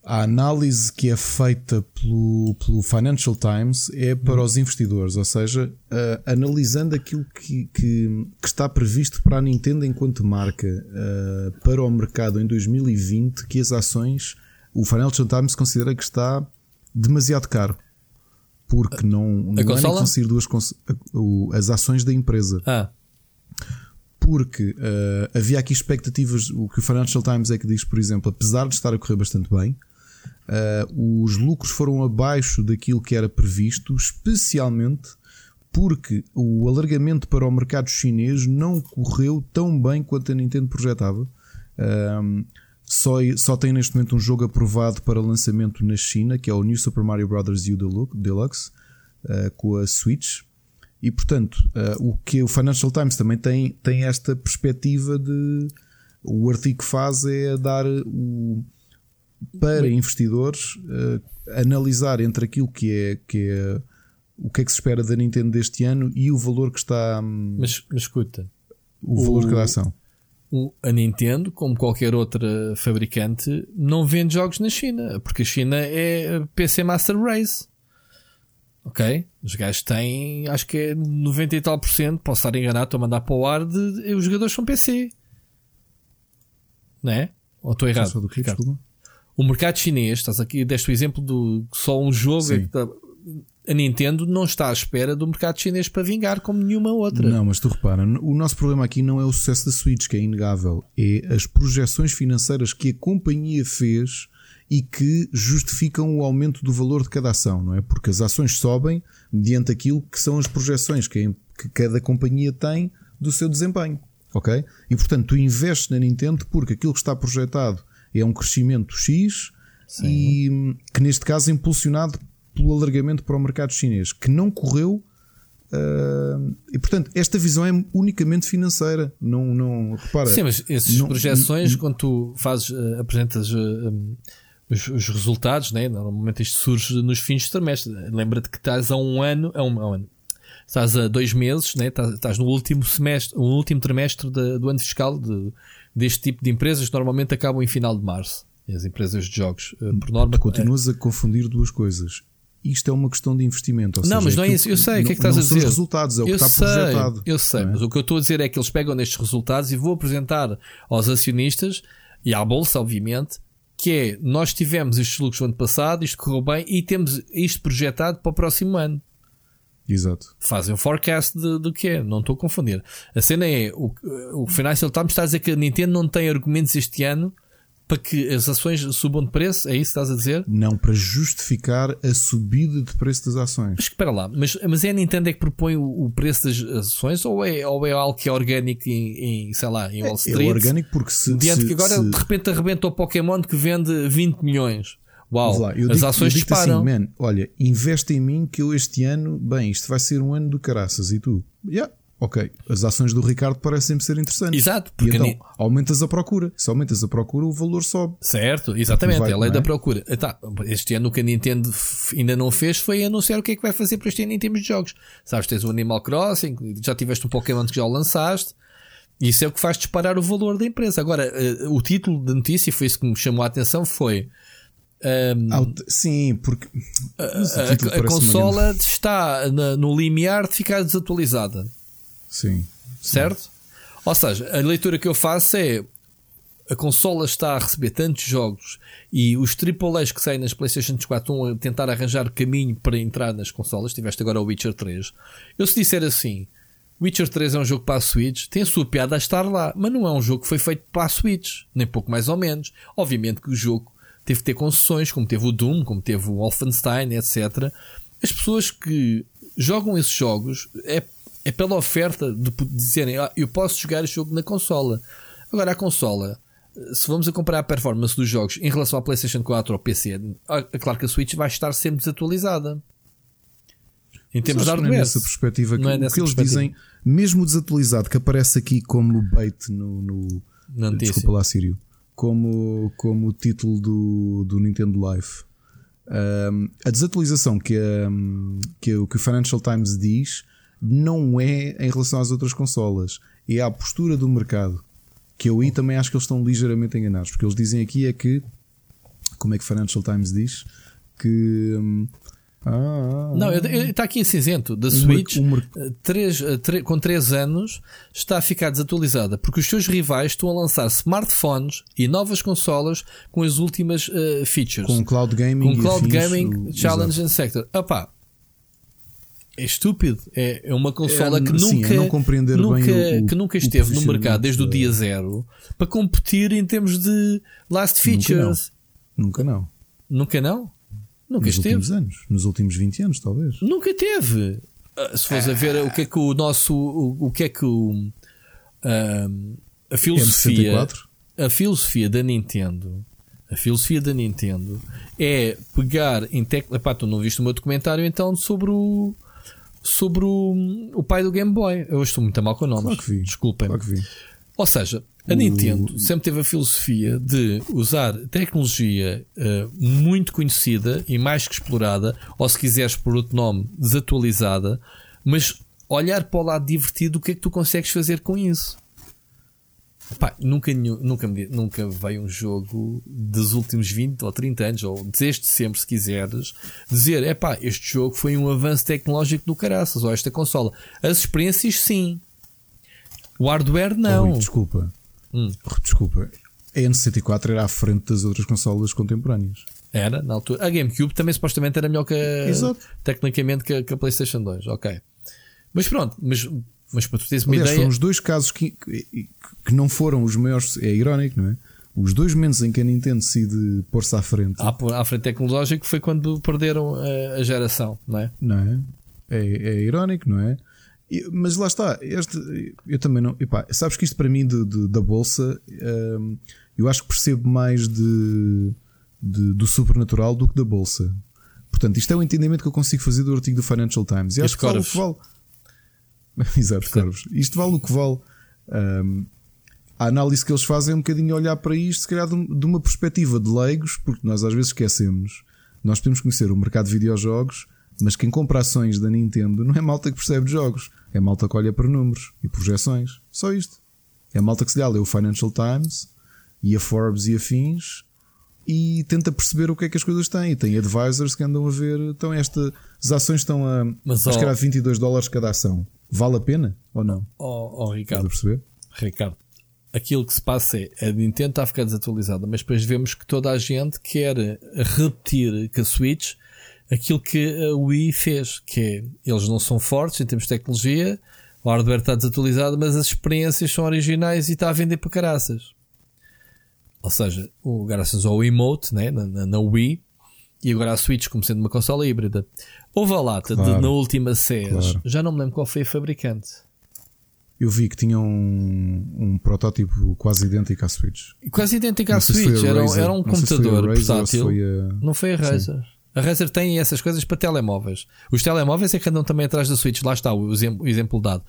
a análise que é feita pelo, pelo Financial Times é para hum. os investidores, ou seja, uh, analisando aquilo que, que, que, está previsto para a Nintendo enquanto marca uh, para o mercado em 2020, que as ações, o Financial Times considera que está demasiado caro. Porque não, não é nem conseguir duas as ações da empresa. Ah porque uh, havia aqui expectativas. O que o Financial Times é que diz, por exemplo, apesar de estar a correr bastante bem, uh, os lucros foram abaixo daquilo que era previsto, especialmente porque o alargamento para o mercado chinês não correu tão bem quanto a Nintendo projetava. Um, só, só tem neste momento um jogo aprovado para lançamento na China, que é o New Super Mario Bros. U Deluxe uh, com a Switch. E portanto, uh, o que o Financial Times também tem, tem esta perspectiva de o artigo que faz é dar o para investidores uh, analisar entre aquilo que é, que é o que é que se espera da Nintendo deste ano e o valor que está. Hum, mas, mas escuta, o, o valor de cada ação. O, a Nintendo, como qualquer outra fabricante, não vende jogos na China, porque a China é PC Master Race. Ok? Os gajos têm, acho que é 90 e tal por cento, posso estar enganado, estou a mandar para o ar, de, os jogadores são PC. Não é? Ou estou errado? Do que, o mercado chinês, estás aqui, deste o exemplo do só um jogo. É tá, a Nintendo não está à espera do mercado chinês para vingar como nenhuma outra. Não, mas tu repara, o nosso problema aqui não é o sucesso da Switch, que é inegável, é as projeções financeiras que a companhia fez e que justificam o aumento do valor de cada ação, não é? Porque as ações sobem mediante aquilo que são as projeções que, que cada companhia tem do seu desempenho, ok? E portanto, tu investes na Nintendo porque aquilo que está projetado é um crescimento X Sim. e que neste caso é impulsionado pelo alargamento para o mercado chinês, que não correu. Uh, e portanto, esta visão é unicamente financeira. Não, não repara. Sim, mas essas não, projeções, não, quando tu fazes, uh, apresentas uh, um, os, os, resultados, né? normalmente isto surge nos fins de trimestre. Lembra-te que estás a um ano, a um, a um ano, estás a dois meses, né? estás, estás no último semestre, o último trimestre de, do ano fiscal de, deste tipo de empresas que normalmente acabam em final de março. As empresas de jogos, eh, por norma. Continuas a confundir duas coisas. Isto é uma questão de investimento. não, seja, mas não é isso. Eu sei. o que é que estás a dizer? Os resultados, é o eu que está sei, projetado. Eu sei, é? mas o que eu estou a dizer é que eles pegam nestes resultados e vou apresentar aos acionistas e à bolsa, obviamente, que é nós tivemos estes lucros no ano passado, isto correu bem e temos isto projetado para o próximo ano. Exato. Fazem um forecast do que é, não estou a confundir. A cena é: o, o Financial Times está a dizer que a Nintendo não tem argumentos este ano para que as ações subam de preço? É isso que estás a dizer? Não, para justificar a subida de preço das ações. Mas espera lá, mas, mas é a Nintendo é que propõe o, o preço das ações ou é, ou é algo que é orgânico em, em sei lá, em Wall Street? É, é orgânico porque se. Diante se, que agora se... de repente arrebenta o Pokémon que vende 20 milhões. Uau, lá, as digo, ações disparam. Assim, man, olha, investe em mim que eu este ano, bem, isto vai ser um ano do caraças e tu, yeah, ok, as ações do Ricardo parecem ser interessantes. Exato, porque e então, aumentas a procura. Se aumentas a procura, o valor sobe. Certo, exatamente, vai, é a lei é? da procura. Tá, este ano o que a Nintendo ainda não fez foi anunciar o que é que vai fazer para este ano em termos de jogos. Sabes, tens o Animal Crossing, já tiveste um Pokémon que já o lançaste. Isso é o que faz disparar o valor da empresa. Agora, eh, o título da notícia, foi isso que me chamou a atenção, foi um, sim, porque a, a, a consola está na, no limiar de ficar desatualizada. Sim. Certo? Sim. Ou seja, a leitura que eu faço é a consola está a receber tantos jogos e os AAAs que saem nas PlayStation 4 estão a tentar arranjar caminho para entrar nas consolas. Tiveste agora o Witcher 3. Eu se disser assim, Witcher 3 é um jogo para a Switch, tem a sua piada a estar lá, mas não é um jogo que foi feito para a Switch, nem pouco mais ou menos. Obviamente que o jogo teve que ter concessões, como teve o Doom, como teve o Wolfenstein, etc. As pessoas que jogam esses jogos é, é pela oferta de, dizerem ah, eu posso jogar este jogo na consola. Agora a consola, se vamos a comparar a performance dos jogos em relação à PlayStation 4 ou PC, é claro que a Switch vai estar sempre desatualizada. Em termos de hardware. Não é nessa perspectiva que, é nessa o que eles dizem, mesmo desatualizado, que aparece aqui como bait no. no não desculpa lá, Sírio como, como o título do, do Nintendo Live. Um, a desatualização que, um, que, o, que o Financial Times diz não é em relação às outras consolas, é à postura do mercado. Que eu aí também acho que eles estão ligeiramente enganados, porque eles dizem aqui é que, como é que o Financial Times diz? Que um, ah, não, está aqui cinzento. Da Switch, eh, três, eh, com 3 anos, está a ficar desatualizada porque os seus rivais estão a lançar smartphones e novas consolas com as últimas uh, features. Com cloud gaming, com cloud gaming o... challenge and sector. Opa, é estúpido. É, é uma consola é, que sim, nunca, nunca, o, que nunca esteve no mercado desde o dia zero para competir em termos de last features. Nunca não. Nunca não? Nunca não? Nunca nos esteve. últimos anos, nos últimos 20 anos, talvez. Nunca teve. Ah, se fores a ver o que é que o nosso. O, o que é que o. a filosofia. A filosofia da Nintendo. A filosofia da Nintendo é pegar em tecla. Epá, tu não viste o meu documentário então sobre o. Sobre o, o pai do Game Boy. Eu estou muito mal com nomes. Claro que vi. Desculpem. Claro que vi. Ou seja, a O- Nintendo sempre teve a filosofia de usar tecnologia eh, muito conhecida e mais que explorada, ou se quiseres por outro nome, desatualizada, mas olhar para o lado divertido, o que é que tu consegues fazer com isso? Pá, nunca, nunca, nunca veio um jogo dos últimos 20 ou 30 anos, ou desde sempre, se quiseres, dizer: é pá, este jogo foi um avanço tecnológico do caraças, ou esta consola. As experiências, sim. O hardware, não. Desculpa. Hum. Desculpa. A N64 era à frente das outras consolas contemporâneas. Era, na altura. A GameCube também supostamente era melhor que a, Exato. tecnicamente que a, que a PlayStation 2. Ok. Mas pronto, mas, mas para tu teres uma Aliás, ideia. foram os dois casos que, que, que não foram os maiores. É irónico, não é? Os dois momentos em que a Nintendo decide pôr-se à frente. À, à frente tecnológico foi quando perderam a, a geração, não é? Não é? É, é irónico, não é? E- Mas lá está, este, eu também não. Epá, sabes que isto para mim de- de- da bolsa, hum, eu acho que percebo mais de, de- do sobrenatural do que da bolsa. Portanto, isto é o entendimento que eu consigo fazer do artigo do Financial Times. E acho que vale vale. (laughs) Exato, corvos. Isto vale o que vale. Hum, a análise que eles fazem é um bocadinho olhar para isto, se calhar de, um- uma perspectiva de leigos, porque nós às vezes esquecemos. Nós podemos conhecer o mercado de videojogos, mas quem compra ações da Nintendo não é malta que percebe de jogos, é malta que olha para números e projeções. Só isto. É malta que se lhe lê o Financial Times e a Forbes e afins e tenta perceber o que é que as coisas têm. E tem advisors que andam a ver. Então, estas ações estão a. Mas, acho que ó- era 22 dólares cada ação. Vale a pena ou não? Oh, oh, Estás a Ricardo, perceber? Ricardo, aquilo que se passa é a Nintendo está a ficar desatualizada, mas depois vemos que toda a gente quer repetir com a Switch aquilo que a Wii fez, que é eles não são fortes em termos de tecnologia, o hardware está desatualizado, mas as experiências são originais e está a vender para caraças. Ou seja, o, graças ao emote né, na, na, na Wii e agora a Switch como sendo uma consola híbrida. Houve a lata de, Claro. na última CES, Claro. já não me lembro qual foi a fabricante. Eu vi que tinham um, um protótipo quase idêntico à Switch. Quase idêntica à foi Switch, era, um- Razer. era um foi computador se portátil. foi a- Não foi a Razer. A Razer tem essas coisas para telemóveis. Os telemóveis é que andam também atrás da Switch. Lá está o exemplo, o exemplo dado.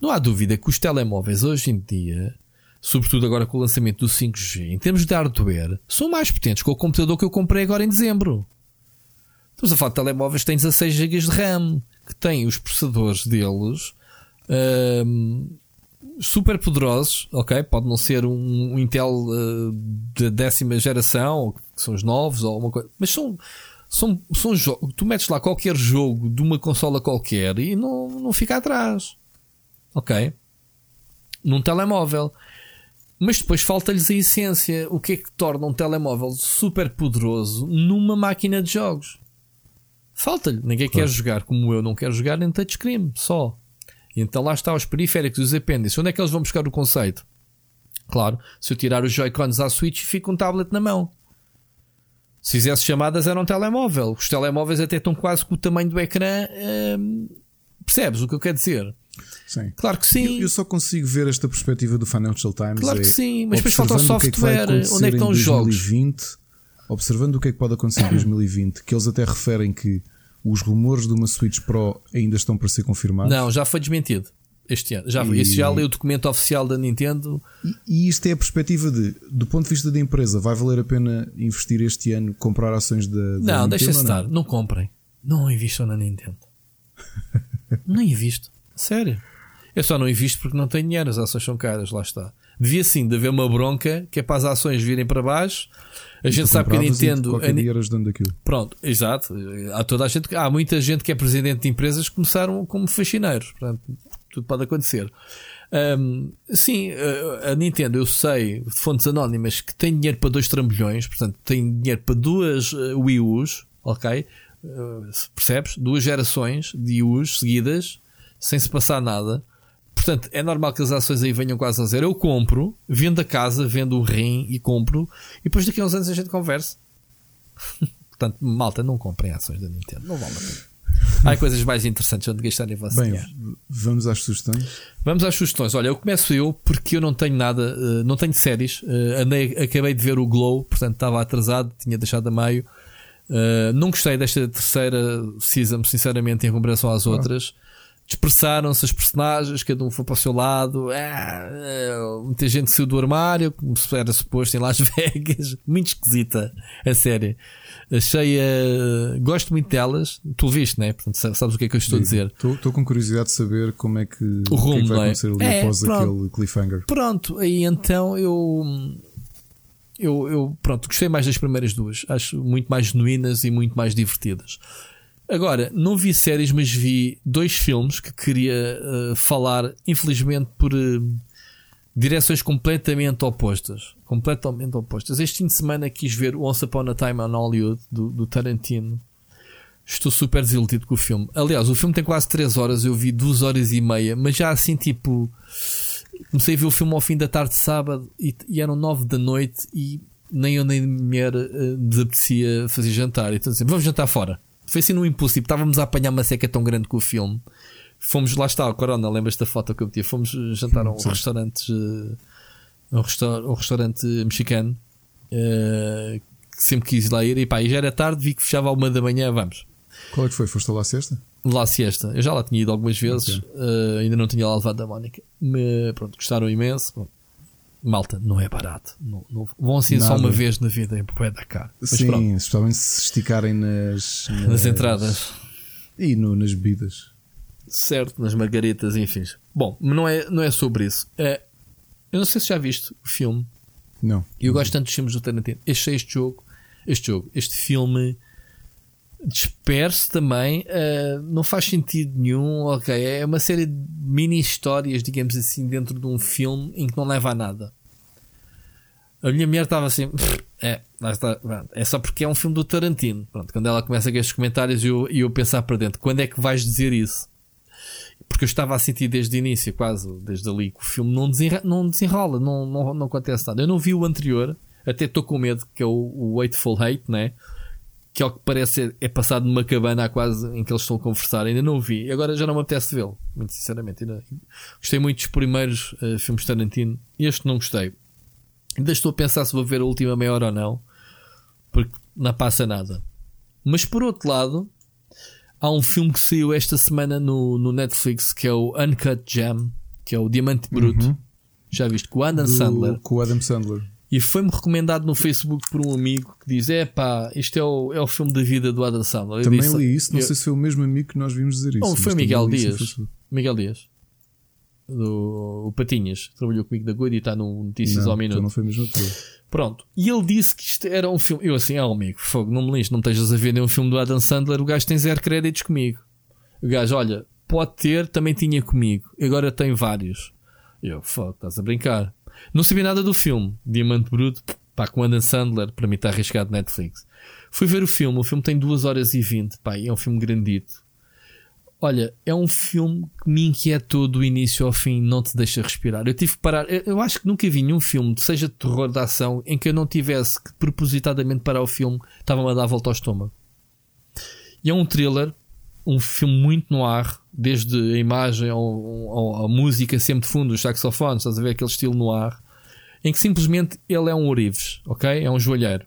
Não há dúvida que os telemóveis hoje em dia, sobretudo agora com o lançamento do 5G, em termos de hardware, são mais potentes que o computador que eu comprei agora em dezembro. Estamos a falar de telemóveis que têm 16 GB de RAM, que têm os processadores deles ahm, super poderosos, ok? Pode não ser um, um Intel ah, da décima geração, que são os novos ou uma coisa, mas são são, são jogos. Tu metes lá qualquer jogo de uma consola qualquer e não, não fica atrás, ok? Num telemóvel. Mas depois falta-lhes a essência. O que é que torna um telemóvel super poderoso numa máquina de jogos? Falta-lhe. Ninguém quer jogar como eu não quero jogar em touchscreen, só. Então lá está os periféricos, os apêndices. Onde é que eles vão buscar o conceito? Claro, se eu tirar os Joy-Cons à Switch, fica um tablet na mão. Se fizesse chamadas, era um telemóvel. Os telemóveis até estão quase com o tamanho do ecrã. hum, percebes o que eu quero dizer? Sim. Claro que sim. Eu, eu só consigo ver esta perspectiva do Financial Times. Claro é que sim, mas depois falta o observando que é que software. Onde é que estão os jogos? 2020, Observando o que é que pode acontecer em 2020, que eles até referem que os rumores de uma Switch Pro ainda estão para ser confirmados. Não, já foi desmentido. Este ano. Já. E- Esse já leu o documento oficial da Nintendo. E, e isto é a perspectiva de, do ponto de vista da empresa, vai valer a pena investir este ano, comprar ações da, da Não, Nintendo deixa-se ou não? estar. Não comprem. Não invistam na Nintendo. (laughs) não invisto. Sério. Eu só não invisto porque não tenho dinheiro. As ações são caras. Lá está. Devia sim de haver uma bronca que é para as ações virem para baixo. A gente sabe que a Nintendo. A Ni- dia eras dono daquilo. Pronto, exato. Há toda a gente, há muita gente que é presidente de empresas que começaram como faxineiros. Portanto, tudo pode acontecer. Ahm, sim, a- Nintendo, eu sei de fontes anónimas que tem dinheiro para dois trambolhões, portanto, tem dinheiro para duas eh, Wii U's, ok? Eh, percebes? Duas gerações de U's seguidas, sem se passar nada. Portanto, é normal que as ações aí venham quase a zero. Eu compro, vendo a casa, vendo o rim e compro, e depois daqui a uns anos a gente conversa. (laughs) Portanto, malta, não comprem ações da Nintendo, não vale a pena. Há coisas mais interessantes onde gastar em vosso Bem, dinheiro. vamos às sugestões. Vamos às sugestões. Olha, eu começo eu porque eu não tenho nada, uh, não tenho séries. Uh, andei, acabei de ver o Glow, portanto estava atrasado, tinha deixado a meio. Uh, não gostei desta terceira season, sinceramente, em comparação às outras. Dispersaram-se as personagens, cada um foi para o seu lado. Ah, muita gente saiu do armário, como era suposto em Las (laughs) Vegas. Muito esquisita a série. Achei. Uh, gosto muito delas. Tu viste, né? Portanto, sabes o que é que eu estou a dizer. Estou com curiosidade de saber como é que, o rumo, que, é que vai é? acontecer ali é, após pronto, aquele cliffhanger. Pronto, aí então eu. Eu, eu, pronto, gostei mais das primeiras duas. Acho muito mais genuínas e muito mais divertidas. Agora, não vi séries, mas vi dois filmes que queria uh, falar, infelizmente, por uh, direções completamente opostas. Completamente opostas. Este fim de semana quis ver Once Upon a Time on Hollywood, do, do Tarantino. Estou super desiludido com o filme. Aliás, o filme tem quase 3 horas, eu vi 2 horas e meia, mas já assim, tipo. Comecei a ver o filme ao fim da tarde de sábado e, e eram 9 da noite e nem eu nem a mulher uh, desapetecia fazer jantar. Então, assim, vamos jantar fora. Foi assim no impulsivo. Estávamos a apanhar uma seca tão grande com o filme. Fomos, lá está, o Corona, lembras da foto que eu meti? Fomos jantar a um restaurante, uh, um, resta um restaurante mexicano, uh, que sempre quis lá ir. E pá, e já era tarde, vi que fechava uma da manhã, vamos. Qual é que foi? Foste lá a sexta? Lá a siesta. Eu já lá tinha ido algumas vezes, okay. uh, ainda não tinha lá levado a Mónica. Me, pronto, gostaram imenso. Bom, malta, não é barato. Não, não, vão assim Nada. só uma vez na vida em Popé da Cá. Sim, pronto. especialmente se esticarem nas, nas, (laughs) nas entradas e no, nas bebidas. Certo, nas margaritas, enfim. Bom, mas não é, não é sobre isso. É, eu não sei se já viste o filme. Não. E eu gosto tanto dos filmes do Tarantino. Este, este jogo, este jogo, este filme disperso também, uh, não faz sentido nenhum. Ok, é uma série de mini histórias, digamos assim, dentro de um filme em que não leva a nada. A minha mulher estava assim, é, está, é só porque é um filme do Tarantino. Pronto, quando ela começa a estes comentários e eu, eu pensar para dentro, quando é que vais dizer isso? Porque eu estava a sentir desde o início, quase, desde ali, que o filme não, desenrola, não, desenrola, não, não, não acontece nada. Eu não vi o anterior, até estou com medo, que é o, o Hate, né? Que ao que parece é passado numa cabana quase em que eles estão a conversar. Ainda não o vi. Agora já não me apetece vê-lo, muito sinceramente. Ainda... Gostei muito dos primeiros uh, filmes de Tarantino. Este não gostei. Ainda estou a pensar se vou ver a última meia hora ou não, porque não passa nada. Mas por outro lado, há um filme que saiu esta semana no, no Netflix que é o Uncut Gem, que é o Diamante Bruto. Uhum. Já viste? Com o Adam Do, Sandler. Com o Adam Sandler. E foi-me recomendado no Facebook por um amigo que diz: É pá, isto é o, é o filme da vida do Adam Sandler. Também disse, li isso, não eu... sei se foi o mesmo amigo que nós vimos dizer isso. Não, foi Miguel Dias. Miguel Dias. Do, o Patinhas, trabalhou comigo da Good e está no Notícias não, ao Minuto. não foi mesmo Pronto. E ele disse que isto era um filme. Eu assim, ah, amigo, fogo, não me lixo, não me estejas a ver nenhum filme do Adam Sandler. O gajo tem zero créditos comigo. O gajo, olha, pode ter, também tinha comigo. Agora tem vários. Eu, fogo, estás a brincar. Não sabia nada do filme. Diamante Bruto, pá, com Adam Sandler, para mim está arriscado Netflix. Fui ver o filme, o filme tem 2 horas e 20, pá, é um filme grandito. Olha, é um filme que me inquietou do início ao fim, não te deixa respirar. Eu tive que parar. Eu acho que nunca vi nenhum filme, seja de terror, de ação, em que eu não tivesse que propositadamente parar o filme, estava-me a dar a volta ao estômago. E é um thriller, um filme muito no ar, desde a imagem a música sempre de fundo, os saxofones, estás a ver aquele estilo no ar, em que simplesmente ele é um Orives, ok? É um joalheiro.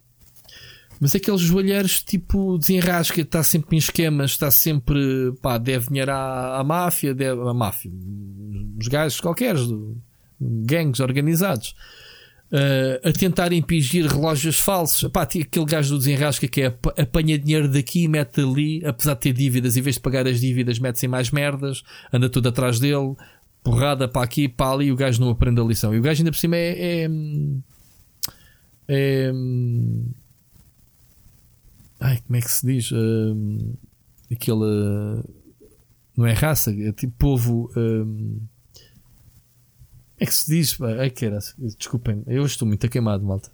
Mas aqueles joalheiros tipo desenrasca, está sempre em esquemas, está sempre, pá, deve dinheiro à, à máfia, deve, à máfia, os gajos qualquer, gangues organizados. Uh, a tentar impingir relógios falsos. Aquele gajo do desenrasca que é apanha dinheiro daqui, mete ali, apesar de ter dívidas, em vez de pagar as dívidas, mete-se em mais merdas, anda tudo atrás dele, porrada para aqui, para ali, e o gajo não aprende a lição. E o gajo ainda por cima é. é, é ai, como é que se diz? Uh, aquele. não é raça, é tipo povo. Uh, é que se diz, ai que era, desculpem, eu estou muito queimado, malta.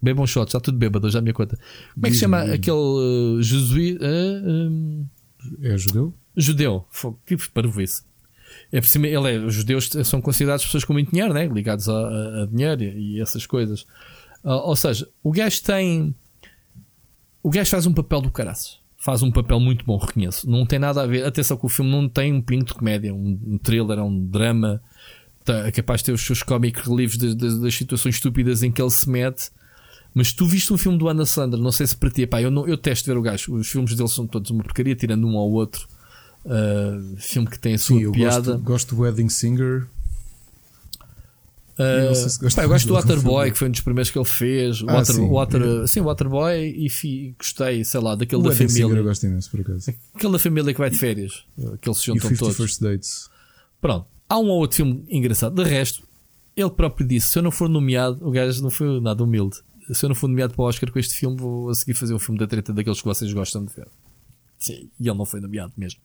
Bebam shots, está tudo bêbado, já me conta. Como é que se chama aquele uh, jesuíta? Uh, um... É judeu? Judeu, tipo para isso. É por cima, ele é, os judeus são considerados pessoas com muito dinheiro, né? ligados a, a, a dinheiro e essas coisas. Uh, ou seja, o gajo tem. O gajo faz um papel do caraço. faz um papel muito bom, reconheço. Não tem nada a ver. Atenção que o filme não tem um pingo de comédia, um, um thriller, é um drama. Tá, é capaz de ter os seus comic reliefs das, situações estúpidas em que ele se mete. Mas tu viste um filme do Anna Sandler, não sei se para ti, pá, eu, não, eu testo ver o gajo. Os filmes dele são todos uma porcaria, tirando um ao outro. Uh, filme que tem a sua Sim, piada. Gosto, gosto do Wedding Singer. Uh, se pá, eu gosto do Waterboy, que foi um dos primeiros que ele fez. Ah, Water, sim, Water, é. sim, Waterboy e fi, gostei, sei lá, daquele o da família. Eu gosto imenso, por acaso. Aquele da família que vai de férias, aqueles se juntam e todos. First Dates. Pronto, há um ou outro filme engraçado. De resto, ele próprio disse: se eu não for nomeado, o gajo não foi nada humilde. Se eu não for nomeado para o Oscar com este filme, vou a seguir fazer um filme da treta daqueles que vocês gostam de ver. Sim, e ele não foi nomeado mesmo.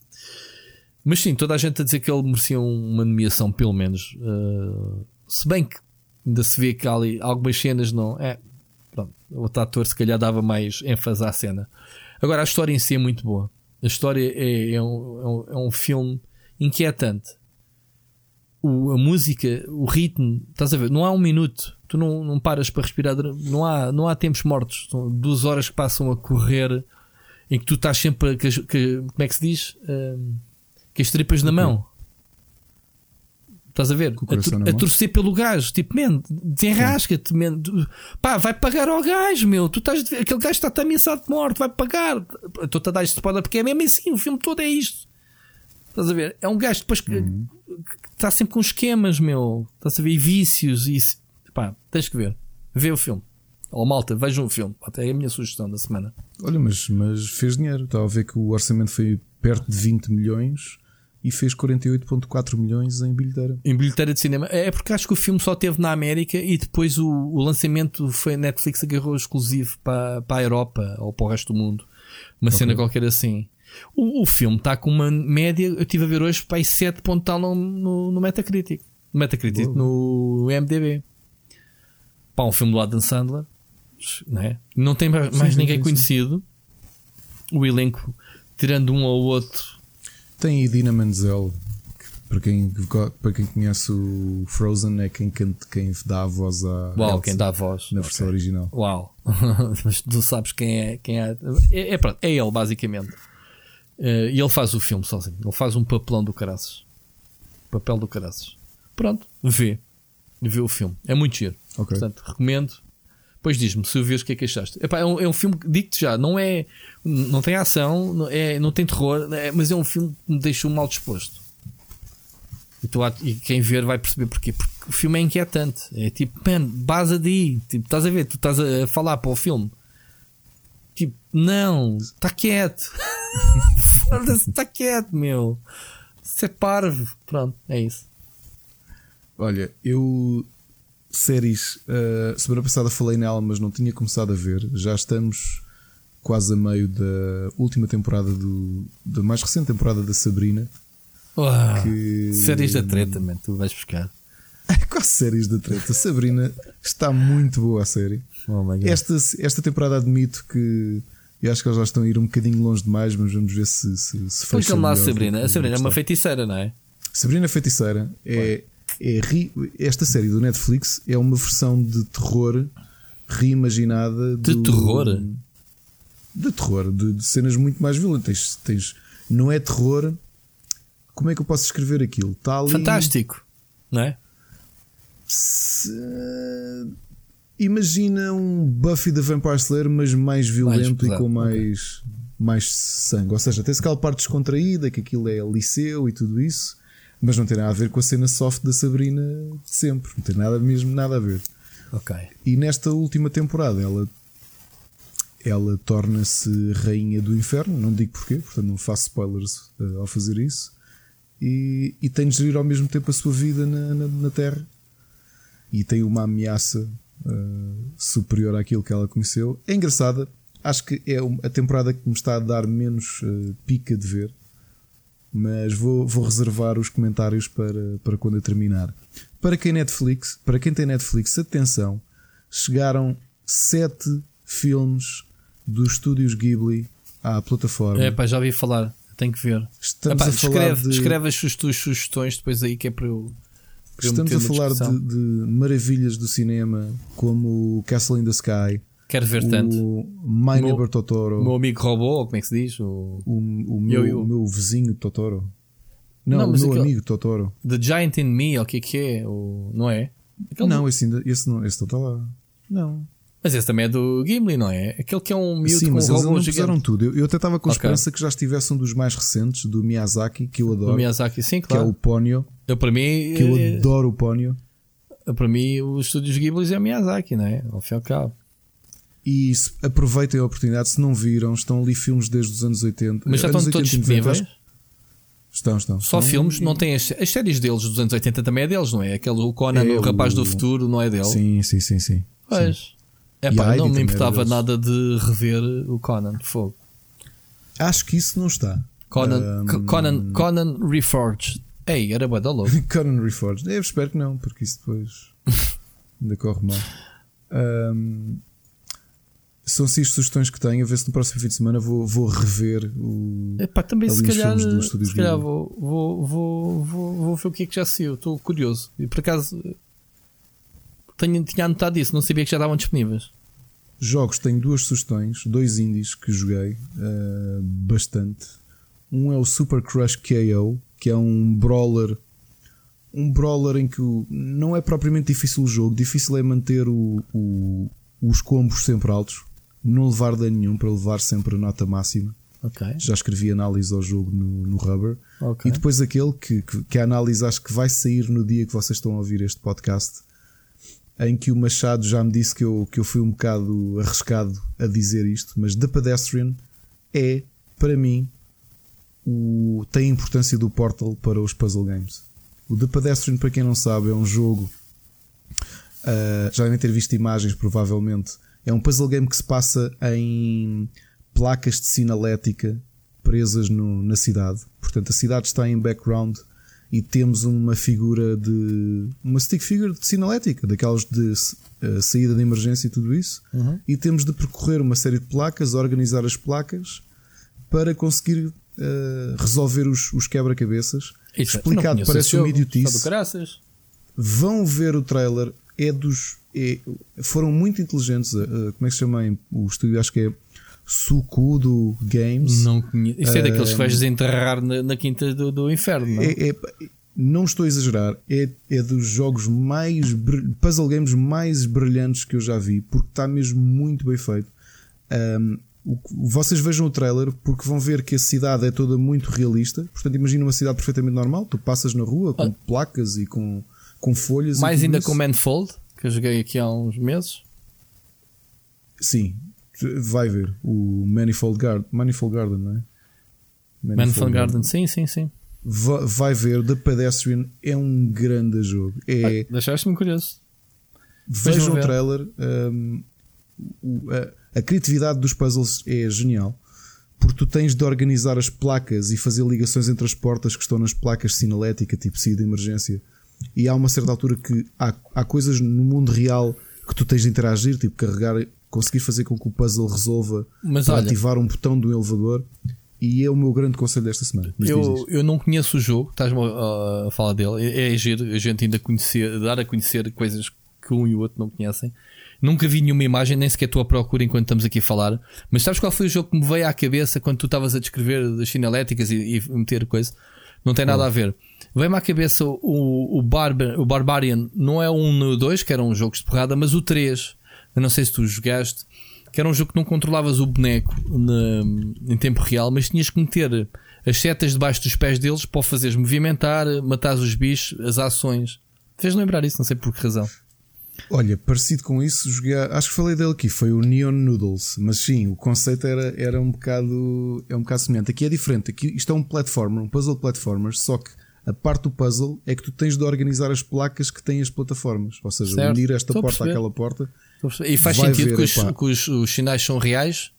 Mas sim, toda a gente a dizer que ele merecia uma nomeação, pelo menos. Uh, se bem que ainda se vê que há ali algumas cenas não. É, pronto, outro ator se calhar dava mais ênfase à cena. Agora, a história em si é muito boa. A história é, é, um, é um, é filme inquietante. O, a música, o ritmo, estás a ver? Não há um minuto, tu não, não paras para respirar, não há, não há tempos mortos. São duas horas que passam a correr em que tu estás sempre, que, que, como é que se diz? Uh, que as tripas na mão. Estás a ver? A, a, torcer pelo gajo, tipo, man, desenrasca-te, man. Pá, vai pagar ao gajo, meu. Tu estás, aquele gajo está-te ameaçado de morte, vai pagar. Estou-te a dar este spoiler porque é mesmo assim, o filme todo é isto. Estás a ver? É um gajo depois que, uhum. Está sempre com esquemas, meu. Estás a ver? E vícios e isso. Pá, tens que ver. Vê o filme. Ou oh, malta, vejam um o filme. Até é a minha sugestão da semana. Olha, mas, mas fez dinheiro. Estava a ver que o orçamento foi perto de 20 milhões e fez 48,4 milhões em bilheteira. Em bilheteira de cinema. É porque acho que o filme só teve na América e depois o, o lançamento foi Netflix agarrou exclusivo para, para a Europa ou para o resto do mundo. Uma okay. cena qualquer assim. O, o filme está com uma média, eu estive a ver hoje, para 7 ponto tal no, no, no Metacritic. No Metacritic, no MDB. Pá, um filme do Adam Sandler. Não, é? não tem mais, sim, ninguém sim, conhecido. Sim. O elenco, tirando um ou outro, tem Idina Menzel, para quem, para quem conhece o Frozen, é quem, quem dá a voz a. Uau, Elsa, quem dá a voz. Na versão okay. original. Uau, (laughs) mas tu sabes quem é. Quem é, é, é, pronto, é ele, basicamente. Uh, e ele faz o filme sozinho. Ele faz um papelão do caraças. Papel do caraças. Pronto, vê. Vê o filme. É muito giro. Okay. Portanto, recomendo. Depois diz-me se o vês o que é que achaste. Epá, é, um, é um filme que digo-te já, não é. Não tem ação, não, é, não tem terror, é, mas é um filme que me deixou mal disposto. E, tu, e quem ver vai perceber porquê. Porque o filme é inquietante. É tipo, man, base de Tipo, estás a ver, tu estás a falar para o filme. Tipo, não, está quieto. (laughs) Foda-se, está quieto, meu. Você é parvo. Pronto, é isso. Olha, eu séries, uh, semana passada falei nela, mas não tinha começado a ver. Já estamos quase a meio da última temporada do, da mais recente temporada da Sabrina. Uau, que... Séries da treta, man, tu vais buscar. (laughs) Quase séries da treta. Sabrina está muito boa a série. Oh esta, esta temporada admito que eu acho que eles já estão a ir um bocadinho longe demais, mas vamos ver se, se, se Pois lá a Sabrina. A Sabrina é uma feiticeira, não é? Sabrina é feiticeira. É, é, esta série do Netflix é uma versão de terror reimaginada de do, terror? De terror de, de, cenas muito mais violentas. Tens, não é terror. Como é que eu posso escrever aquilo? Está ali fantástico não é? Se, imagina um Buffy da Vampire Slayer mas mais violento mais e com mais okay. mais sangue ou seja tem-se aquela parte descontraída que aquilo é liceu e tudo isso mas não tem nada a ver com a cena soft da Sabrina de sempre. Não tem nada mesmo nada a ver. Ok. E nesta última temporada ela ela torna-se rainha do inferno, não digo porquê, portanto não faço spoilers uh, ao fazer isso. E, e tem de gerir ao mesmo tempo a sua vida na, na, na Terra. E tem uma ameaça uh, superior àquilo que ela conheceu. É engraçada, acho que é a temporada que me está a dar menos uh, pica de ver mas vou, vou reservar os comentários para, para quando eu terminar. Para quem Netflix, para quem tem Netflix, atenção, chegaram sete filmes dos estúdios Ghibli à plataforma. É pá, já ouvi falar, tenho que ver. Estamos Epá, a falar escreve, de... escreve as tuas sugestões depois aí que é para eu. Estamos a falar de, de, maravilhas do cinema como Castle in the Sky, Quero ver tanto. O My Meu- Neighbor Totoro. O meu amigo robô, como é que se diz? O O, o meu, Eu- eu- o meu vizinho Totoro. Não, Não, o meu aquele- amigo Totoro. The Giant in Me, o que é que é? O... Não é? Aquele- Não, esse não, esse não está lá. Não. Mas esse também é do Gimli, não é? Aquele que é um miúdo Sim, com mas um eles não fizeram tudo. Eu, eu até estava com Ok. esperança que já estivesse um dos mais recentes, do Miyazaki, que eu adoro. Do Miyazaki, sim, que é claro. o Ponyo. Eu, para mim, Que eu é- adoro o Ponyo. para mim, os estúdios Ghibli é Miyazaki, não é? Ao fim e ao cabo. E se- aproveitem a oportunidade. Se não viram, estão ali filmes desde os anos 80. Mas já estão todos 80 e 90, disponíveis. Estão, estão. Só Estão- filmes, não tem as, as séries deles dos anos 80 também é deles, não é? Aquele o Conan, É o rapaz o- do futuro, não é dele? Sim, sim, sim, sim. Pois. É pá, não me era importava nada de rever o Conan. Fogo. Acho que isso não está. Conan, Um, Co- Conan, Conan Reforged. Ei, era bué da louco. (laughs) Conan Reforged. Eu espero que não, porque isso depois (laughs) ainda corre mal. Um, são seis sugestões que tenho. A ver se no próximo fim de semana vou, vou rever o. Epá, também se os calhar, se calhar vou, vou, vou, vou, vou ver o que é que já saiu. Estou curioso. E por acaso tenho, tinha anotado isso, não sabia que já estavam disponíveis. Jogos, tenho duas sugestões, dois indies que joguei uh, bastante. Um é o Super Crush KO, que é um brawler. Um brawler em que o- não é propriamente difícil o jogo, difícil é manter o- o- os combos sempre altos, não levar dano nenhum para levar sempre a nota máxima. Ok. Já escrevi análise ao jogo no, no Rubber. Ok. E depois aquele que, que, que a análise acho que vai sair no dia que vocês estão a ouvir este podcast, em que o Machado já me disse que eu, que eu fui um bocado arriscado a dizer isto, mas The Pedestrian é, para mim, o, tem a importância do Portal para os puzzle games. O The Pedestrian, para quem não sabe, é um jogo. ah, já devem ter visto imagens, provavelmente. É um puzzle game que se passa em placas de sinalética presas no- na cidade. Portanto, a cidade está em background e temos uma figura de. uma stick figure de sinalética, daquelas de eh, saída de emergência e tudo isso. Uhum. E temos de percorrer uma série de placas, organizar as placas para conseguir eh, resolver os, os quebra-cabeças. Não Explicado, parece esse uma idiotice. Vão ver o trailer, é dos. é- foram muito inteligentes. eh, como é que se chama o estúdio? Acho que é Sukudo Games. Não conheço. Isso é daqueles que vais desenterrar na, na quinta do, do inferno, não? É- é- não estou a exagerar, é, é dos jogos mais puzzle games mais brilhantes que eu já vi, porque está mesmo muito bem feito. Um, o vocês vejam o trailer porque vão ver que a cidade é toda muito realista. Portanto, imagina uma cidade perfeitamente normal. Tu passas na rua com Ah. placas e com, com folhas. Mais ainda isso. com Manfold, que eu joguei aqui há uns meses. Sim, vai ver o Manifold Garden, Manifold Garden, não é? Manifold Garden, sim, sim, sim. Va- Vai ver The Pedestrian é um grande jogo. É, Ah, Deixaste-me curioso. Vejam o trailer. um, a, a criatividade dos puzzles é genial. Porque tu tens de organizar as placas e fazer ligações entre as portas que estão nas placas sinalética, tipo saída de emergência. E há uma certa altura que há, há coisas no mundo real que tu tens de interagir, tipo carregar, conseguir fazer com que o puzzle resolva Mas para olha- ativar um botão do elevador. E é o meu grande conselho desta semana. Eu, eu não conheço o jogo, estás-me a, a falar dele. É, é giro a gente ainda conhecer, dar a conhecer coisas que um e o outro não conhecem. Nunca vi nenhuma imagem, nem sequer estou à procura enquanto estamos aqui a falar. Mas sabes qual foi o jogo que me veio à cabeça quando tu estavas a descrever das sinaléticas e, e meter coisa? Não tem nada a ver. Veio-me à cabeça o, o, Barbar, o Barbarian, não é o 1 no 2, que eram jogos de porrada, mas o 3. Eu não sei se tu jogaste, que era um jogo que não controlavas o boneco na- em tempo real, mas tinhas que meter as setas debaixo dos pés deles para o fazeres movimentar, matar os bichos, as ações. Fez lembrar isso, não sei por que razão. Olha, parecido com isso, joguei, acho que falei dele aqui, foi o Neon Noodles, mas sim, o conceito era, era um bocado é um bocado semelhante. Aqui é diferente, aqui isto é um platformer, um puzzle platformer, só que a parte do puzzle é que tu tens de organizar as placas que têm as plataformas, ou seja, Certo. unir esta Estou porta àquela porta. E faz Vai sentido ver, que, os, que os- os sinais são reais?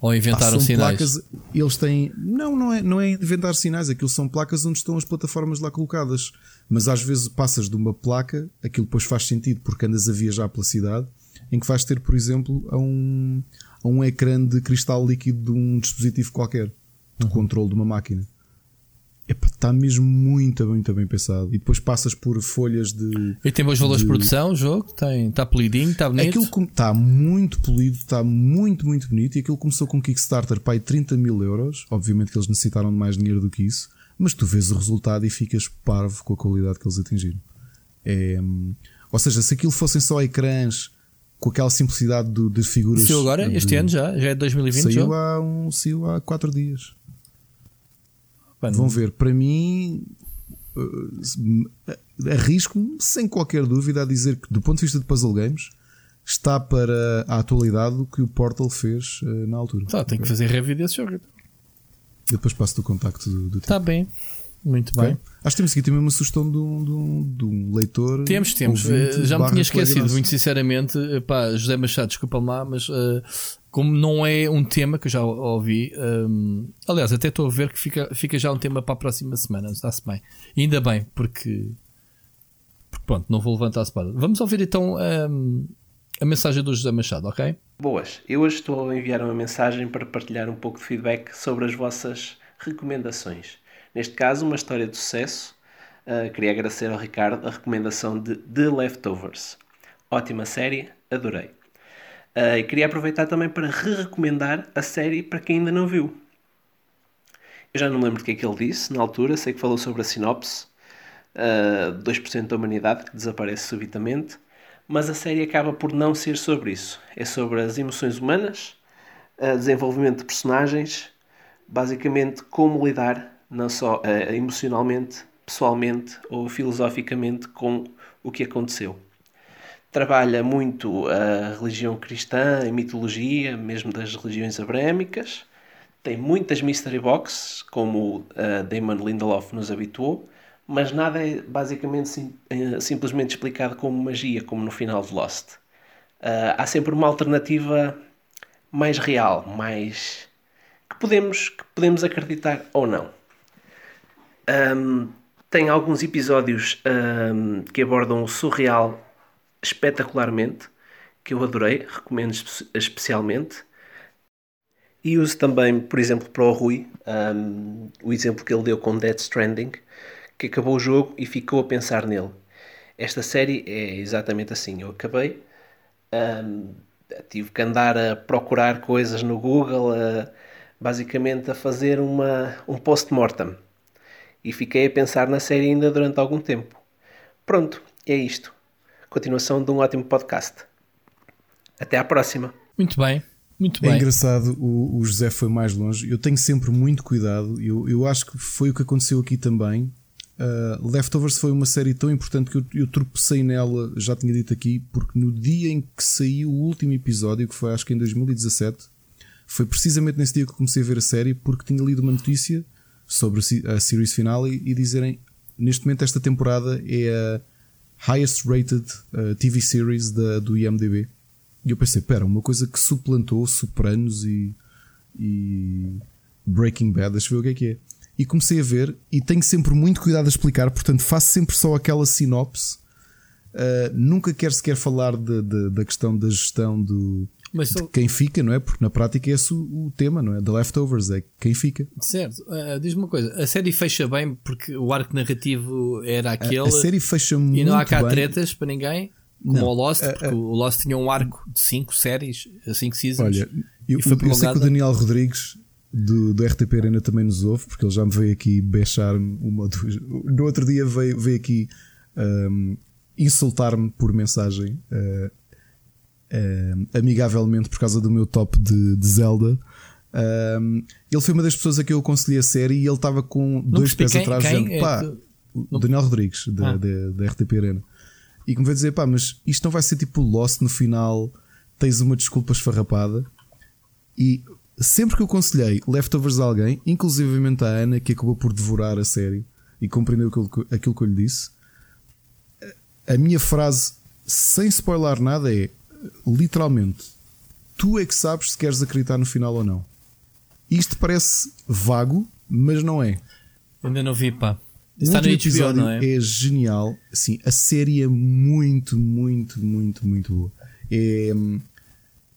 Ou inventaram sinais? placas, eles têm. Não, não é, não é inventar sinais, aquilo são placas onde estão as plataformas lá colocadas. Mas às vezes passas de uma placa, aquilo depois faz sentido porque andas a viajar pela cidade, em que vais ter, por exemplo, a um, a um ecrã de cristal líquido de um dispositivo qualquer, de Uhum. controle de uma máquina. Está mesmo muito, muito bem pensado. E depois passas por folhas de. E tem bons valores de, produção, o jogo, tem, está polidinho, está bonito. Aquilo está muito polido, está muito, muito bonito. E aquilo começou com um Kickstarter para aí 30 mil euros. Obviamente que eles necessitaram de mais dinheiro do que isso. Mas tu vês o resultado e ficas parvo com a qualidade que eles atingiram. É, ou seja, se aquilo fossem só ecrãs com aquela simplicidade do, de figuras. Saiu agora, de, este ano já, já é 2020. Saiu há, um, saiu há 4 dias. Vão ver, para mim, uh, arrisco-me sem qualquer dúvida a dizer que, do ponto de vista de puzzle games, está para a atualidade o que o Portal fez uh, na altura. Tá, tem que fazer review desse jogo. Então. Depois passo-te o contacto do, do Está bem. Muito okay. bem. Acho que temos aqui também uma sugestão de um, de um, de um leitor. Temos, temos. Ouvinte, Já me tinha esquecido, muito sinceramente. Pá, José Machado, desculpa-me lá, mas uh, como não é um tema que eu já ouvi, um, aliás, até estou a ver que fica, fica já um tema para a próxima semana. Está-se bem. Ainda bem, porque, porque pronto, não vou levantar a espada. Vamos ouvir então um, a mensagem do José Machado, ok? Boas, eu hoje estou a enviar uma mensagem para partilhar um pouco de feedback sobre as vossas recomendações. Neste caso, uma história de sucesso. Uh, queria agradecer ao Ricardo a recomendação de The Leftovers. Ótima série, adorei. Uh, e queria aproveitar também para re-recomendar a série para quem ainda não viu. Eu já não lembro do que é que ele disse na altura, sei que falou sobre a sinopse, uh, 2% da humanidade que desaparece subitamente, mas a série acaba por não ser sobre isso. É sobre as emoções humanas, uh, desenvolvimento de personagens, basicamente como lidar não só uh, emocionalmente, pessoalmente ou filosoficamente com o que aconteceu. Trabalha muito a religião cristã, a mitologia, mesmo das religiões abraâmicas. Tem muitas mystery boxes, como uh, Damon Lindelof nos habituou, mas nada é basicamente sim, uh, simplesmente explicado como magia, como no final de Lost. Uh, há sempre uma alternativa mais real, mais que podemos, que podemos acreditar ou não. Um, tem alguns episódios um, que abordam o surreal espetacularmente, que eu adorei, recomendo especialmente. E uso também, por exemplo, para o Rui, um, o exemplo que ele deu com Dead Stranding, que acabou o jogo e ficou a pensar nele. Esta série é exatamente assim. Eu acabei, um, tive que andar a procurar coisas no Google, a, basicamente a fazer uma, um post-mortem e fiquei a pensar na série ainda durante algum tempo. Pronto, é isto. Continuação de um ótimo podcast. Até à próxima. Muito bem. Muito é bem. É engraçado, o, o, José foi mais longe. Eu tenho sempre muito cuidado. Eu, eu acho que foi o que aconteceu aqui também. Uh, Leftovers foi uma série tão importante que eu, eu tropecei nela, já tinha dito aqui, porque no dia em que saiu o último episódio, que foi acho que em 2017, foi precisamente nesse dia que eu comecei a ver a série, porque tinha lido uma notícia sobre a series finale e dizerem neste momento esta temporada é a highest rated uh, TV series da, do IMDb. E eu pensei, pera, uma coisa que suplantou Sopranos e, e Breaking Bad, deixa eu ver o que é que é. E comecei a ver e tenho sempre muito cuidado a explicar, portanto faço sempre só aquela sinopse. Uh, nunca quero sequer falar de, de, da questão da gestão do, mas de quem fica, não é? Porque na prática é esse o, o tema, não é? The Leftovers, é quem fica. Certo. Uh, Diz-me uma coisa, a série fecha bem porque o arco narrativo era aquele. A, a série fecha muito bem. E não há cá bem. tretas para ninguém, como não, o Lost, porque o Lost tinha um arco de 5 séries, 5 seasons. Olha, eu, eu sei que o Daniel Rodrigues do, do RTP Arena também nos ouve, porque ele já me veio aqui beixar-me uma duas. No outro dia veio, veio aqui um, insultar-me por mensagem. Uh, uh, amigavelmente por causa do meu top de, de Zelda. Ele foi uma das pessoas a que eu aconselhei a série e ele estava com não dois pés quem, atrás, quem? Dizendo, pá, o não... Daniel Rodrigues, da, ah. da, da, RTP Arena. E que me veio dizer, pá, mas isto não vai ser tipo Lost no final, tens uma desculpa esfarrapada. E sempre que eu aconselhei leftovers a alguém, inclusivamente a Ana, que acabou por devorar a série e compreendeu aquilo, aquilo que eu lhe disse, a minha frase, sem spoiler nada, é literalmente, tu é que sabes se queres acreditar no final ou não. Isto parece vago, mas não é. Ainda não vi, pá. Está no HBO, não é? É genial. Sim, a série é muito, muito, muito, muito boa. É,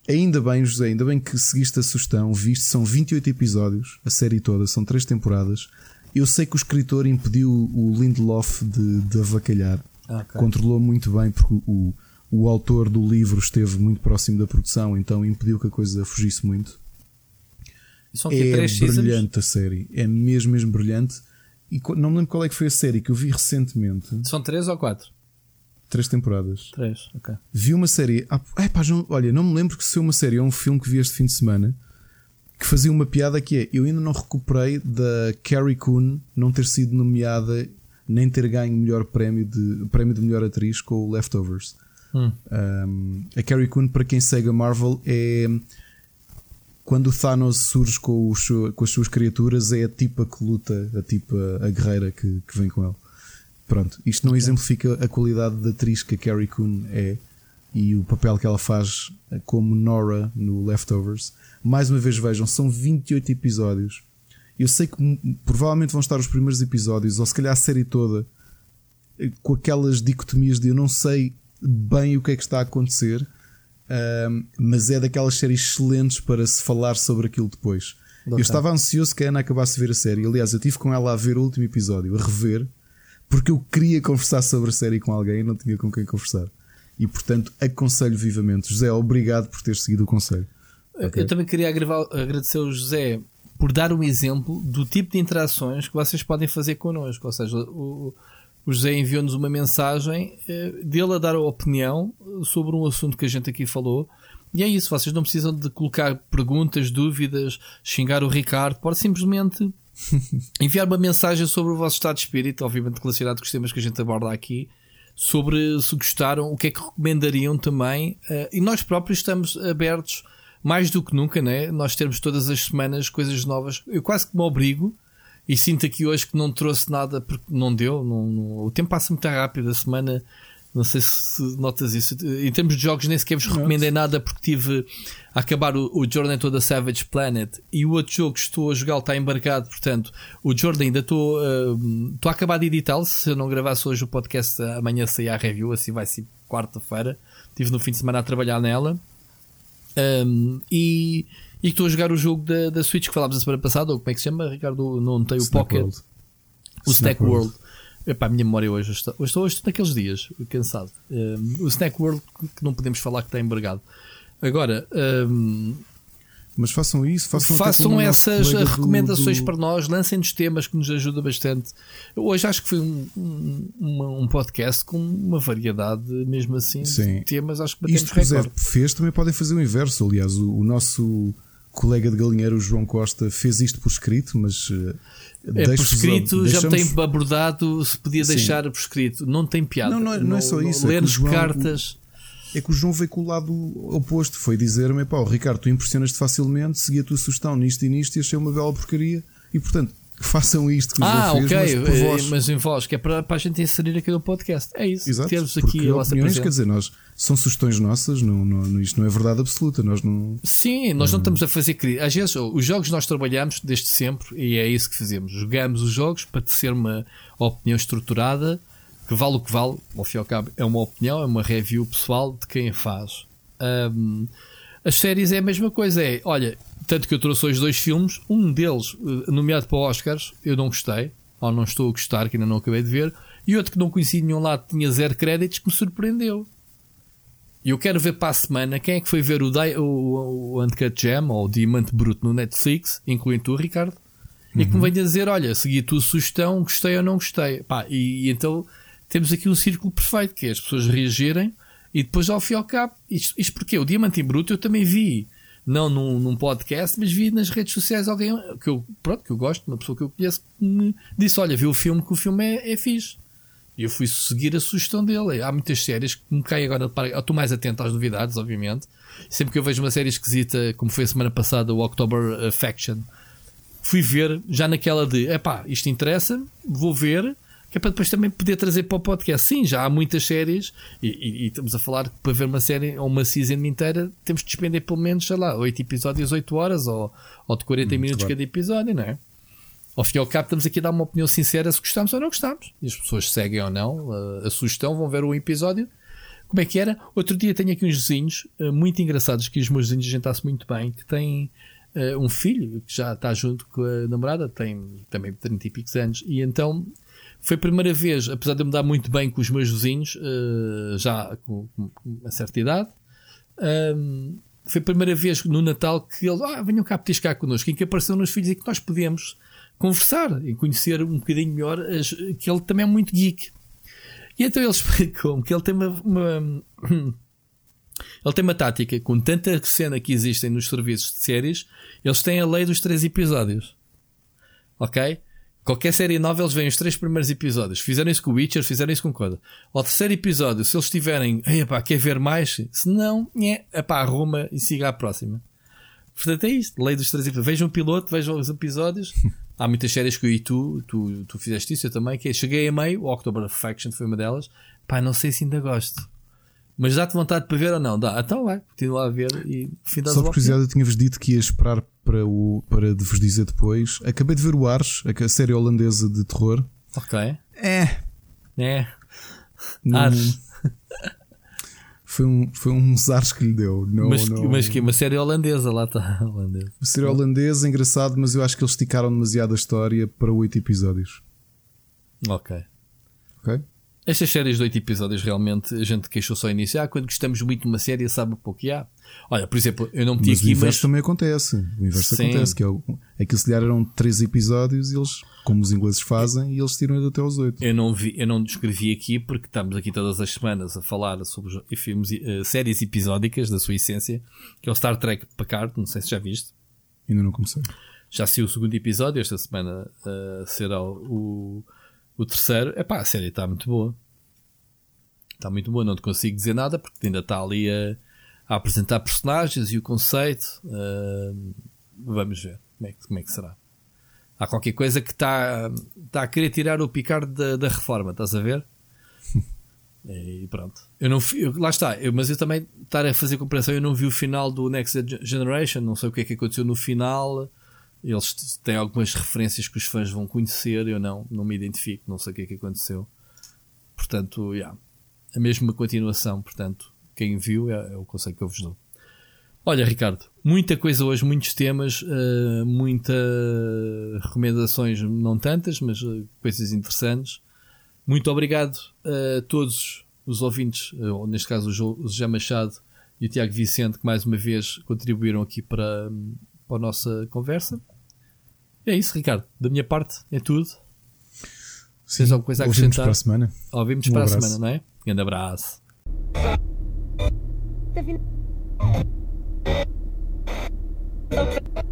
ainda bem, José, ainda bem que seguiste a sugestão, viste, são 28 episódios, a série toda, são 3 temporadas. Eu sei que o escritor impediu o Lindelof de, de avacalhar. Okay. Controlou muito bem, porque o, o autor do livro esteve muito próximo da produção, então impediu que a coisa fugisse muito. é brilhante a série, é mesmo, mesmo brilhante. E não me lembro qual é que foi a série que eu vi recentemente. São três ou quatro? Três temporadas. Três, ok. Vi uma série. Ah, é, pá, não, olha, não me lembro que se foi uma série ou um filme que vi este fim de semana que fazia uma piada que é: eu ainda não recuperei da Carrie Coon não ter sido nomeada nem ter ganho melhor prémio de prémio de melhor atriz com o Leftovers. Hum. Um, a Carrie Coon, para quem segue a Marvel, é quando o Thanos surge com, os, com as suas criaturas, é a tipa que luta, a tipa, a guerreira que, que vem com ele. Pronto, isto não okay. exemplifica a qualidade da atriz que a Carrie Coon é e o papel que ela faz como Nora no Leftovers. Mais uma vez, vejam, são 28 episódios. Eu sei que provavelmente vão estar os primeiros episódios, ou se calhar a série toda, com aquelas dicotomias de eu não sei bem o que é que está a acontecer, mas é daquelas séries excelentes para se falar sobre aquilo depois. Eu estava ansioso que a Ana acabasse de ver a série. Aliás, eu tive com ela a ver o último episódio, a rever, porque eu queria conversar sobre a série com alguém e não tinha com quem conversar. E portanto, aconselho vivamente. José, obrigado por ter seguido o conselho. Okay. Eu também queria agradecer ao José por dar um exemplo do tipo de interações que vocês podem fazer connosco. Ou seja, o, o José enviou-nos uma mensagem eh, dele a dar a opinião sobre um assunto que a gente aqui falou. E é isso, vocês não precisam de colocar perguntas, dúvidas, xingar o Ricardo, pode simplesmente (laughs) enviar uma mensagem sobre o vosso estado de espírito, obviamente relacionado com os temas que a gente aborda aqui, sobre se gostaram, o que é que recomendariam também. Uh, e nós próprios estamos abertos mais do que nunca, né? Nós temos todas as semanas coisas novas. Eu quase que me obrigo e sinto aqui hoje que não trouxe nada porque não deu. Não, não, o tempo passa muito rápido. A semana, não sei se notas isso. Em termos de jogos, nem sequer vos recomendei nada porque tive a acabar o, o Jordan toda Savage Planet e o outro jogo que estou a jogar está embarcado. Portanto, o Jordan ainda estou, uh, estou a acabar de editá-lo. Se eu não gravasse hoje o podcast, amanhã sair a review, assim vai ser quarta-feira. Estive no fim de semana a trabalhar nela. Um, e e estou a jogar o jogo da, da Switch que falámos a semana passada, ou como é que se chama, Ricardo? Não tem o Snack Pocket. World. O Snack, Snack World. World. Epá, a minha memória hoje está, hoje estou, hoje estou naqueles dias, cansado. Um, o Snack World que não podemos falar que está embargado. Agora, um, mas façam isso, façam, façam essas recomendações do, do... para nós, lancem-nos temas que nos ajuda bastante. Hoje acho que foi um, um, um, podcast com uma variedade, mesmo assim, Sim. de temas. Acho que batemos Isto que o Zé fez também podem fazer o inverso. Aliás, o, o nosso colega de galinheiro, o João Costa, fez isto por escrito, mas. Uh, é, por escrito já tem abordado se podia Sim. deixar por escrito. Não tem piada. Não, não, não é só isso. É ler-nos é cartas. O, é que o João veio com o lado oposto. Foi dizer-me: pá, Ricardo, tu impressionas-te facilmente, segui a tua sugestão nisto e nisto e achei uma bela porcaria. E portanto, façam isto que ah, ok, fez, mas, eh, mas, em voz, que é para, para a gente inserir aqui no podcast. É isso. Exato, Temos aqui a vossa opiniões, quer dizer, nós são sugestões nossas, não, não, isto não é verdade absoluta. Nós não. Sim, nós não, não estamos a fazer crítica. Às vezes, os jogos nós trabalhamos desde sempre e é isso que fazemos. Jogamos os jogos para ter uma opinião estruturada, que vale o que vale, ao fim e ao cabo, é uma opinião, é uma review pessoal de quem a faz. Um, as séries é a mesma coisa, é olha, tanto que eu trouxe hoje dois filmes, um deles eh, nomeado para Oscars, eu não gostei, ou não estou a gostar, que ainda não acabei de ver, e outro que não conheci de nenhum lado, tinha zero créditos, que me surpreendeu. E eu quero ver para a semana quem é que foi ver o, o, o Uncut Gem ou o Diamante Bruto no Netflix, incluindo tu, Ricardo, uhum. e que me uhum. venha dizer: Olha, segui a tua sugestão, gostei ou não gostei. Pá, e, e, então temos aqui um círculo perfeito que é as pessoas reagirem e depois ao fim e ao cabo. Isto, isto porque o Diamante Bruto eu também vi não num, num, podcast, mas vi nas redes sociais alguém que eu, pronto, que eu gosto, uma pessoa que eu conheço, que me disse: Olha, vi o filme, que o filme é, é fixe. E eu fui seguir a sugestão dele. Há muitas séries que me caem agora para. Eu estou mais atento às novidades, obviamente. Sempre que eu vejo uma série esquisita, como foi a semana passada, o October Faction, fui ver já naquela de: epá, isto interessa, vou ver que é para depois também poder trazer para o podcast. Sim, já há muitas séries e, e, e estamos a falar que para ver uma série ou uma season inteira temos de despender pelo menos, sei lá, 8 episódios, 8 horas ou, ou de 40 hum, minutos claro. cada episódio, não é? Ao fim e ao cabo, estamos aqui a dar uma opinião sincera se gostamos ou não gostamos. E as pessoas seguem ou não a, a sugestão, vão ver o episódio. Como é que era? Outro dia tenho aqui uns vizinhos uh, muito engraçados, que os meus vizinhos a gente muito bem, que têm uh, um filho que já está junto com a namorada, tem também 30 e picos anos, e então foi a primeira vez, apesar de eu me dar muito bem com os meus vizinhos, uh, já com, com, uma certa idade, um, foi a primeira vez no Natal que eles ah, venham cá petiscar connosco, em que apareceram nos filhos e que nós podemos conversar e conhecer um bocadinho melhor as, que ele também é muito geek. E então ele (laughs) explicou-me que ele tem uma, uma (clears throat) ele tem uma tática com tanta cena que existem nos serviços de séries, eles têm a lei dos três episódios. Ok? Qualquer série nova, eles veem os três primeiros episódios. Fizeram isso com o Witcher, fizeram isso com Coda. Ao terceiro episódio, se eles tiverem, epá, quer ver mais? Se não, é, pá, arruma e siga à próxima. Portanto, é isto. Lei dos três episódios. Vejam o piloto, vejam os episódios. (laughs) Há muitas séries que eu e tu, tu, tu fizeste isso, eu também, que é, cheguei a meio, o October Faction foi uma delas. Pá, não sei se ainda gosto. Mas dá-te vontade para ver ou não? Dá. Então vai, continua a ver e fim Só por curiosidade, eu tinha-vos dito que ia esperar para, o, para vos dizer depois. Acabei de ver o Ars, a série holandesa de terror. Ok. É. É. Ars. Foi, um, foi uns ares que lhe deu. Não, mas, não... mas que uma série holandesa, lá está. (laughs) Holandesa. Uma série holandesa, engraçado, mas eu acho que eles esticaram demasiado a história para oito episódios. Ok. Ok? Estas séries de 8 episódios realmente a gente queixou só iniciar. Ah, quando gostamos muito de uma série, sabe pouco que há. Olha, por exemplo, eu não meti mas aqui. O inverso mas... também acontece. O inverso Sim. acontece. Que é, é que se calhar eram 3 episódios e eles, como os ingleses fazem, e eles tiram até aos 8. Eu não, vi, eu não descrevi aqui porque estamos aqui todas as semanas a falar sobre filmes, uh, séries episódicas da sua essência, que é o Star Trek Picard. Não sei se já viste. Ainda não comecei. Já saiu o segundo episódio. Esta semana uh, será o, o terceiro. Epá, a série está muito boa Está muito boa, não te consigo dizer nada porque ainda está ali a, a apresentar personagens e o conceito. Uh, vamos ver como é, que, como é que será. Há qualquer coisa que está, está a querer tirar o Picard da, da reforma, estás a ver? (laughs) E pronto. Eu não eu, lá está, eu, mas eu também estar a fazer comparação, eu não vi o final do Next Generation, não sei o que é que aconteceu no final. Eles têm algumas referências que os fãs vão conhecer, eu não, não me identifico, não sei o que é que aconteceu. Portanto, yeah, a mesma continuação. Portanto, quem viu é, é o conselho que eu vos dou. Olha, Ricardo, muita coisa hoje, muitos temas, uh, muitas recomendações, não tantas, mas uh, coisas interessantes. Muito obrigado a todos os ouvintes, uh, ou neste caso o José Machado e o Tiago Vicente, que mais uma vez contribuíram aqui para, para a nossa conversa. É isso, Ricardo. Da minha parte, é tudo. Tens alguma coisa a acrescentar? Ouvimos para a semana. Ouvimos um para abraço. a semana, não é? Grande abraço. Tá